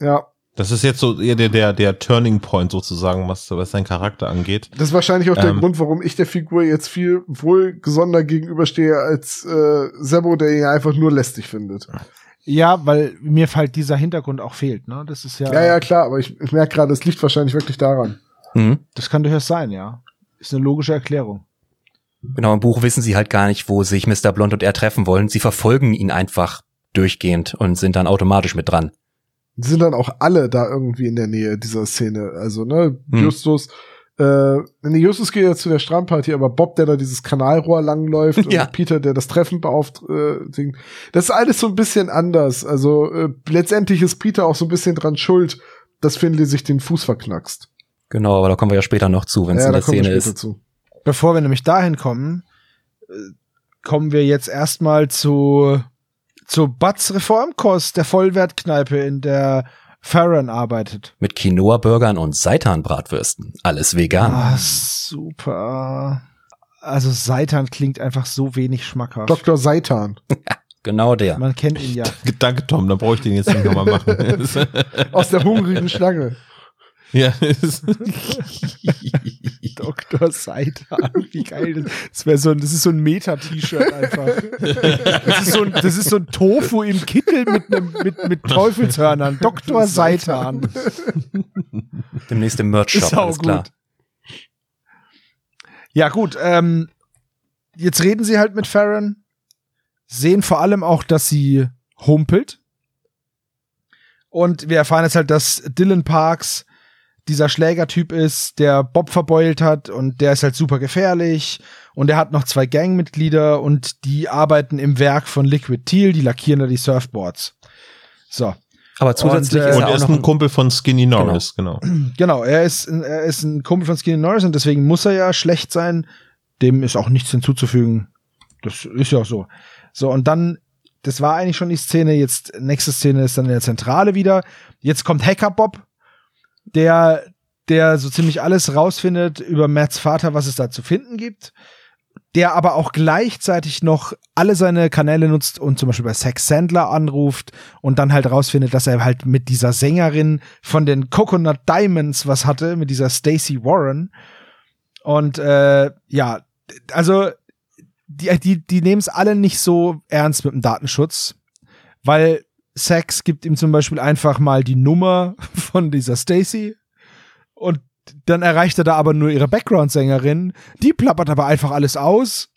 Ja. Das ist jetzt so eher der, der, der Turning Point sozusagen, was, was sein Charakter angeht. Das ist wahrscheinlich auch der Ähm. Grund, warum ich der Figur jetzt viel wohlgesonder gegenüberstehe als äh, Sebo, der ihn einfach nur lästig findet. Ja, weil mir halt dieser Hintergrund auch fehlt, ne? Das ist ja, Ja, ja, klar, aber ich, ich merke gerade, es liegt wahrscheinlich wirklich daran. Mhm. das kann durchaus sein, ja. Ist eine logische Erklärung. Genau, im Buch wissen sie halt gar nicht, wo sich Mr. Blond und er treffen wollen. Sie verfolgen ihn einfach durchgehend und sind dann automatisch mit dran. Die sind dann auch alle da irgendwie in der Nähe dieser Szene. Also, ne, Hm. Justus, äh, nee, Justus geht ja zu der Strandparty, aber Bob, der da dieses Kanalrohr langläuft Ja. und Peter, der das Treffen beauftragt, äh, das ist alles so ein bisschen anders. Also, äh, letztendlich ist Peter auch so ein bisschen dran schuld, dass Finley sich den Fuß verknackst. Genau, aber da kommen wir ja später noch zu, wenn es ja, in der Szene ist. zu. Bevor wir nämlich dahin kommen, äh, kommen wir jetzt erstmal zu, zu Butts Reformkurs, der Vollwertkneipe, in der Farron arbeitet. Mit Quinoa-Burgern und Seitanbratwürsten. Alles vegan. Ah, super. Also Seitan klingt einfach so wenig schmackhaft. Dr. Seitan. Genau der. Man kennt ihn ja. Danke, Tom, dann brauche ich den jetzt nicht nochmal machen. Aus der hungrigen Schlange. Ja, ist- Dr. Seitan, wie geil das Das wäre so ein, das ist so ein Meta-T-Shirt einfach. Das ist so ein, das ist so ein Tofu im Kittel mit, nem, mit, mit Teufelshörnern. Dr. Seitan. Demnächst im Merch-Shop, alles klar. gut. Ja, gut, ähm, jetzt reden sie halt mit Farron, sehen vor allem auch, dass sie humpelt. Und wir erfahren jetzt halt, dass Dylan Parks dieser Schlägertyp ist, der Bob verbeult hat und der ist halt super gefährlich und er hat noch zwei Gangmitglieder und die arbeiten im Werk von Liquid Teal, die lackieren da die Surfboards. So. Aber zusätzlich Und, äh, ist Und er er auch ist noch ein ein, Kumpel von Skinny Norris, genau. Genau, er ist, ein- er ist ein Kumpel von Skinny Norris und deswegen muss er ja schlecht sein. Dem ist auch nichts hinzuzufügen. Das ist ja auch so. So, und dann, das war eigentlich schon die Szene. Jetzt, nächste Szene ist dann in der Zentrale wieder. Jetzt kommt Hacker Bob, der, der so ziemlich alles rausfindet über Matts Vater, was es da zu finden gibt. Der aber auch gleichzeitig noch alle seine Kanäle nutzt und zum Beispiel bei Sex Sandler anruft und dann halt rausfindet, dass er halt mit dieser Sängerin von den Coconut Diamonds was hatte, mit dieser Stacey Warren. Und äh, ja, also die, die, die nehmen es alle nicht so ernst mit dem Datenschutz, weil Sex gibt ihm zum Beispiel einfach mal die Nummer von dieser Stacey und dann erreicht er da aber nur ihre Background-Sängerin. Die plappert aber einfach alles aus.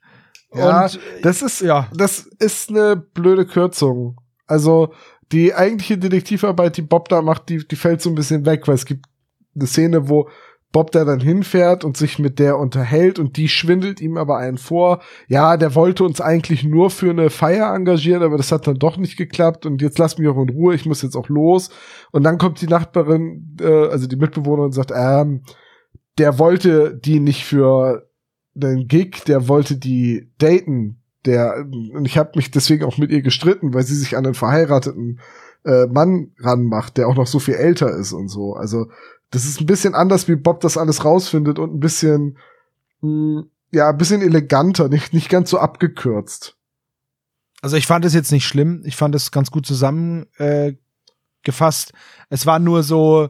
Ja, und Das ist, ja, das ist eine blöde Kürzung. Also, die eigentliche Detektivarbeit, die Bob da macht, die, die fällt so ein bisschen weg, weil es gibt eine Szene, wo Bob da dann hinfährt und sich mit der unterhält und die schwindelt ihm aber einen vor. Ja, der wollte uns eigentlich nur für eine Feier engagieren, aber das hat dann doch nicht geklappt und jetzt lass mich auch in Ruhe, ich muss jetzt auch los. Und dann kommt die Nachbarin, äh, also die Mitbewohnerin sagt, ähm, der wollte die nicht für den Gig, der wollte die daten. Der, und ich habe mich deswegen auch mit ihr gestritten, weil sie sich an einen verheirateten äh, Mann ranmacht, der auch noch so viel älter ist und so. Also das ist ein bisschen anders, wie Bob das alles rausfindet und ein bisschen, mh, ja, ein bisschen eleganter, nicht, nicht ganz so abgekürzt. Also ich fand es jetzt nicht schlimm. Ich fand es ganz gut zusammengefasst. Äh, es war nur so,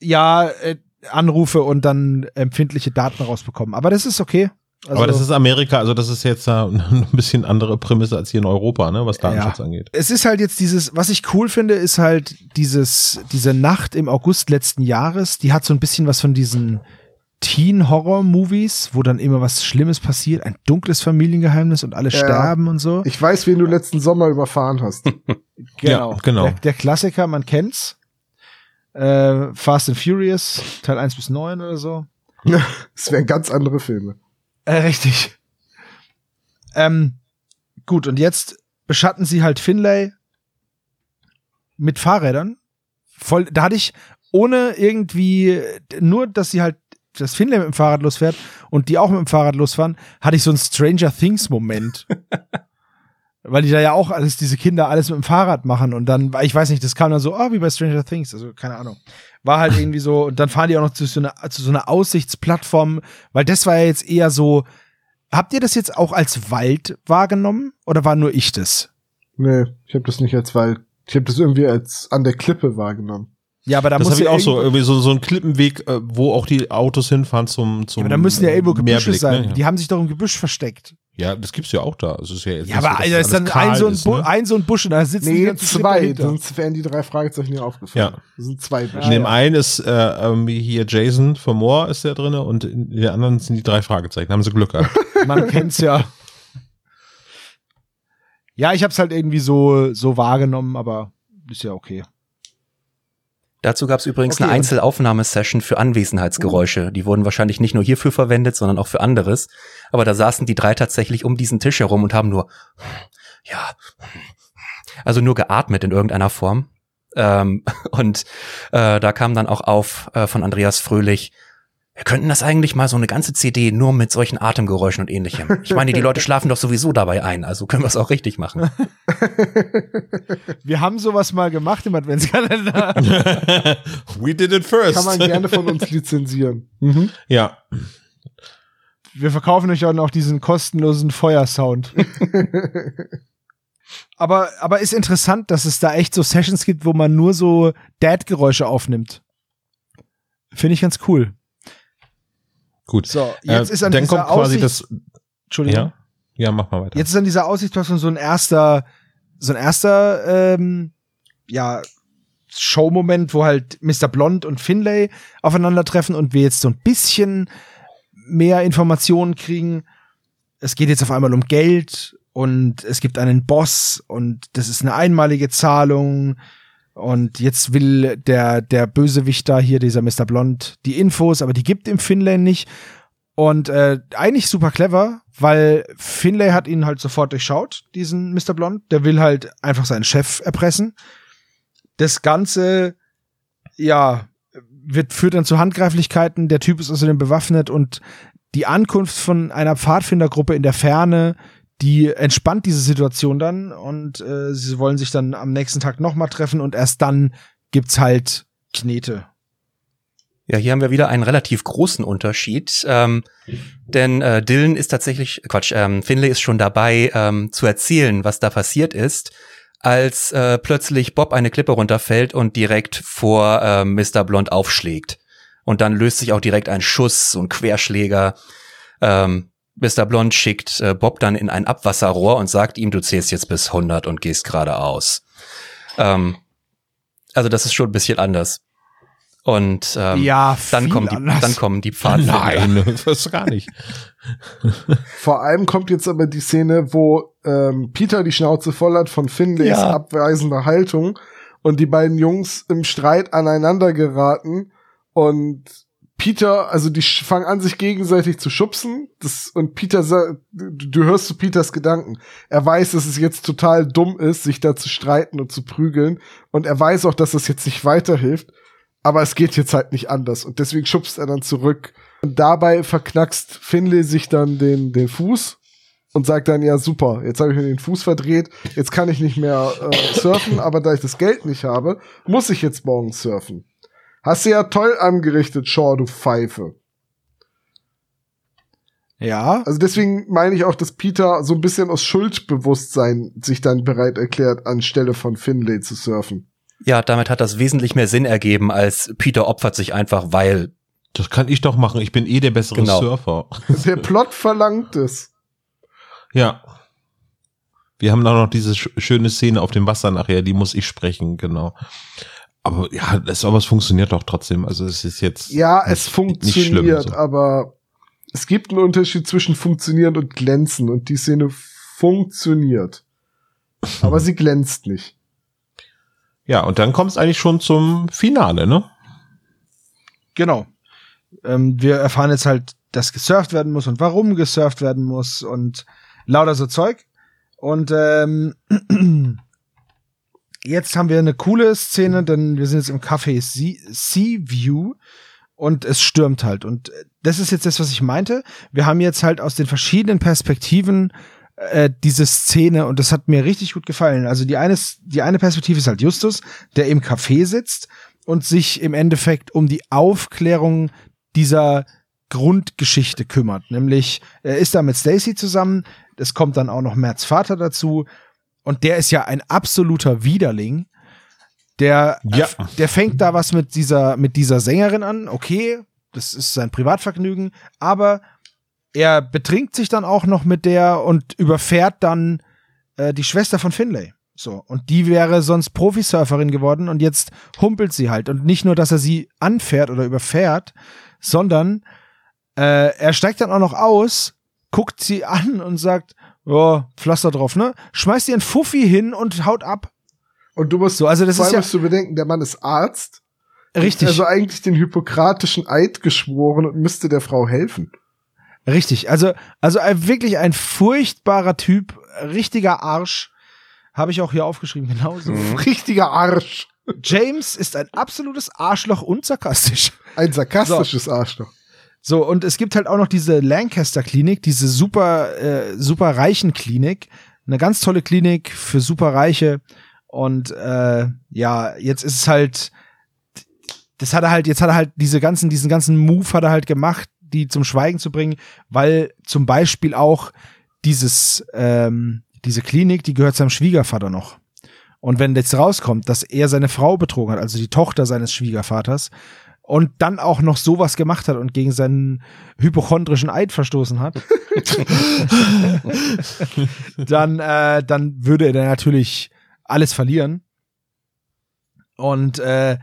ja, äh, Anrufe und dann empfindliche Daten rausbekommen. Aber das ist okay. Also, aber das ist Amerika, also das ist jetzt ein bisschen andere Prämisse als hier in Europa, ne, was Datenschutz ja. angeht. Es ist halt jetzt dieses, was ich cool finde, ist halt dieses, diese Nacht im August letzten Jahres, die hat so ein bisschen was von diesen Teen-Horror-Movies, wo dann immer was Schlimmes passiert, ein dunkles Familiengeheimnis und alle ja. sterben und so. Ich weiß, wen du letzten Sommer überfahren hast. genau. Ja, genau. Der, der, Klassiker, man kennt's. Äh, Fast and Furious, Teil 1 bis 9 oder so. das wären ganz andere Filme. Äh, richtig. Ähm, gut, und jetzt beschatten sie halt Finlay mit Fahrrädern. Voll, da hatte ich ohne irgendwie, nur dass sie halt das Finlay mit dem Fahrrad losfährt und die auch mit dem Fahrrad losfahren, hatte ich so einen Stranger Things Moment. Weil die da ja auch alles, diese Kinder alles mit dem Fahrrad machen und dann, ich weiß nicht, das kam dann so, oh, wie bei Stranger Things, also keine Ahnung. War halt irgendwie so, und dann fahren die auch noch zu so einer, zu so einer Aussichtsplattform, weil das war ja jetzt eher so, habt ihr das jetzt auch als Wald wahrgenommen oder war nur ich das? Nee, ich habe das nicht als Wald. Ich habe das irgendwie als an der Klippe wahrgenommen. Ja, aber da das muss ja auch so irgendwie so, so ein Klippenweg, äh, wo auch die Autos hinfahren zum zum. Ja, aber da müssen ja irgendwo Gebüsche sein. Ne? Die haben sich doch im Gebüsch versteckt. Ja, das gibt's ja auch da. Also ist ja, jetzt ja aber so, da ist dann ein so ein, ist, ne? ein so ein Busch und da sitzen nee, die zwei, sonst wären die drei Fragezeichen hier aufgefallen. Ja. Das sind zwei Büsche. In dem einen ist äh, irgendwie hier Jason von Moore ist der drinne und in der anderen sind die drei Fragezeichen. Haben sie Glück gehabt. Man kennt's ja. Ja, ich hab's halt irgendwie so so wahrgenommen, aber ist ja okay. Dazu gab es übrigens okay, eine Einzelaufnahmesession für Anwesenheitsgeräusche. Uh. Die wurden wahrscheinlich nicht nur hierfür verwendet, sondern auch für anderes. Aber da saßen die drei tatsächlich um diesen Tisch herum und haben nur, ja, also nur geatmet in irgendeiner Form. Ähm, und äh, da kam dann auch auf äh, von Andreas Fröhlich, wir könnten das eigentlich mal so eine ganze CD nur mit solchen Atemgeräuschen und ähnlichem. Ich meine, die Leute schlafen doch sowieso dabei ein, also können wir es auch richtig machen. Wir haben sowas mal gemacht im Adventskalender. We did it first. Kann man gerne von uns lizenzieren. Mhm. Ja. Wir verkaufen euch auch noch diesen kostenlosen Feuersound. aber, aber ist interessant, dass es da echt so Sessions gibt, wo man nur so Dad-Geräusche aufnimmt. Finde ich ganz cool. Gut. So, jetzt äh, ist an dann kommt quasi Aussicht das. Entschuldigung. Ja? ja, mach mal weiter. Jetzt ist an dieser Aussichtsplattform so ein erster, so ein erster, ähm, ja, Showmoment, wo halt Mr. Blond und Finlay aufeinandertreffen und wir jetzt so ein bisschen mehr Informationen kriegen. Es geht jetzt auf einmal um Geld und es gibt einen Boss und das ist eine einmalige Zahlung und jetzt will der, der Bösewicht da hier, dieser Mr. Blond, die Infos, aber die gibt ihm Finlay nicht. Und äh, eigentlich super clever, weil Finlay hat ihn halt sofort durchschaut, diesen Mr. Blond. Der will halt einfach seinen Chef erpressen. Das Ganze, ja, wird, führt dann zu Handgreiflichkeiten. Der Typ ist außerdem bewaffnet und die Ankunft von einer Pfadfindergruppe in der Ferne die entspannt diese Situation dann und äh, sie wollen sich dann am nächsten Tag nochmal treffen und erst dann gibt's halt Knete. Ja, hier haben wir wieder einen relativ großen Unterschied, ähm, denn äh, Dylan ist tatsächlich, Quatsch, ähm, Finlay ist schon dabei ähm, zu erzählen, was da passiert ist, als äh, plötzlich Bob eine Klippe runterfällt und direkt vor äh, Mr. Blond aufschlägt. Und dann löst sich auch direkt ein Schuss, ein Querschläger. Ähm, Mr. Blond schickt äh, Bob dann in ein Abwasserrohr und sagt ihm, du zählst jetzt bis 100 und gehst geradeaus. Ähm, also das ist schon ein bisschen anders. Und ähm, ja, dann kommen die, anders. dann kommen die Pfadfinder. Nein, das gar nicht. Vor allem kommt jetzt aber die Szene, wo ähm, Peter die Schnauze voll hat von Finlays ja. abweisender Haltung und die beiden Jungs im Streit aneinander geraten und Peter, also die fangen an, sich gegenseitig zu schubsen. Das, und Peter, du, hörst zu Peters Gedanken. Er weiß, dass es jetzt total dumm ist, sich da zu streiten und zu prügeln. Und er weiß auch, dass das jetzt nicht weiterhilft. Aber es geht jetzt halt nicht anders. Und deswegen schubst er dann zurück. Und dabei verknackst Finlay sich dann den, den Fuß und sagt dann, ja super, jetzt habe ich mir den Fuß verdreht, jetzt kann ich nicht mehr äh, surfen, aber da ich das Geld nicht habe, muss ich jetzt morgen surfen. Hast du ja toll angerichtet, Shaw, du Pfeife. Ja, Also deswegen meine ich auch, dass Peter so ein bisschen aus Schuldbewusstsein sich dann bereit erklärt, anstelle von Finlay zu surfen. Ja, damit hat das wesentlich mehr Sinn ergeben, als Peter opfert sich einfach, weil Das kann ich doch machen. Ich bin eh der bessere Genau. Surfer. Der Plot verlangt es. Ja. Wir haben auch noch diese sch schöne Szene auf dem Wasser nachher, die muss ich sprechen, genau. Aber ja, das, aber es funktioniert doch trotzdem. Also es ist jetzt. Ja, nicht- es nicht funktioniert, schlimm, so. aber es gibt einen Unterschied zwischen funktionieren und glänzen und die Szene funktioniert. Aber sie glänzt nicht. Ja, und dann kommt es eigentlich schon zum Finale, ne? genau. Ähm, wir erfahren jetzt halt, dass gesurft werden muss und warum gesurft werden muss und lauter so Zeug. Und ähm, jetzt haben wir eine coole Szene, denn wir sind jetzt im Café Sea, View und es stürmt halt. Und das ist jetzt das, was ich meinte. Wir haben jetzt halt aus den verschiedenen Perspektiven äh, diese Szene und das hat mir richtig gut gefallen. Also die eine, die eine Perspektive ist halt Justus, der im Café sitzt und sich im Endeffekt um die Aufklärung dieser Grundgeschichte kümmert. Nämlich, er ist da mit Stacy zusammen, es kommt dann auch noch Merz Vater dazu und der ist ja ein absoluter Widerling. Der, Ja. der fängt da was mit dieser, mit dieser Sängerin an, okay, das ist sein Privatvergnügen, aber er betrinkt sich dann auch noch mit der und überfährt dann äh, die Schwester von Finlay. So, und die wäre sonst Profisurferin geworden und jetzt humpelt sie halt. Und nicht nur, dass er sie anfährt oder überfährt, sondern äh, er steigt dann auch noch aus, guckt sie an und sagt, ja, Pflaster drauf, ne? Schmeißt ihren Fuffi hin und haut ab. Und du musst, So, also das vor ist allem ja musst du bedenken, der Mann ist Arzt. richtig. Also eigentlich den hippokratischen Eid geschworen und müsste der Frau helfen. Richtig, also, also ein, wirklich ein furchtbarer Typ, richtiger Arsch. Habe ich auch hier aufgeschrieben, genauso. Richtiger Arsch. James ist ein absolutes Arschloch und sarkastisch. Ein sarkastisches Arschloch. So, und es gibt halt auch noch diese Lancaster-Klinik, diese super, äh, super reichen Klinik. Eine ganz tolle Klinik für super Reiche. Und äh, ja, jetzt ist es halt, das hat er halt, jetzt hat er halt diese ganzen, diesen ganzen Move hat er halt gemacht, die zum Schweigen zu bringen, weil zum Beispiel auch dieses, ähm, diese Klinik, die gehört seinem Schwiegervater noch. Und wenn jetzt rauskommt, dass er seine Frau betrogen hat, also die Tochter seines Schwiegervaters, und dann auch noch sowas gemacht hat und gegen seinen hypochondrischen Eid verstoßen hat, dann, äh, dann würde er natürlich alles verlieren. Und äh,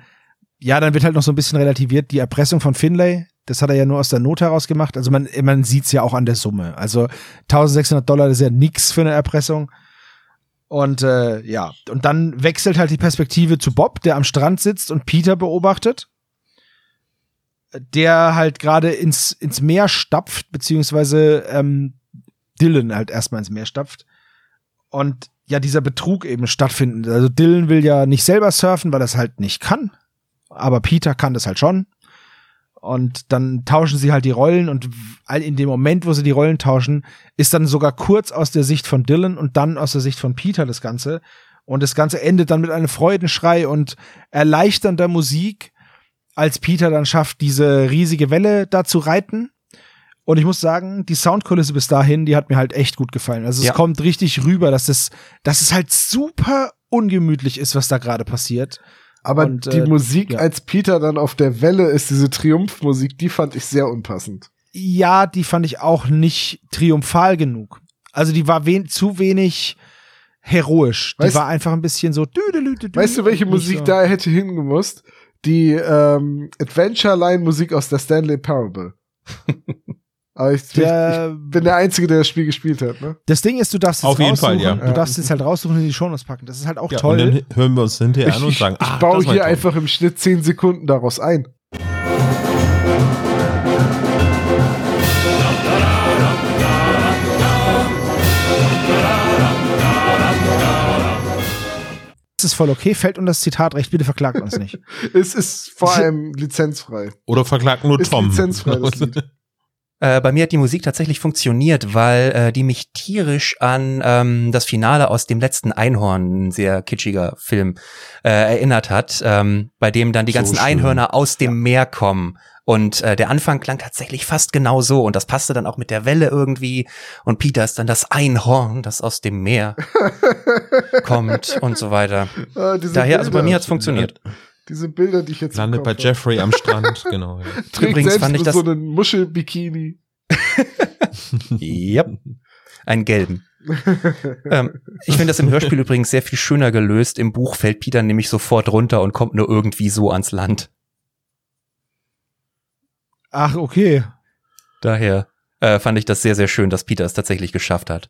ja, dann wird halt noch so ein bisschen relativiert die Erpressung von Finlay. Das hat er ja nur aus der Not heraus gemacht. Also man, man sieht's ja auch an der Summe. Also 1600 Dollar das ist ja nix für eine Erpressung. Und äh, ja, und dann wechselt halt die Perspektive zu Bob, der am Strand sitzt und Peter beobachtet der halt gerade ins, ins Meer stapft, beziehungsweise ähm, Dylan halt erstmal ins Meer stapft. Und ja, dieser Betrug eben stattfindet. Also Dylan will ja nicht selber surfen, weil er es halt nicht kann. Aber Peter kann das halt schon. Und dann tauschen sie halt die Rollen und in dem Moment, wo sie die Rollen tauschen, ist dann sogar kurz aus der Sicht von Dylan und dann aus der Sicht von Peter das Ganze. Und das Ganze endet dann mit einem Freudenschrei und erleichternder Musik, als Peter dann schafft, diese riesige Welle da zu reiten. Und ich muss sagen, die Soundkulisse bis dahin, die hat mir halt echt gut gefallen. Also es Ja. kommt richtig rüber, dass es, dass es halt super ungemütlich ist, was da gerade passiert. Aber Und, die äh, Musik, ja. als Peter dann auf der Welle ist, diese Triumphmusik, die fand ich sehr unpassend. Ja, die fand ich auch nicht triumphal genug. Also die war wen zu wenig heroisch. Die Weißt- war einfach ein bisschen so. dü- dü- dü- dü- Weißt du, welche Musik so. da hätte hingemusst? Die ähm, Adventure-Line-Musik aus der Stanley Parable. Aber ich, Der- ich bin der Einzige, der das Spiel gespielt hat, ne? Das Ding ist, du darfst jetzt Auf jeden Fall, raussuchen. ja. Du darfst jetzt halt raussuchen und in die Shownotes packen. Das ist halt auch Ja, toll. Und dann hören wir uns hinterher Ich, an und ich, sagen, ich ah, baue hier toll. einfach im Schnitt 10 Sekunden daraus ein. Ist voll okay, fällt unter das Zitatrecht, bitte verklagt uns nicht. Es ist vor allem lizenzfrei. Oder verklagt nur Ist Tom. lizenzfrei, das Lied. Äh, bei mir hat die Musik tatsächlich funktioniert, weil äh, die mich tierisch an ähm, das Finale aus dem letzten Einhorn, ein sehr kitschiger Film, äh, erinnert hat, ähm, bei dem dann die So ganzen schön. Einhörner aus dem Meer kommen. Und äh, der Anfang klang tatsächlich fast genau so und das passte dann auch mit der Welle irgendwie. Und Peter ist dann das Einhorn, das aus dem Meer kommt und so weiter. Ah, Daher, also bei mir hat's funktioniert. Diese Bilder, die ich jetzt Landet bei. Jeffrey am Strand, genau. Ja. Trägt Übrigens selbst fand ich das- so einen Muschelbikini. Yep. Einen gelben. ähm, ich finde das im Hörspiel übrigens sehr viel schöner gelöst. Im Buch fällt Peter nämlich sofort runter und kommt nur irgendwie so ans Land. Ach, okay. Daher äh, fand ich das sehr, sehr schön, dass Peter es tatsächlich geschafft hat.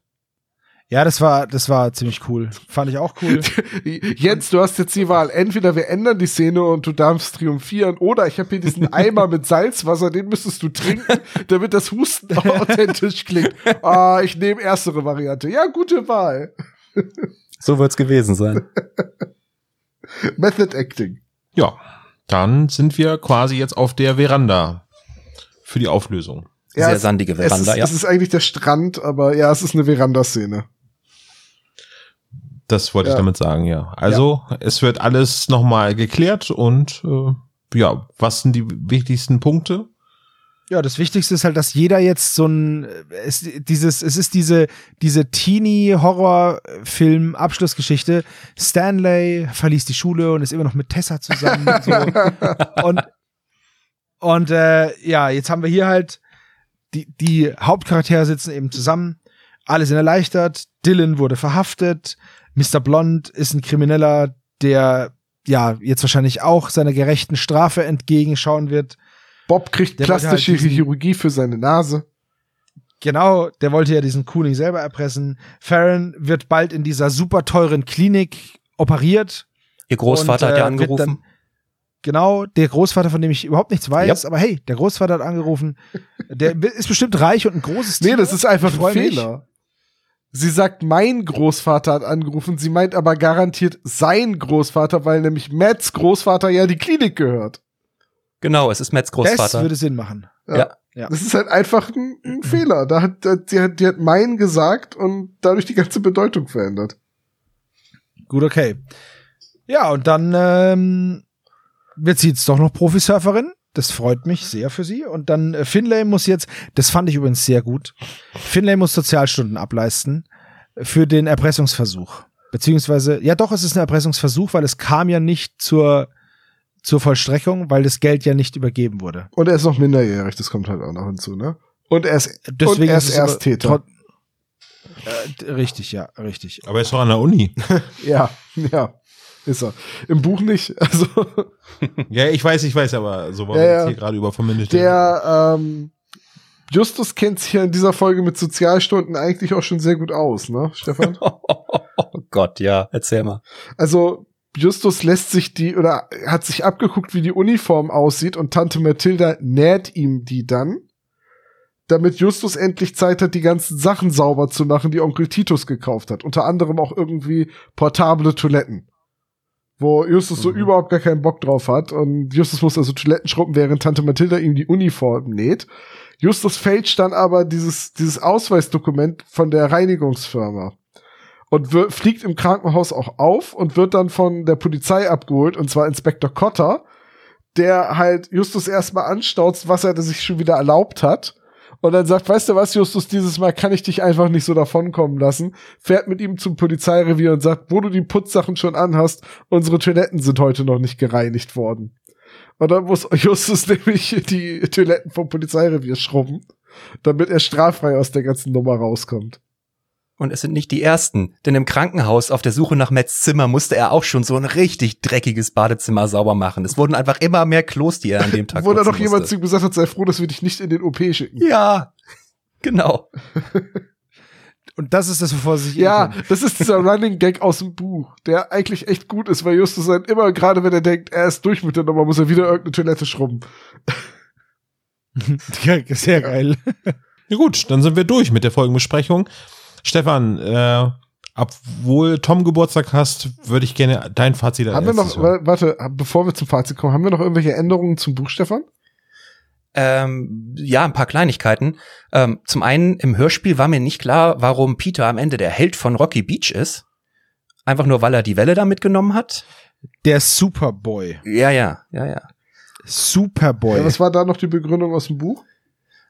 Ja, das war, das war ziemlich cool. Fand ich auch cool. Jens, du hast jetzt die Wahl. Entweder wir ändern die Szene und du darfst triumphieren, oder ich habe hier diesen Eimer mit Salzwasser, den müsstest du trinken, damit das Husten authentisch klingt. Ah, ich nehme erstere Variante. Ja, gute Wahl. So wird's gewesen sein. Method Acting. ja, dann sind wir quasi jetzt auf der Veranda für die Auflösung. Ja, sehr es- sandige Es Veranda, ist, ja. es ist eigentlich der Strand, aber ja, es ist eine Verandaszene. Das wollte Ja. ich damit sagen, ja. Also, es wird alles nochmal geklärt und äh, ja, was sind die wichtigsten Punkte? Ja, das Wichtigste ist halt, dass jeder jetzt so ein, es, dieses, es ist diese, diese Teenie-Horror-Film-Abschlussgeschichte. Stanley verließ die Schule und ist immer noch mit Tessa zusammen und so. Und, und äh, ja, jetzt haben wir hier halt, die, die Hauptcharaktere sitzen eben zusammen, alle sind erleichtert, Dylan wurde verhaftet, Mr. Blond ist ein Krimineller, der ja jetzt wahrscheinlich auch seiner gerechten Strafe entgegenschauen wird. Bob kriegt Der wollte plastische halt diesen- Chirurgie für seine Nase. Genau, der wollte ja diesen Cooling selber erpressen. Farron wird bald in dieser super teuren Klinik operiert. Ihr Großvater und, hat ja äh, angerufen. Genau, der Großvater, von dem ich überhaupt nichts weiß, Yep. aber hey, der Großvater hat angerufen. Der ist bestimmt reich und ein großes Nee, Tier. das ist einfach ein mich. Fehler. Sie sagt, mein Großvater hat angerufen. Sie meint aber garantiert sein Großvater, weil nämlich Matts Großvater ja die Klinik gehört. Genau, es ist Mets Das Großvater. würde Sinn machen. Ja. Ja. Das ist halt einfach ein, ein Fehler. Da hat, da, die, hat, die hat mein gesagt und dadurch die ganze Bedeutung verändert. Gut, okay. Ja, und dann ähm, wird sie jetzt doch noch Profisurferin. Das freut mich sehr für sie. Und dann äh, Finlay muss jetzt, das fand ich übrigens sehr gut, Finlay muss Sozialstunden ableisten für den Erpressungsversuch. Beziehungsweise, ja doch, es ist ein Erpressungsversuch, weil es kam ja nicht zur, zur Vollstreckung, weil das Geld ja nicht übergeben wurde. Und er ist noch minderjährig, das kommt halt auch noch hinzu, ne? Und er ist, Deswegen und er ist es aber Ersttäter. Äh, richtig, ja, richtig. Aber er ist doch an der Uni. Ja, ja, ist er. Im Buch nicht. Also ja, ich weiß, ich weiß, aber so war Ja, jetzt hier gerade über vermindert. der ähm, Justus kennt sich ja in dieser Folge mit Sozialstunden eigentlich auch schon sehr gut aus, ne, Stefan? oh Gott, ja, erzähl mal. Also Justus lässt sich die oder hat sich abgeguckt, wie die Uniform aussieht und Tante Mathilda näht ihm die dann, damit Justus endlich Zeit hat, die ganzen Sachen sauber zu machen, die Onkel Titus gekauft hat. Unter anderem auch irgendwie portable Toiletten. Wo Justus so überhaupt gar keinen Bock drauf hat und Justus muss also Toiletten schrubben, während Tante Mathilda ihm die Uniform näht. Justus fälscht dann aber dieses, dieses Ausweisdokument von der Reinigungsfirma und wir- fliegt im Krankenhaus auch auf und wird dann von der Polizei abgeholt, und zwar Inspektor Cotter, der halt Justus erstmal anstauzt, was er sich schon wieder erlaubt hat. Und dann sagt, weißt du was, Justus, dieses Mal kann ich dich einfach nicht so davonkommen lassen. Fährt mit ihm zum Polizeirevier und sagt, wo du die Putzsachen schon anhast, unsere Toiletten sind heute noch nicht gereinigt worden. Und dann muss Justus nämlich die Toiletten vom Polizeirevier schrubben, damit er straffrei aus der ganzen Nummer rauskommt. Und es sind nicht die ersten, denn im Krankenhaus auf der Suche nach Mets Zimmer musste er auch schon so ein richtig dreckiges Badezimmer sauber machen. Es wurden einfach immer mehr Klos, die er an dem Tag Wo da noch jemand zu ihm gesagt hat, sei froh, dass wir dich nicht in den OP schicken. Ja, genau. Und das ist das, wovor sich Ja, das ist dieser Running Gag aus dem Buch, der eigentlich echt gut ist, weil Justus dann immer, gerade wenn er denkt, er ist durch mit der Nummer, muss er wieder irgendeine Toilette schrubben. ja, sehr geil. Ja gut, dann sind wir durch mit der Folgenbesprechung. Stefan, äh, Obwohl Tom Geburtstag hast, würde ich gerne dein Fazit Haben wir noch, hören. warte, bevor wir zum Fazit kommen, haben wir noch irgendwelche Änderungen zum Buch, Stefan? Ähm, ja, ein paar Kleinigkeiten. Ähm, zum einen im Hörspiel war mir nicht klar, warum Peter am Ende der Held von Rocky Beach ist. Einfach nur, weil er die Welle da mitgenommen hat. Der Superboy. Ja, ja, ja, ja. Superboy. Ja, was war da noch die Begründung aus dem Buch?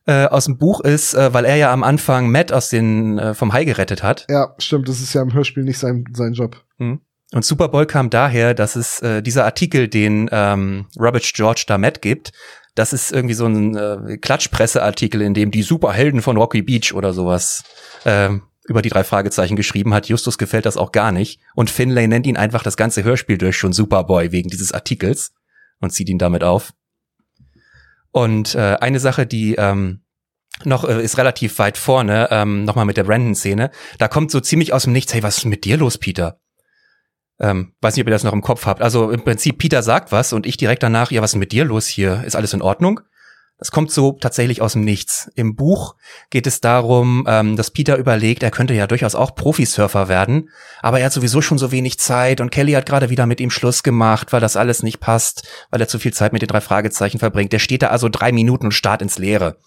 Äh, aus dem Buch ist, äh, weil er ja am Anfang Matt aus den äh, vom Hai gerettet hat. Ja, stimmt, das ist ja im Hörspiel nicht sein, sein Job. Und Superboy kam daher, dass es äh, dieser Artikel, den ähm, Robert George da Matt gibt, das ist irgendwie so ein äh, Klatschpresseartikel, in dem die Superhelden von Rocky Beach oder sowas ähm, über die drei Fragezeichen geschrieben hat. Justus gefällt das auch gar nicht. Und Finlay nennt ihn einfach das ganze Hörspiel durch schon Superboy wegen dieses Artikels und zieht ihn damit auf. Und äh, eine Sache, die ähm, noch äh, ist relativ weit vorne, ähm, nochmal mit der Brandon-Szene. Da kommt so ziemlich aus dem Nichts, hey, was ist mit dir los, Peter? Ähm, weiß nicht, ob ihr das noch im Kopf habt. Also im Prinzip, Peter sagt was und ich direkt danach, ja, was ist mit dir los hier? Ist alles in Ordnung? Das kommt so tatsächlich aus dem Nichts. Im Buch geht es darum, ähm, dass Peter überlegt, er könnte ja durchaus auch Profisurfer werden, aber er hat sowieso schon so wenig Zeit und Kelly hat gerade wieder mit ihm Schluss gemacht, weil das alles nicht passt, weil er zu viel Zeit mit den drei Fragezeichen verbringt. Der steht da also drei Minuten und starrt ins Leere.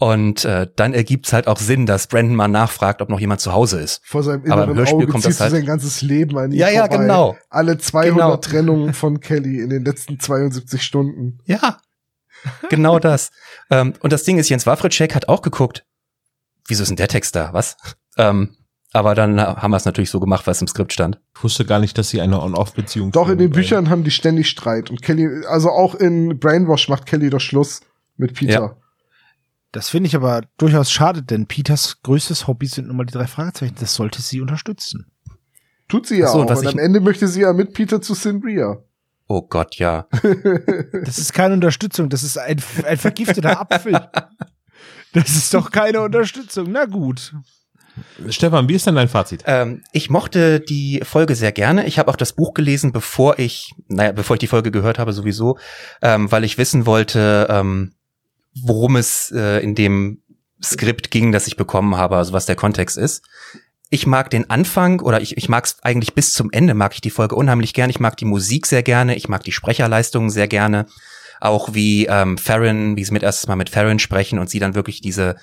Und äh, dann ergibt's halt auch Sinn, dass Brandon mal nachfragt, ob noch jemand zu Hause ist. Vor seinem Aber im inneren Hörspiel Auge kommt das halt- sein ganzes Leben an ihm Ja, ja, vorbei. genau. Alle 200 Genau. Trennungen von Kelly in den letzten 72 Stunden. Ja, genau das. Ähm, und das Ding ist, Jens Wawritschek hat auch geguckt, wieso ist denn der Text da, was? Ähm, aber dann haben wir es natürlich so gemacht, was im Skript stand. Ich wusste gar nicht, dass sie eine On-Off-Beziehung Doch, in den Büchern haben die ständig Streit. Und Kelly, also auch in Brainwash macht Kelly doch Schluss mit Peter. Ja. Das finde ich aber durchaus schade, denn Peters größtes Hobby sind nun mal die drei Fragezeichen. Das sollte sie unterstützen. Tut sie ja so, auch. Und am Ende möchte sie ja mit Peter zu Sinbria. Oh Gott, ja. Das ist keine Unterstützung, das ist ein, ein vergifteter Apfel. Das ist doch keine Unterstützung. Na gut. Stefan, wie ist denn dein Fazit? Ähm, ich mochte die Folge sehr gerne. Ich habe auch das Buch gelesen, bevor ich, naja, bevor ich die Folge gehört habe sowieso, ähm, weil ich wissen wollte, ähm, worum es äh, in dem Skript ging, das ich bekommen habe, also was der Kontext ist. Ich mag den Anfang oder ich, ich mag es eigentlich bis zum Ende, mag ich die Folge unheimlich gerne. Ich mag die Musik sehr gerne, ich mag die Sprecherleistungen sehr gerne. Auch wie ähm, Farron, wie sie mit erstes Mal mit Farron sprechen und sie dann wirklich diese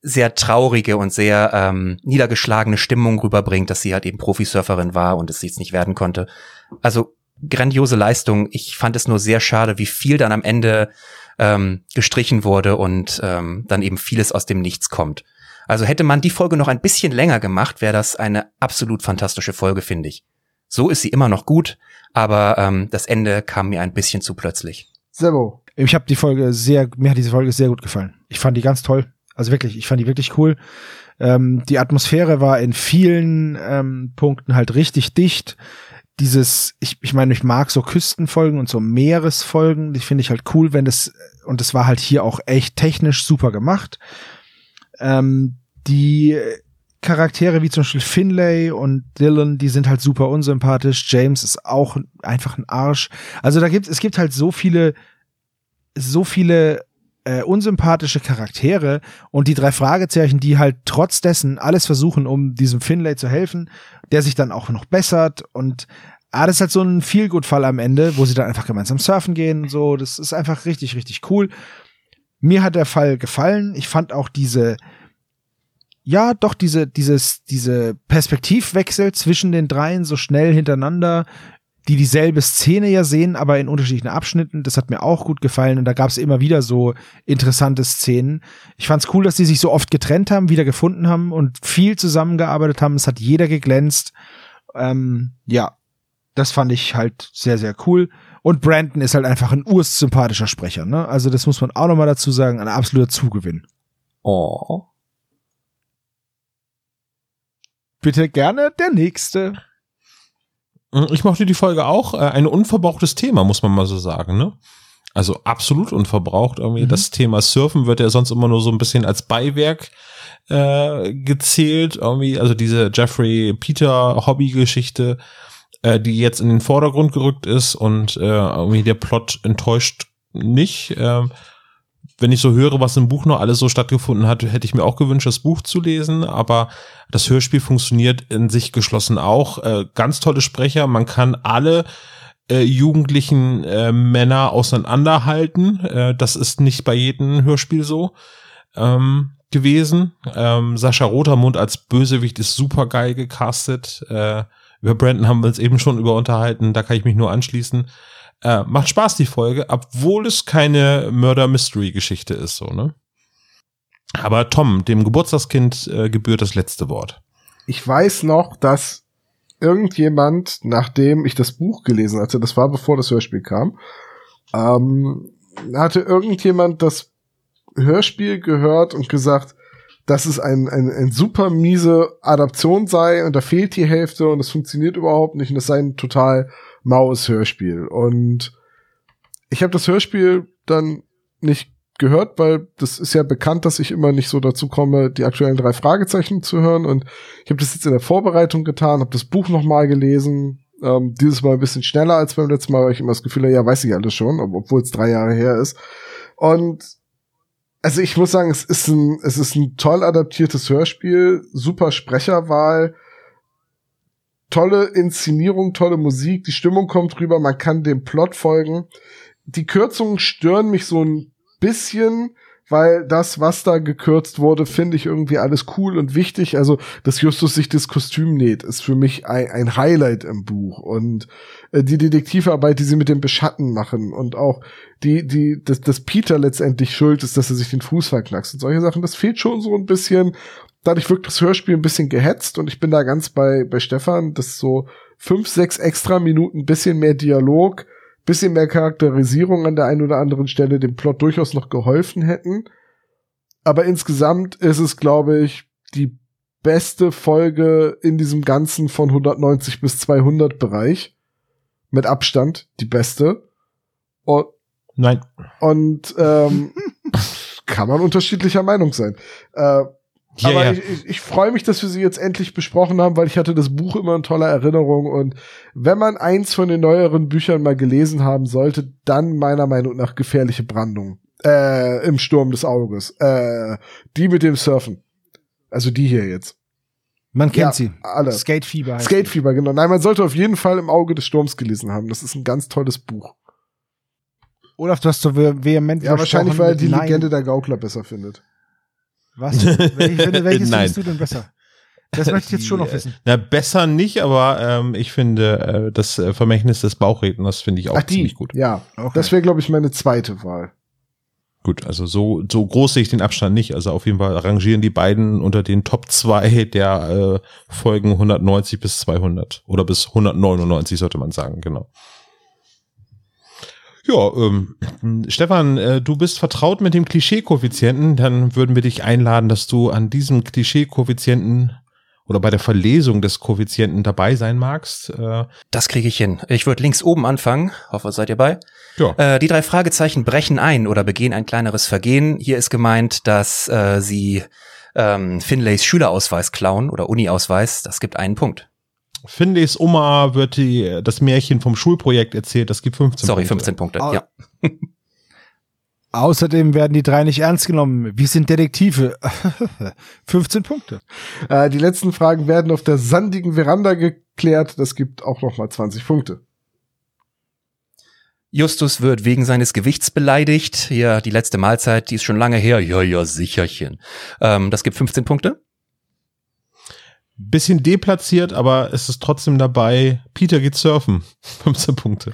sehr traurige und sehr ähm, niedergeschlagene Stimmung rüberbringt, dass sie halt eben Profisurferin war und es jetzt nicht werden konnte. Also grandiose Leistung. Ich fand es nur sehr schade, wie viel dann am Ende ähm, gestrichen wurde und ähm, dann eben vieles aus dem Nichts kommt. Also hätte man die Folge noch ein bisschen länger gemacht, wäre das eine absolut fantastische Folge, finde ich. So ist sie immer noch gut, aber ähm, das Ende kam mir ein bisschen zu plötzlich. Sebo. Ich habe die Folge sehr, mir hat diese Folge sehr gut gefallen. Ich fand die ganz toll. Also wirklich, ich fand die wirklich cool. Ähm, die Atmosphäre war in vielen ähm, Punkten halt richtig dicht. Dieses, ich, ich meine, ich mag so Küstenfolgen und so Meeresfolgen, die finde ich halt cool, wenn das, und das war halt hier auch echt technisch super gemacht. Ähm, die Charaktere wie zum Beispiel Finlay und Dylan, die sind halt super unsympathisch. James ist auch einfach ein Arsch. Also da gibt es gibt halt so viele, so viele äh, unsympathische Charaktere und die drei Fragezeichen, die halt trotz dessen alles versuchen, um diesem Finlay zu helfen, der sich dann auch noch bessert und ah, das ist halt so ein Feelgood-Fall am Ende, wo sie dann einfach gemeinsam surfen gehen und so. Das ist einfach richtig, richtig cool. Mir hat der Fall gefallen. Ich fand auch diese, ja, doch diese, dieses, diese Perspektivwechsel zwischen den dreien so schnell hintereinander, die dieselbe Szene ja sehen, aber in unterschiedlichen Abschnitten. Das hat mir auch gut gefallen und da gab es immer wieder so interessante Szenen. Ich fand's cool, dass die sich so oft getrennt haben, wieder gefunden haben und viel zusammengearbeitet haben. Es hat jeder geglänzt. Ähm, ja, das fand ich halt sehr, sehr cool. Und Brandon ist halt einfach ein ursympathischer Sprecher, ne? Also das muss man auch nochmal dazu sagen, ein absoluter Zugewinn. Oh. Bitte gerne der nächste. Ich mochte die Folge auch. Äh, Ein unverbrauchtes Thema, muss man mal so sagen, ne? Also absolut unverbraucht. Irgendwie Mhm. das Thema Surfen wird ja sonst immer nur so ein bisschen als Beiwerk äh, gezählt. Irgendwie, also diese Jeffrey Peter Hobby-Geschichte, äh, die jetzt in den Vordergrund gerückt ist und äh, irgendwie der Plot enttäuscht nicht. Ähm, wenn ich so höre, was im Buch noch alles so stattgefunden hat, hätte ich mir auch gewünscht, das Buch zu lesen, aber das Hörspiel funktioniert in sich geschlossen auch. Äh, ganz tolle Sprecher, man kann alle äh, jugendlichen äh, Männer auseinanderhalten. Äh, das ist nicht bei jedem Hörspiel so ähm, gewesen. Ähm, Sascha Rotermund als Bösewicht ist super geil gecastet. Äh, über Brandon haben wir uns eben schon über unterhalten, da kann ich mich nur anschließen. Äh, macht Spaß, die Folge, obwohl es keine Murder-Mystery-Geschichte ist, so, ne? Aber Tom, dem Geburtstagskind äh, gebührt das letzte Wort. Ich weiß noch, dass irgendjemand, nachdem ich das Buch gelesen hatte, das war bevor das Hörspiel kam, ähm, hatte irgendjemand das Hörspiel gehört und gesagt, dass es ein, ein, ein super miese Adaption sei und da fehlt die Hälfte und es funktioniert überhaupt nicht und es sei ein total maues Hörspiel. Und ich habe das Hörspiel dann nicht gehört, weil das ist ja bekannt, dass ich immer nicht so dazu komme, die aktuellen drei Fragezeichen zu hören. Und ich habe das jetzt in der Vorbereitung getan, habe das Buch noch mal gelesen. Ähm, dieses Mal ein bisschen schneller als beim letzten Mal, weil ich immer das Gefühl habe, ja, weiß ich alles schon, obwohl es drei Jahre her ist. Und also ich muss sagen, es ist ein, es ist ein toll adaptiertes Hörspiel, super Sprecherwahl, tolle Inszenierung, tolle Musik, die Stimmung kommt rüber, man kann dem Plot folgen. Die Kürzungen stören mich so ein bisschen, weil das, was da gekürzt wurde, finde ich irgendwie alles cool und wichtig. Also, dass Justus sich das Kostüm näht, ist für mich ein, ein Highlight im Buch. Und äh, die Detektivarbeit, die sie mit dem Beschatten machen und auch die, die, dass, dass Peter letztendlich schuld ist, dass er sich den Fuß verknackst und solche Sachen, das fehlt schon so ein bisschen. Dadurch wirkt das Hörspiel ein bisschen gehetzt und ich bin da ganz bei, bei Stefan, dass so fünf, sechs extra Minuten, bisschen mehr Dialog, bisschen mehr Charakterisierung an der einen oder anderen Stelle dem Plot durchaus noch geholfen hätten. Aber insgesamt ist es, glaube ich, die beste Folge in diesem ganzen von 190 bis 200 Bereich. Mit Abstand die beste. Und, Nein. und ähm, kann man unterschiedlicher Meinung sein. Äh, Ja, aber ja. ich, ich, ich freue mich, dass wir sie jetzt endlich besprochen haben, weil ich hatte das Buch immer in toller Erinnerung und wenn man eins von den neueren Büchern mal gelesen haben sollte, dann meiner Meinung nach gefährliche Brandung. Äh, im Sturm des Auges. Äh, die mit dem Surfen. Also die hier jetzt. Man kennt Ja, sie. alle. Skatefieber. Skatefieber, genau. Nein, man sollte auf jeden Fall im Auge des Sturms gelesen haben. Das ist ein ganz tolles Buch. Olaf, du hast so ve- vehement Ja, wahrscheinlich, weil er die. Legende der Gaukler besser findet. Was? Welche, welches Nein. findest du denn besser? Das möchte ich jetzt schon noch wissen. Na, besser nicht, aber ähm, ich finde äh, das äh, Vermächtnis des Bauchredners finde ich auch Ach, ziemlich gut. Ja, Okay. das wäre, glaube ich, meine zweite Wahl. Gut, also so, so groß sehe ich den Abstand nicht. Also auf jeden Fall rangieren die beiden unter den Top 2 der äh, Folgen 190 bis 200 oder bis 199 sollte man sagen, genau. Ja, ähm, Stefan, äh, du bist vertraut mit dem Klischee-Koeffizienten, dann würden wir dich einladen, dass du an diesem Klischee-Koeffizienten oder bei der Verlesung des Koeffizienten dabei sein magst. Äh, Das kriege ich hin. Ich würde links oben anfangen. Hoffe, seid ihr bei. ja. Äh, die drei Fragezeichen brechen ein oder begehen ein kleineres Vergehen. Hier ist gemeint, dass äh, sie ähm, Finlays Schülerausweis klauen oder Uni-Ausweis. Das gibt einen Punkt. Finleys Oma wird die, das Märchen vom Schulprojekt erzählt, das gibt 15 Sorry, Punkte. 15 Punkte. Ja. Außerdem werden die drei nicht ernst genommen. Wir sind Detektive. 15 Punkte. Äh, die letzten Fragen werden auf der sandigen Veranda geklärt. Das gibt auch noch mal 20 Punkte. Justus wird wegen seines Gewichts beleidigt. Hier die letzte Mahlzeit, die ist schon lange her. Ja, ja, sicherchen. Ähm, das gibt 15 Punkte. Bisschen deplatziert, aber es ist trotzdem dabei. Peter geht surfen. 15 Punkte.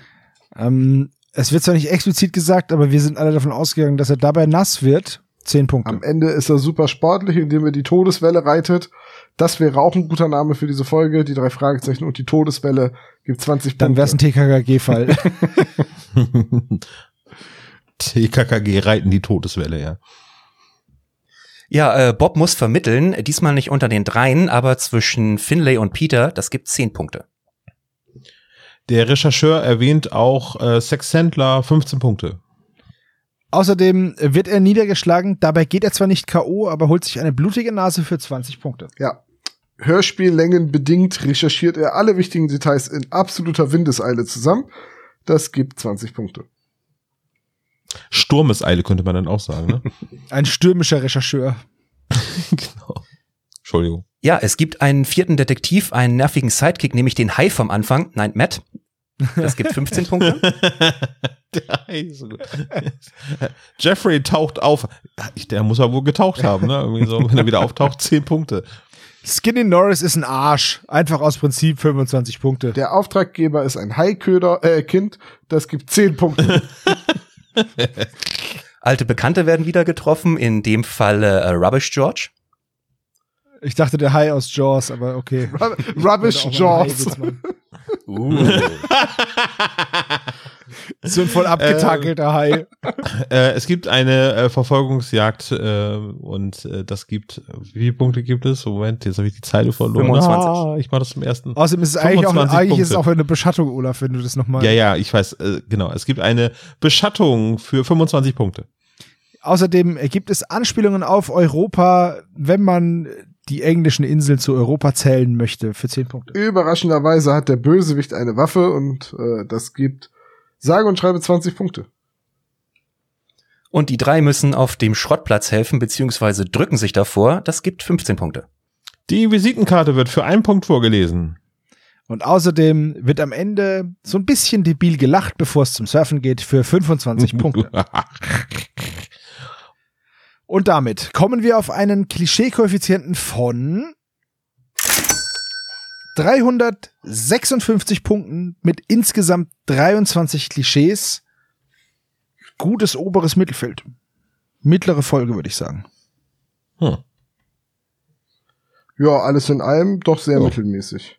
Ähm, es wird zwar nicht explizit gesagt, aber wir sind alle davon ausgegangen, dass er dabei nass wird. 10 Punkte. Am Ende ist er super sportlich, indem er die Todeswelle reitet. Das wäre auch ein guter Name für diese Folge. Die drei Fragezeichen und die Todeswelle gibt 20 Dann Punkte. wäre es ein TKKG-Fall. TKKG reiten die Todeswelle, ja. Ja, äh, Bob muss vermitteln. Diesmal nicht unter den dreien, aber zwischen Finlay und Peter. Das gibt 10 Punkte. Der Rechercheur erwähnt auch äh, Sexhändler, 15 Punkte. Außerdem wird er niedergeschlagen. Dabei geht er zwar nicht K.O., aber holt sich eine blutige Nase für 20 Punkte. Ja. Hörspiellängen bedingt recherchiert er alle wichtigen Details in absoluter Windeseile zusammen. Das gibt 20 Punkte. Sturmeseile könnte man dann auch sagen, ne? Ein stürmischer Rechercheur. genau. Entschuldigung. Ja, es gibt einen vierten Detektiv, einen nervigen Sidekick, nämlich den Hai vom Anfang. Nein, Matt. Das gibt 15 Punkte. Der Hai ist so gut. Jeffrey taucht auf. Der muss ja wohl getaucht haben, ne? Irgendwie so, wenn er wieder auftaucht, 10 Punkte. Skinny Norris ist ein Arsch. Einfach aus Prinzip 25 Punkte. Der Auftraggeber ist ein Haiköder, äh, Kind, das gibt 10 Punkte. Alte Bekannte werden wieder getroffen, in dem Fall äh, Rubbish George. Ich dachte der Hai aus Jaws, aber okay. Rubbish Jaws. Uh. So ein voll abgetakelter Hai. Äh, es gibt eine äh, Verfolgungsjagd äh, und äh, das gibt, wie viele Punkte gibt es? Moment, jetzt habe ich die Zeile verloren. 25. Ah, ich mache das zum ersten. Außerdem ist es eigentlich auch, 25 eigentlich ist es auch eine Beschattung, Olaf, wenn du das nochmal. Ja, ja, ich weiß, äh, genau. Es gibt eine Beschattung für 25 Punkte. Außerdem gibt es Anspielungen auf Europa, wenn man die englischen Inseln zu Europa zählen möchte, für 10 Punkte. Überraschenderweise hat der Bösewicht eine Waffe und äh, das gibt sage und schreibe 20 Punkte. Und die drei müssen auf dem Schrottplatz helfen, beziehungsweise drücken sich davor. Das gibt 15 Punkte. Die Visitenkarte wird für einen Punkt vorgelesen. Und außerdem wird am Ende so ein bisschen debil gelacht, bevor es zum Surfen geht, für 25 Punkte. Und damit kommen wir auf einen Klischee-Koeffizienten von 356 Punkten mit insgesamt 23 Klischees. Gutes oberes Mittelfeld. Mittlere Folge, würde ich sagen. Hm. Ja, alles in allem doch sehr Ja. mittelmäßig.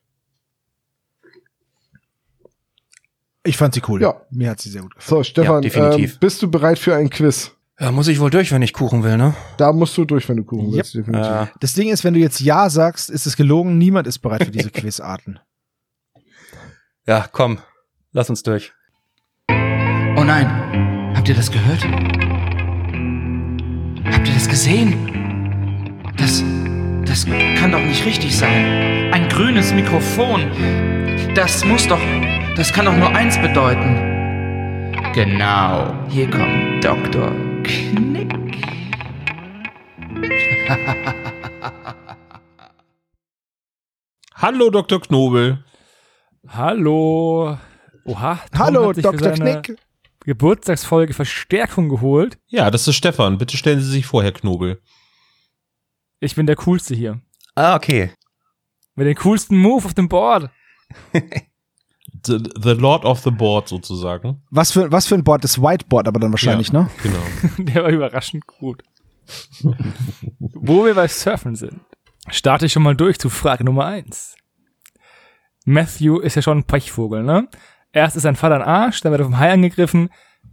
Ich fand sie cool. Ja. Mir hat sie sehr gut gefallen. So, Stefan, Ja, definitiv. ähm, bist du bereit für ein Quiz? Ja, muss ich wohl durch, wenn ich Kuchen will, ne? Da musst du durch, wenn du Kuchen Yep. willst, definitiv. Äh, Das Ding ist, wenn du jetzt Ja sagst, ist es gelogen. Niemand ist bereit für diese Quizarten. ja, komm, lass uns durch. Oh nein, habt ihr das gehört? Habt ihr das gesehen? Das, das kann doch nicht richtig sein. Ein grünes Mikrofon. Das muss doch, das kann doch nur eins bedeuten. Genau, hier kommt Dr. Knick. Hallo, Dr. Knobel. Hallo. Oha. Tom Hallo, hat sich für Dr. seine Knick. Geburtstagsfolge Verstärkung geholt. Ja, das ist Stefan. Bitte stellen Sie sich vor, Herr Knobel. Ich bin der Coolste hier. Ah, okay. Mit dem coolsten Move auf dem Board. The, the Lord of the Board sozusagen. Was für, was für ein Board? Das Whiteboard aber dann wahrscheinlich, Ja, ne? Genau. Der war überraschend gut. Wo wir bei Surfen sind, starte ich schon mal durch zu Frage Nummer eins. Matthew ist ja schon ein Pechvogel, ne? Erst ist sein Vater ein Arsch, dann wird er vom Hai angegriffen.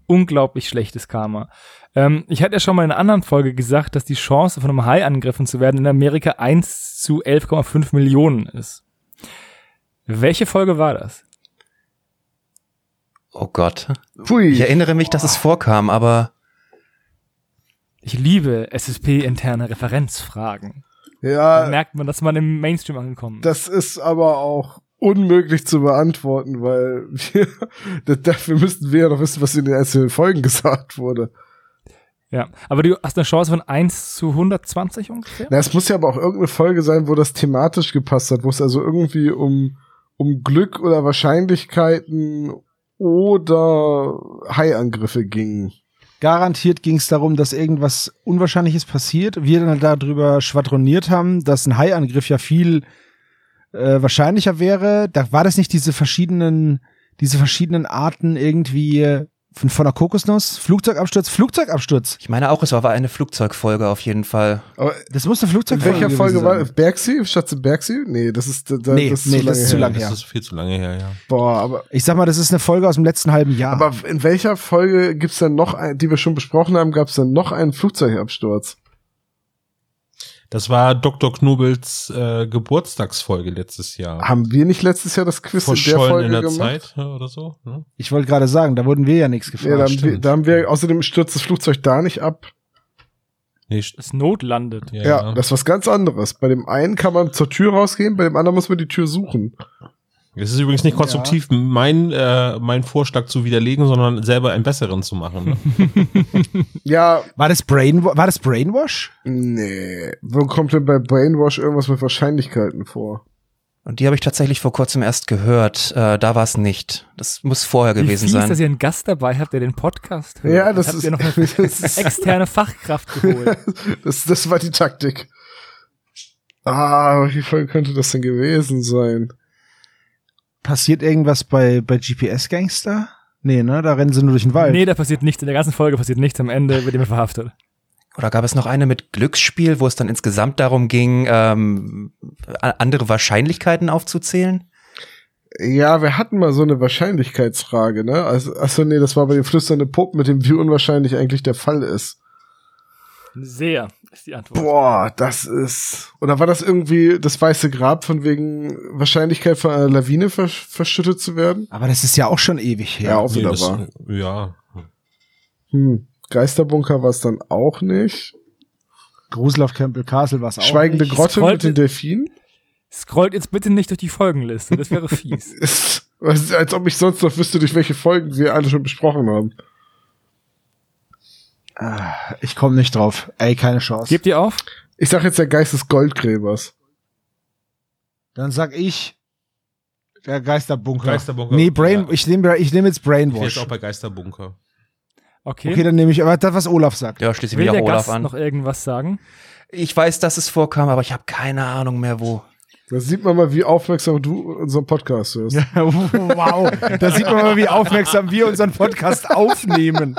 Unglaublich schlechtes Karma. Ähm, ich hatte ja schon mal in einer anderen Folge gesagt, dass die Chance, von einem Hai angegriffen zu werden, in Amerika 1 zu 11,5 Millionen ist. Welche Folge war das? Oh Gott. Pui. Ich erinnere mich, dass es vorkam, aber Ich liebe SSP-interne Referenzfragen. Da Ja, merkt man, dass man im Mainstream angekommen ist. das ist aber auch unmöglich zu beantworten, weil wir, da- dafür müssten wir ja noch wissen, was in den einzelnen Folgen gesagt wurde. Ja, aber du hast eine Chance von 1 zu 120 ungefähr? Na, es muss ja aber auch irgendeine Folge sein, wo das thematisch gepasst hat, wo es also irgendwie um, um Glück oder Wahrscheinlichkeiten oder Haiangriffe ging. Garantiert ging es darum, dass irgendwas Unwahrscheinliches passiert. Wir dann darüber schwadroniert haben, dass ein Haiangriff ja viel äh, wahrscheinlicher wäre. Da war das nicht diese verschiedenen, diese verschiedenen Arten irgendwie von, von der Kokosnuss? Flugzeugabsturz, Flugzeugabsturz. ich meine auch, es war eine Flugzeugfolge auf jeden Fall. Aber Das muss eine in Flugzeugfolge welcher Folge gewesen war sein. das? Bergsee? Schatze Bergsee? Nee, das ist, da, Nee, das ist nee, zu das lange ist zu her. lang her. Das ist viel zu lange her, ja. Boah, aber, Ich sag mal, das ist eine Folge aus dem letzten halben Jahr. aber in welcher Folge gibt's denn noch, ein, die wir schon besprochen haben, gab's dann noch einen Flugzeugabsturz? Das war Dr. Knobels äh, Geburtstagsfolge letztes Jahr. Haben wir nicht letztes Jahr das Quiz in der Verschollen Folge in der gemacht? Zeit ja, oder so. Ne? ich wollte gerade sagen, da wurden wir ja nichts Ja, da, gefragt. haben wir, da haben wir, außerdem stürzt das Flugzeug da nicht ab. Nee, st- Das notlandet. ja, Ja, das ist was ganz anderes. Bei dem einen kann man zur Tür rausgehen, bei dem anderen muss man die Tür suchen. Es ist übrigens nicht konstruktiv, mein, äh, mein Vorschlag zu widerlegen, sondern selber einen besseren zu machen. Ne? Ja, War das, Brain, war das Brainwash? nee. Wo kommt denn bei Brainwash irgendwas mit Wahrscheinlichkeiten vor? Und die habe ich tatsächlich vor kurzem erst gehört. Äh, da war es nicht. Das muss vorher Wie gewesen sein. dass ihr einen Gast dabei habt, der den Podcast hört. Ja, das habt ist- ihr noch eine das ist- externe Fachkraft geholt. Das, das war die Taktik. Ah, wie voll könnte das denn gewesen sein? Passiert irgendwas bei, bei GPS-Gangster? Nee, ne? Da rennen sie nur durch den Wald. nee, da passiert nichts. In der ganzen Folge passiert nichts. Am Ende wird jemand verhaftet. Oder gab es noch eine mit Glücksspiel, wo es dann insgesamt darum ging, ähm, andere Wahrscheinlichkeiten aufzuzählen? Ja, wir hatten mal so eine Wahrscheinlichkeitsfrage, ne? Also, achso, nee, das war bei den flüsternden Puppen mit dem, wie unwahrscheinlich eigentlich der Fall ist. Sehr ist die Antwort. Boah, das ist. Oder war das irgendwie das weiße Grab von wegen Wahrscheinlichkeit von einer Lawine versch verschüttet zu werden? Aber das ist ja auch schon ewig her. Ja, auch Nee, wieder das, wahr. ja. Hm. Geisterbunker war es dann auch nicht. Grusel auf Campbell Castle war es auch Schweigende nicht. Grotte Scrollt- mit den Delfinen? Scrollt jetzt bitte nicht durch die Folgenliste. Das wäre fies. Ist, als ob ich sonst noch wüsste, durch welche Folgen wir alle schon besprochen haben. Ich komme nicht drauf. Ey, keine Chance. Gebt ihr auf? Ich sag jetzt der Geist des Goldgräbers. Dann sag ich der Geisterbunker. Geisterbunker. Nee, Brain, Ja. ich nehme ich nehm jetzt Ich bin jetzt Brainwash. auch bei Geisterbunker. Okay. Okay, dann nehme ich aber das, was Olaf sagt. Ja, schließe mich auch der Olaf Gast an. noch irgendwas sagen? Ich weiß, dass es vorkam, aber ich habe keine Ahnung mehr wo. Da sieht man mal, wie aufmerksam du unseren Podcast hörst. wow, da sieht man mal, wie aufmerksam wir unseren Podcast aufnehmen.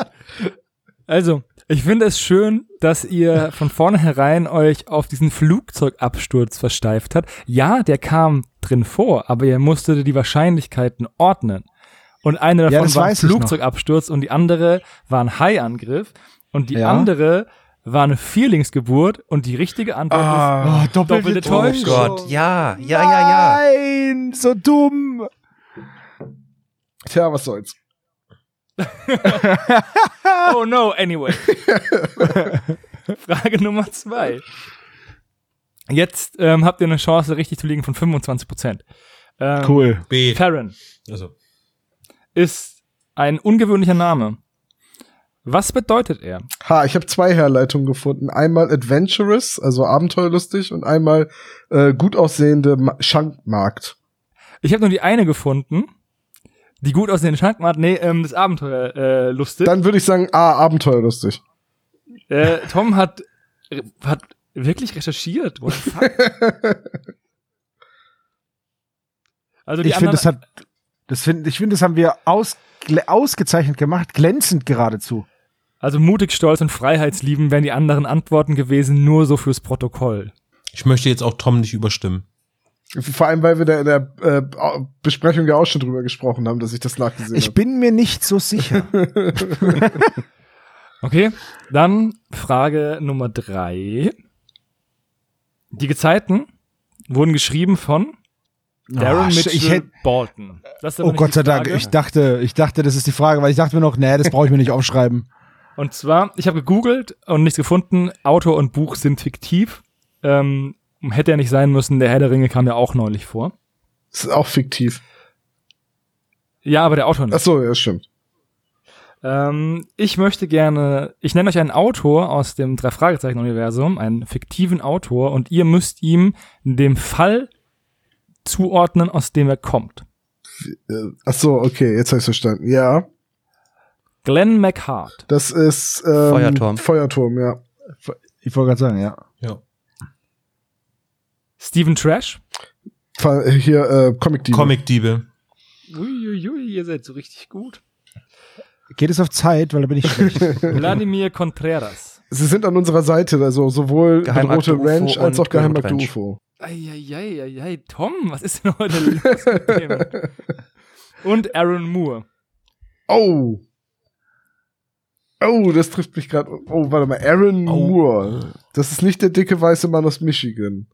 Also, ich finde es schön, dass ihr von vornherein euch auf diesen Flugzeugabsturz versteift habt. Ja, der kam drin vor, aber ihr musstet die Wahrscheinlichkeiten ordnen. Und eine davon das war ein. Flugzeugabsturz und die andere war ein Haiangriff und die Ja. andere war eine Vierlingsgeburt und die richtige Antwort Ah, doppelte Oh Täuschung. Gott, ja, ja, ja, ja. Nein, so dumm. tja, was soll's. oh no, anyway. Frage Nummer zwei. Jetzt ähm, habt ihr eine Chance, richtig zu liegen von 25 Prozent. Ähm, Cool. B. Farron Also, ist ein ungewöhnlicher Name. Was bedeutet er? Ha, ich habe zwei Herleitungen gefunden. Einmal adventurous, also abenteuerlustig, und einmal äh, gut aussehende Ma Schankmarkt. Ich habe nur die eine gefunden. Die gut aussehende Schankmatt, nee, ähm, das Abenteuer äh, lustig. Dann würde ich sagen, ah, abenteuerlustig. Äh, Tom hat, hat wirklich recherchiert. What the fuck? also die Ich finde, das hat, das finde, ich finde, das haben wir aus, ausgezeichnet gemacht, glänzend geradezu. also mutig, stolz und freiheitslieben wären die anderen Antworten gewesen, nur so fürs Protokoll. ich möchte jetzt auch Tom nicht überstimmen. Vor allem, weil wir da in der äh, Besprechung ja auch schon drüber gesprochen haben, dass ich das nachgesehen Ich habe. bin mir nicht so sicher. Okay, dann Frage Nummer drei. Die Gezeiten wurden geschrieben von Darren Ah, sch- Mitchell ich hätt- Bolton. Oh Gott sei Dank, ich dachte, ich dachte, das ist die Frage, weil ich dachte mir noch, nee, das brauche ich mir nicht aufschreiben. Und zwar, ich habe gegoogelt und nichts gefunden. Autor und Buch sind fiktiv. Ähm, hätte er nicht sein müssen. Der Herr der Ringe kam ja auch neulich vor. Das ist auch fiktiv. Ja, aber der Autor nicht. Ach so, ja, stimmt. Ähm, ich möchte gerne, ich nenne euch einen Autor aus dem Drei-Fragezeichen-Universum, einen fiktiven Autor, und ihr müsst ihm dem Fall zuordnen, aus dem er kommt. Äh, Ach so, okay, jetzt habe ich verstanden. Ja, Glenn McHart. das ist ähm, Feuerturm. Feuerturm, ja. Ich wollte gerade sagen, ja. Ja. Stephen Trash. Fa- Hier äh, Comic Diebe. Comic-Diebe. Uiuiui, ihr seid so richtig gut. Geht es auf Zeit, weil da bin ich schlecht. Vladimir Contreras. Sie sind an unserer Seite, also sowohl Geheimakte Rote Ranch als auch Geheimakte Ranch. UFO. Eieieiei, Tom, was ist denn heute los mit dem? Und Aaron Moore. Oh. Oh, das trifft mich gerade. Oh, warte mal, Aaron Oh. Moore. Das ist nicht der dicke weiße Mann aus Michigan.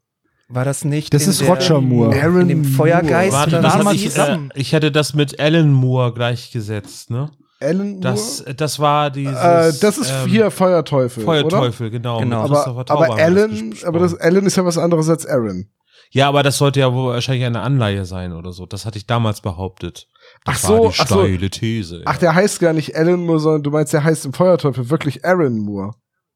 War das nicht Das in ist der- Roger Moore. Aaron in dem Feuergeist? Warte, die das hatte ich, äh, ich hätte das mit Alan Moore gleichgesetzt, ne? Alan Moore? Das, das war dieses. äh, das ist ähm, hier Feuerteufel, oder? Feuerteufel, genau. Genau. mit Aber, aber Alan, aber das Alan ist ja was anderes als Aaron. Ja, aber das sollte ja wohl wahrscheinlich eine Anleihe sein oder so. Das hatte ich damals behauptet. Das Ach war so, ach so. steile These. Ach, der heißt gar nicht Alan Moore, sondern du meinst, der heißt im Feuerteufel wirklich Aaron Moore.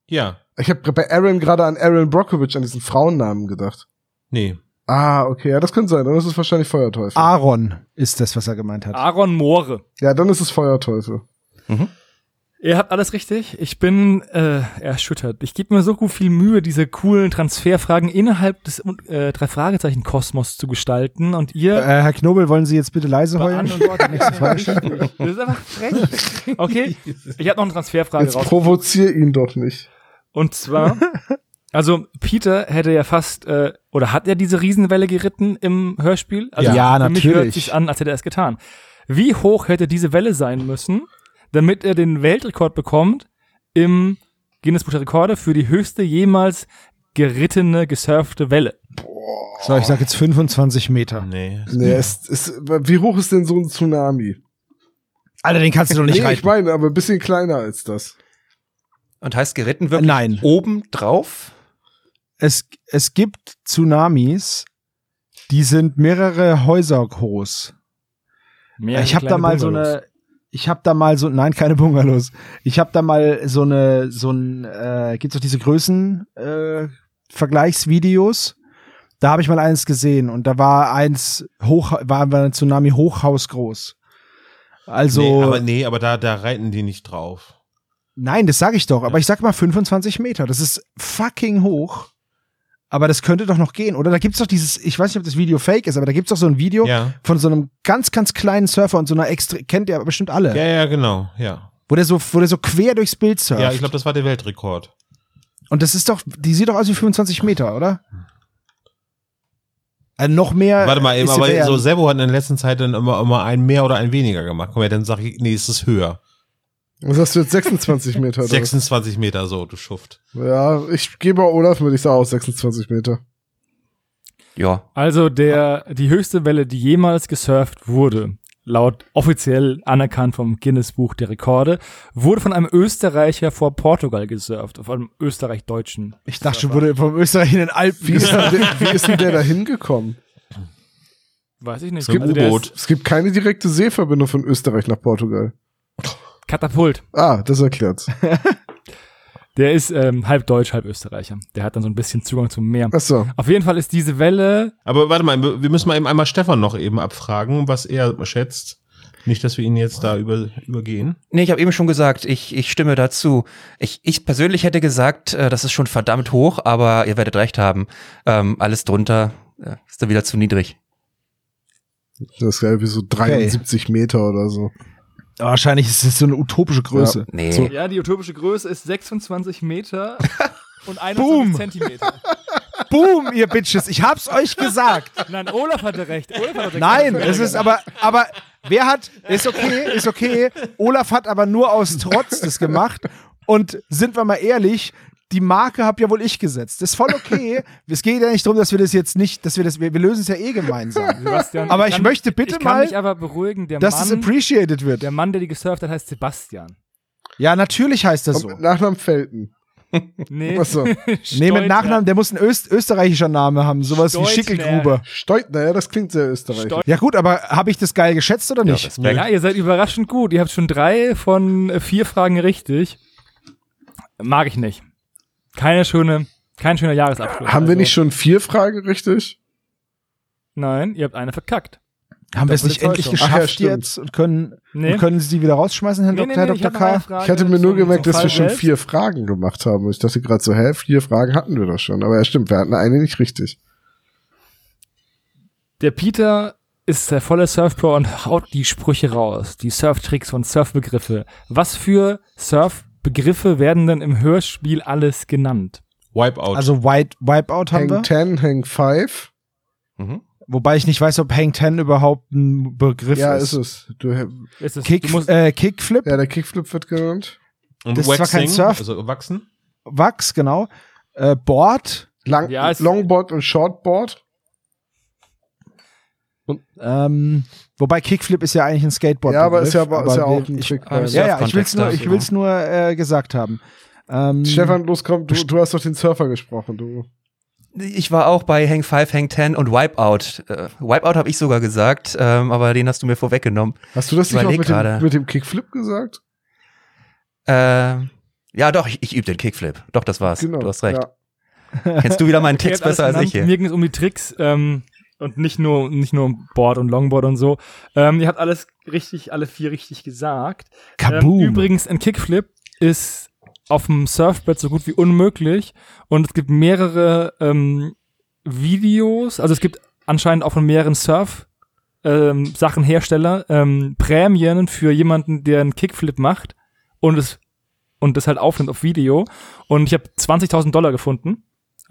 ja, Ich habe bei Aaron gerade an Aaron Brockovich, an diesen Frauennamen gedacht. Nee. Ah, okay, ja, das könnte sein. Dann ist es wahrscheinlich Feuerteufel. Aaron ist das, was er gemeint hat. Aaron Moore. Ja, dann ist es Feuerteufel. Ihr habt alles richtig. Ich bin äh, erschüttert. Ich gebe mir so gut viel Mühe, diese coolen Transferfragen innerhalb des äh, drei Fragezeichen Kosmos zu gestalten. Und ihr Äh, Herr Knobel, wollen Sie jetzt bitte leise heulen? Nächste Frage. Das ist einfach frech. Okay, ich habe noch eine Transferfrage Jetzt raus. provozier ihn doch nicht. Und zwar, also Peter hätte ja fast, äh, oder hat er diese Riesenwelle geritten im Hörspiel? Also Ja, für mich hört natürlich. sich an, als hätte er es getan. Wie hoch hätte diese Welle sein müssen, damit er den Weltrekord bekommt im Guinness Buch der Rekorde für die höchste jemals gerittene, gesurfte Welle? So, ich sag jetzt 25 Meter. Nee. Nee, es, es, wie hoch ist denn so ein Tsunami? Alter, den kannst du doch nicht nee, ich reiten. meine, aber ein bisschen kleiner als das. Und heißt geritten wirklich Nein. oben drauf? Es, es gibt Tsunamis, die sind mehrere Häuser groß. Mehr ich habe da mal so Bungalows. eine, ich habe da mal so, nein, keine Bungalows. Ich habe da mal so eine, so ein, äh, gibt's doch diese Größen äh, Vergleichsvideos. Da habe ich mal eins gesehen und da war eins hoch, war, ein Tsunami hochhausgroß. Also nee, aber nee, aber da, da reiten die nicht drauf. Nein, das sage ich doch, aber ich sag mal 25 Meter. Das ist fucking hoch. Aber das könnte doch noch gehen, oder? Da gibt's doch dieses, ich weiß nicht, ob das Video fake ist, aber da gibt's doch so ein Video Ja. von so einem ganz, ganz kleinen Surfer und so einer extra, kennt ihr aber bestimmt alle, Ja, ja, genau, ja. wo der so, wo der so quer durchs Bild surft. Ja, ich glaube, das war der Weltrekord. und das ist doch, die sieht doch aus wie 25 Meter, oder? Äh, noch mehr. Warte mal, eben, aber so Servo hat in der letzten Zeit dann immer, immer ein mehr oder ein weniger gemacht. Komm her, dann sag ich, nee, es ist höher. Was hast du jetzt 26 Meter? oder was? 26 Meter, so, du Schuft. Ja, ich gebe Olaf mit, ich sage auch 26 Meter. Ja. Also der, die höchste Welle, die jemals gesurft wurde, laut offiziell anerkannt vom Guinness Buch der Rekorde, wurde von einem Österreicher vor Portugal gesurft, von einem Österreich-Deutschen. Ich dachte schon, wurde vom Österreich in den Alpen. Wie ist, denn der, wie ist denn der da hingekommen? Weiß ich nicht. So ein Also ist Es gibt keine direkte Seeverbindung von Österreich nach Portugal. Katapult. Ah, das erklärt's. Der ist ähm, halb Deutsch, halb Österreicher. Der hat dann so ein bisschen Zugang zum Meer. Achso. Auf jeden Fall ist diese Welle, Aber warte mal, wir müssen mal eben einmal Stefan noch eben abfragen, was er schätzt. Nicht, dass wir ihn jetzt da über, übergehen. Nee, ich habe eben schon gesagt, ich, ich stimme dazu. Ich, ich persönlich hätte gesagt, äh, das ist schon verdammt hoch, aber ihr werdet recht haben. Ähm, alles drunter äh, ist dann wieder zu niedrig. Das ist ja wie so 73 Meter oder so. Wahrscheinlich ist es so eine utopische Größe. Nee. So. ja, die utopische Größe ist 26 Meter und 21 Boom. Zentimeter. Boom, ihr Bitches, ich hab's euch gesagt. Nein, Olaf hatte recht. Olaf hatte Nein, es ist aber, aber wer hat, ist okay, ist okay. Olaf hat aber nur aus Trotz das gemacht. Und sind wir mal ehrlich, die Marke hab ja wohl ich gesetzt. Das ist voll okay. Es geht ja nicht darum, dass wir das jetzt nicht, dass wir das, wir, wir lösen es ja eh gemeinsam. Sebastian, Aber ich kann- möchte bitte ich kann mal, mich aber beruhigen, der dass es Mann, appreciated wird. der Mann, der die gesurft hat, heißt Sebastian. Ja, natürlich heißt das Und so. mit Nachnamen Felten. Nee, Achso. Nee, mit. Nachnamen, der muss ein Öst österreichischer Name haben, sowas wie Steutner. Schickelgruber. Steutner, ja, das klingt sehr österreichisch. Steut- Ja gut, aber habe ich das geil geschätzt oder nicht? Respekt. Ja, ihr seid überraschend gut. Ihr habt schon drei von vier Fragen richtig. Mag ich nicht. Keine schöne, kein schöner Jahresabschluss. Haben wir Also, nicht schon vier Fragen richtig? Nein, ihr habt eine verkackt. haben wir es nicht endlich ja, geschafft stimmt. jetzt und können, Nee. und können Sie die wieder rausschmeißen, Herr Nee, Dr. nee, ich Dr. K? Frage Ich hatte mir nur gemerkt, dass wir Fall schon selbst. vier Fragen gemacht haben. Ich dachte gerade so, hä, vier Fragen hatten wir doch schon. Aber ja, stimmt, wir hatten eine nicht richtig. Der Peter ist der volle Surfpro und haut die Sprüche raus, die Surftricks und Surfbegriffe. Was für Surfbegriffe werden denn im Hörspiel alles genannt? Wipeout. Also White, Wipeout haben wir. Hang 10, Hang 5. Mhm. Wobei ich nicht weiß, ob Hang 10 überhaupt ein Begriff Ja, ist. ist es. Du, ja, Ist es, Kick, du musst, äh, Kickflip, der Kickflip wird genannt. und das ist zwar kein Waxing, Surf- also wachsen. Wachs, genau. Äh, Board, Lang, Ja, Longboard und Shortboard. Ähm, wobei Kickflip ist ja eigentlich ein Skateboard. ja, aber ist ja, aber ist ja auch ein ich, Trick. aber bei- es- Ja, ja, ich will's nur, ich will's nur äh, gesagt haben. Ähm, Stefan, los, komm, du, du hast doch den Surfer gesprochen, du. Ich war auch bei Hang 5, Hang 10 und Wipeout. Äh, Wipeout habe ich sogar gesagt, ähm, aber den hast du mir vorweggenommen. Hast du das Ich nicht auch mit dem, gerade. mit dem Kickflip gesagt? Äh, ja, doch, ich, ich übe den Kickflip. Doch, das war's. Du hast recht. Ja. Kennst du wieder meinen Text besser als ich hier? Mir ging es um die Tricks ähm, und nicht nur nicht nur Board und Longboard und so. Ähm, ihr habt alles richtig, alle vier richtig gesagt. Kaboom. Ähm, übrigens, ein Kickflip ist auf dem Surfbrett so gut wie unmöglich und es gibt mehrere ähm, Videos, also es gibt anscheinend auch von mehreren Surf ähm, Sachenhersteller ähm, Prämien für jemanden, der einen Kickflip macht und es und das halt aufnimmt auf Video und ich habe 20.000 Dollar gefunden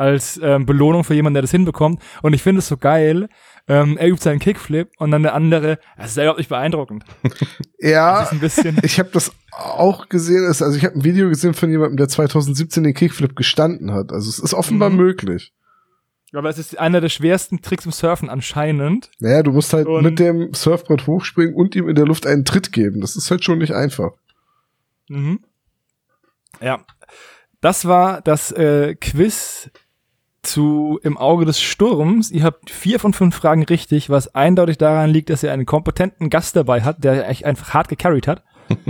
als ähm, Belohnung für jemanden, der das hinbekommt und ich finde es so geil. Ähm, er übt seinen Kickflip und dann der andere, das ist überhaupt nicht beeindruckend. Ja, ich habe das auch gesehen. Also ich habe ein Video gesehen von jemandem, der 2017 den Kickflip gestanden hat. Also es ist offenbar Mhm. möglich. Aber es ist einer der schwersten Tricks im Surfen anscheinend. Naja, du musst halt Und- mit dem Surfbrett hochspringen und ihm in der Luft einen Tritt geben. Das ist halt schon nicht einfach. Mhm. Ja. Das war das äh, Quiz zu Im Auge des Sturms. Ihr habt vier von fünf Fragen richtig, was eindeutig daran liegt, dass ihr einen kompetenten Gast dabei hat, der echt einfach hart gecarried hat.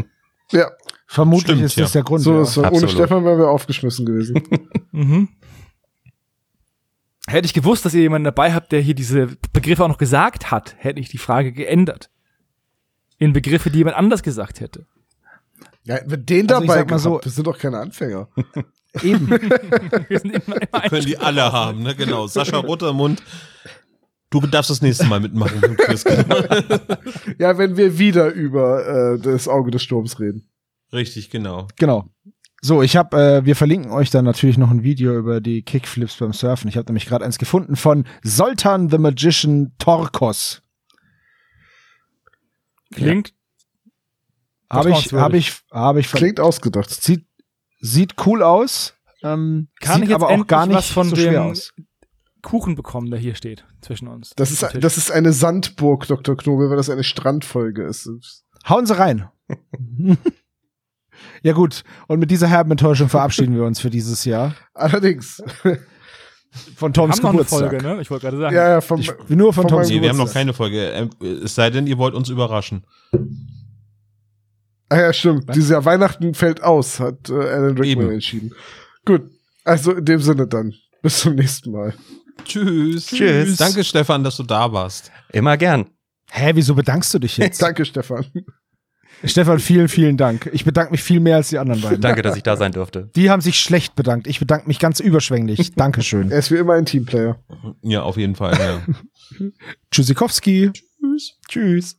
Ja, Vermutlich Stimmt, ist das ja. der Grund. so ja. ist es. Ohne. Stefan wären wir aufgeschmissen gewesen. Mhm. Hätte ich gewusst, dass ihr jemanden dabei habt, der hier diese Begriffe auch noch gesagt hat, hätte ich die Frage geändert. In Begriffe, die jemand anders gesagt hätte. ja, wenn den Also ich dabei sag mal so- gehabt, das sind doch keine Anfänger. Eben. Wir sind immer, immer Können die alle haben, ne? Genau. Sascha Rottermund. Du darfst das nächste Mal mitmachen, Chris. Ja, wenn wir wieder über äh, das Auge des Sturms reden. Richtig, genau. Genau. So, ich habe, äh, wir verlinken euch dann natürlich noch ein Video über die Kickflips beim Surfen. Ich habe nämlich gerade eins gefunden von Soltan the Magician Torkos. klingt. Habe ich, habe ich, habe ich. Klingt ausgedacht. Sieht, sieht cool aus. Ähm, Kann sieht ich jetzt aber auch gar nicht was von so dem- schwer aus. Kuchen bekommen, der hier steht zwischen uns. Das ist, das ist eine Sandburg, Dr. Knobel, weil das eine Strandfolge ist. Hauen Sie rein. ja gut. Und mit dieser herben Enttäuschung verabschieden wir uns für dieses Jahr Allerdings. von Wir Toms haben noch eine Geburtstag. Folge, ne? Ich wollte gerade sagen. Ja, ja, vom, Ich, nur von Von Toms Nee, wir haben noch Geburtstag. keine Folge. Ähm, Es sei denn, ihr wollt uns überraschen. Ah ja, stimmt. Dieses Jahr Weihnachten fällt aus, hat äh, Alan Rickman Eben. entschieden. Gut. Also in dem Sinne dann. Bis zum nächsten Mal. Tschüss. Tschüss. Danke, Stefan, dass du da warst. Immer gern. Hä, wieso bedankst du dich jetzt? Danke, Stefan. Stefan, vielen, vielen Dank. Ich bedanke mich viel mehr als die anderen beiden. Danke, dass ich da sein durfte. Die haben sich schlecht bedankt. Ich bedanke mich ganz überschwänglich. Dankeschön. Er ist wie immer ein Teamplayer. Ja, auf jeden Fall. Ja. Tschüssikowski. Tschüss. Tschüss.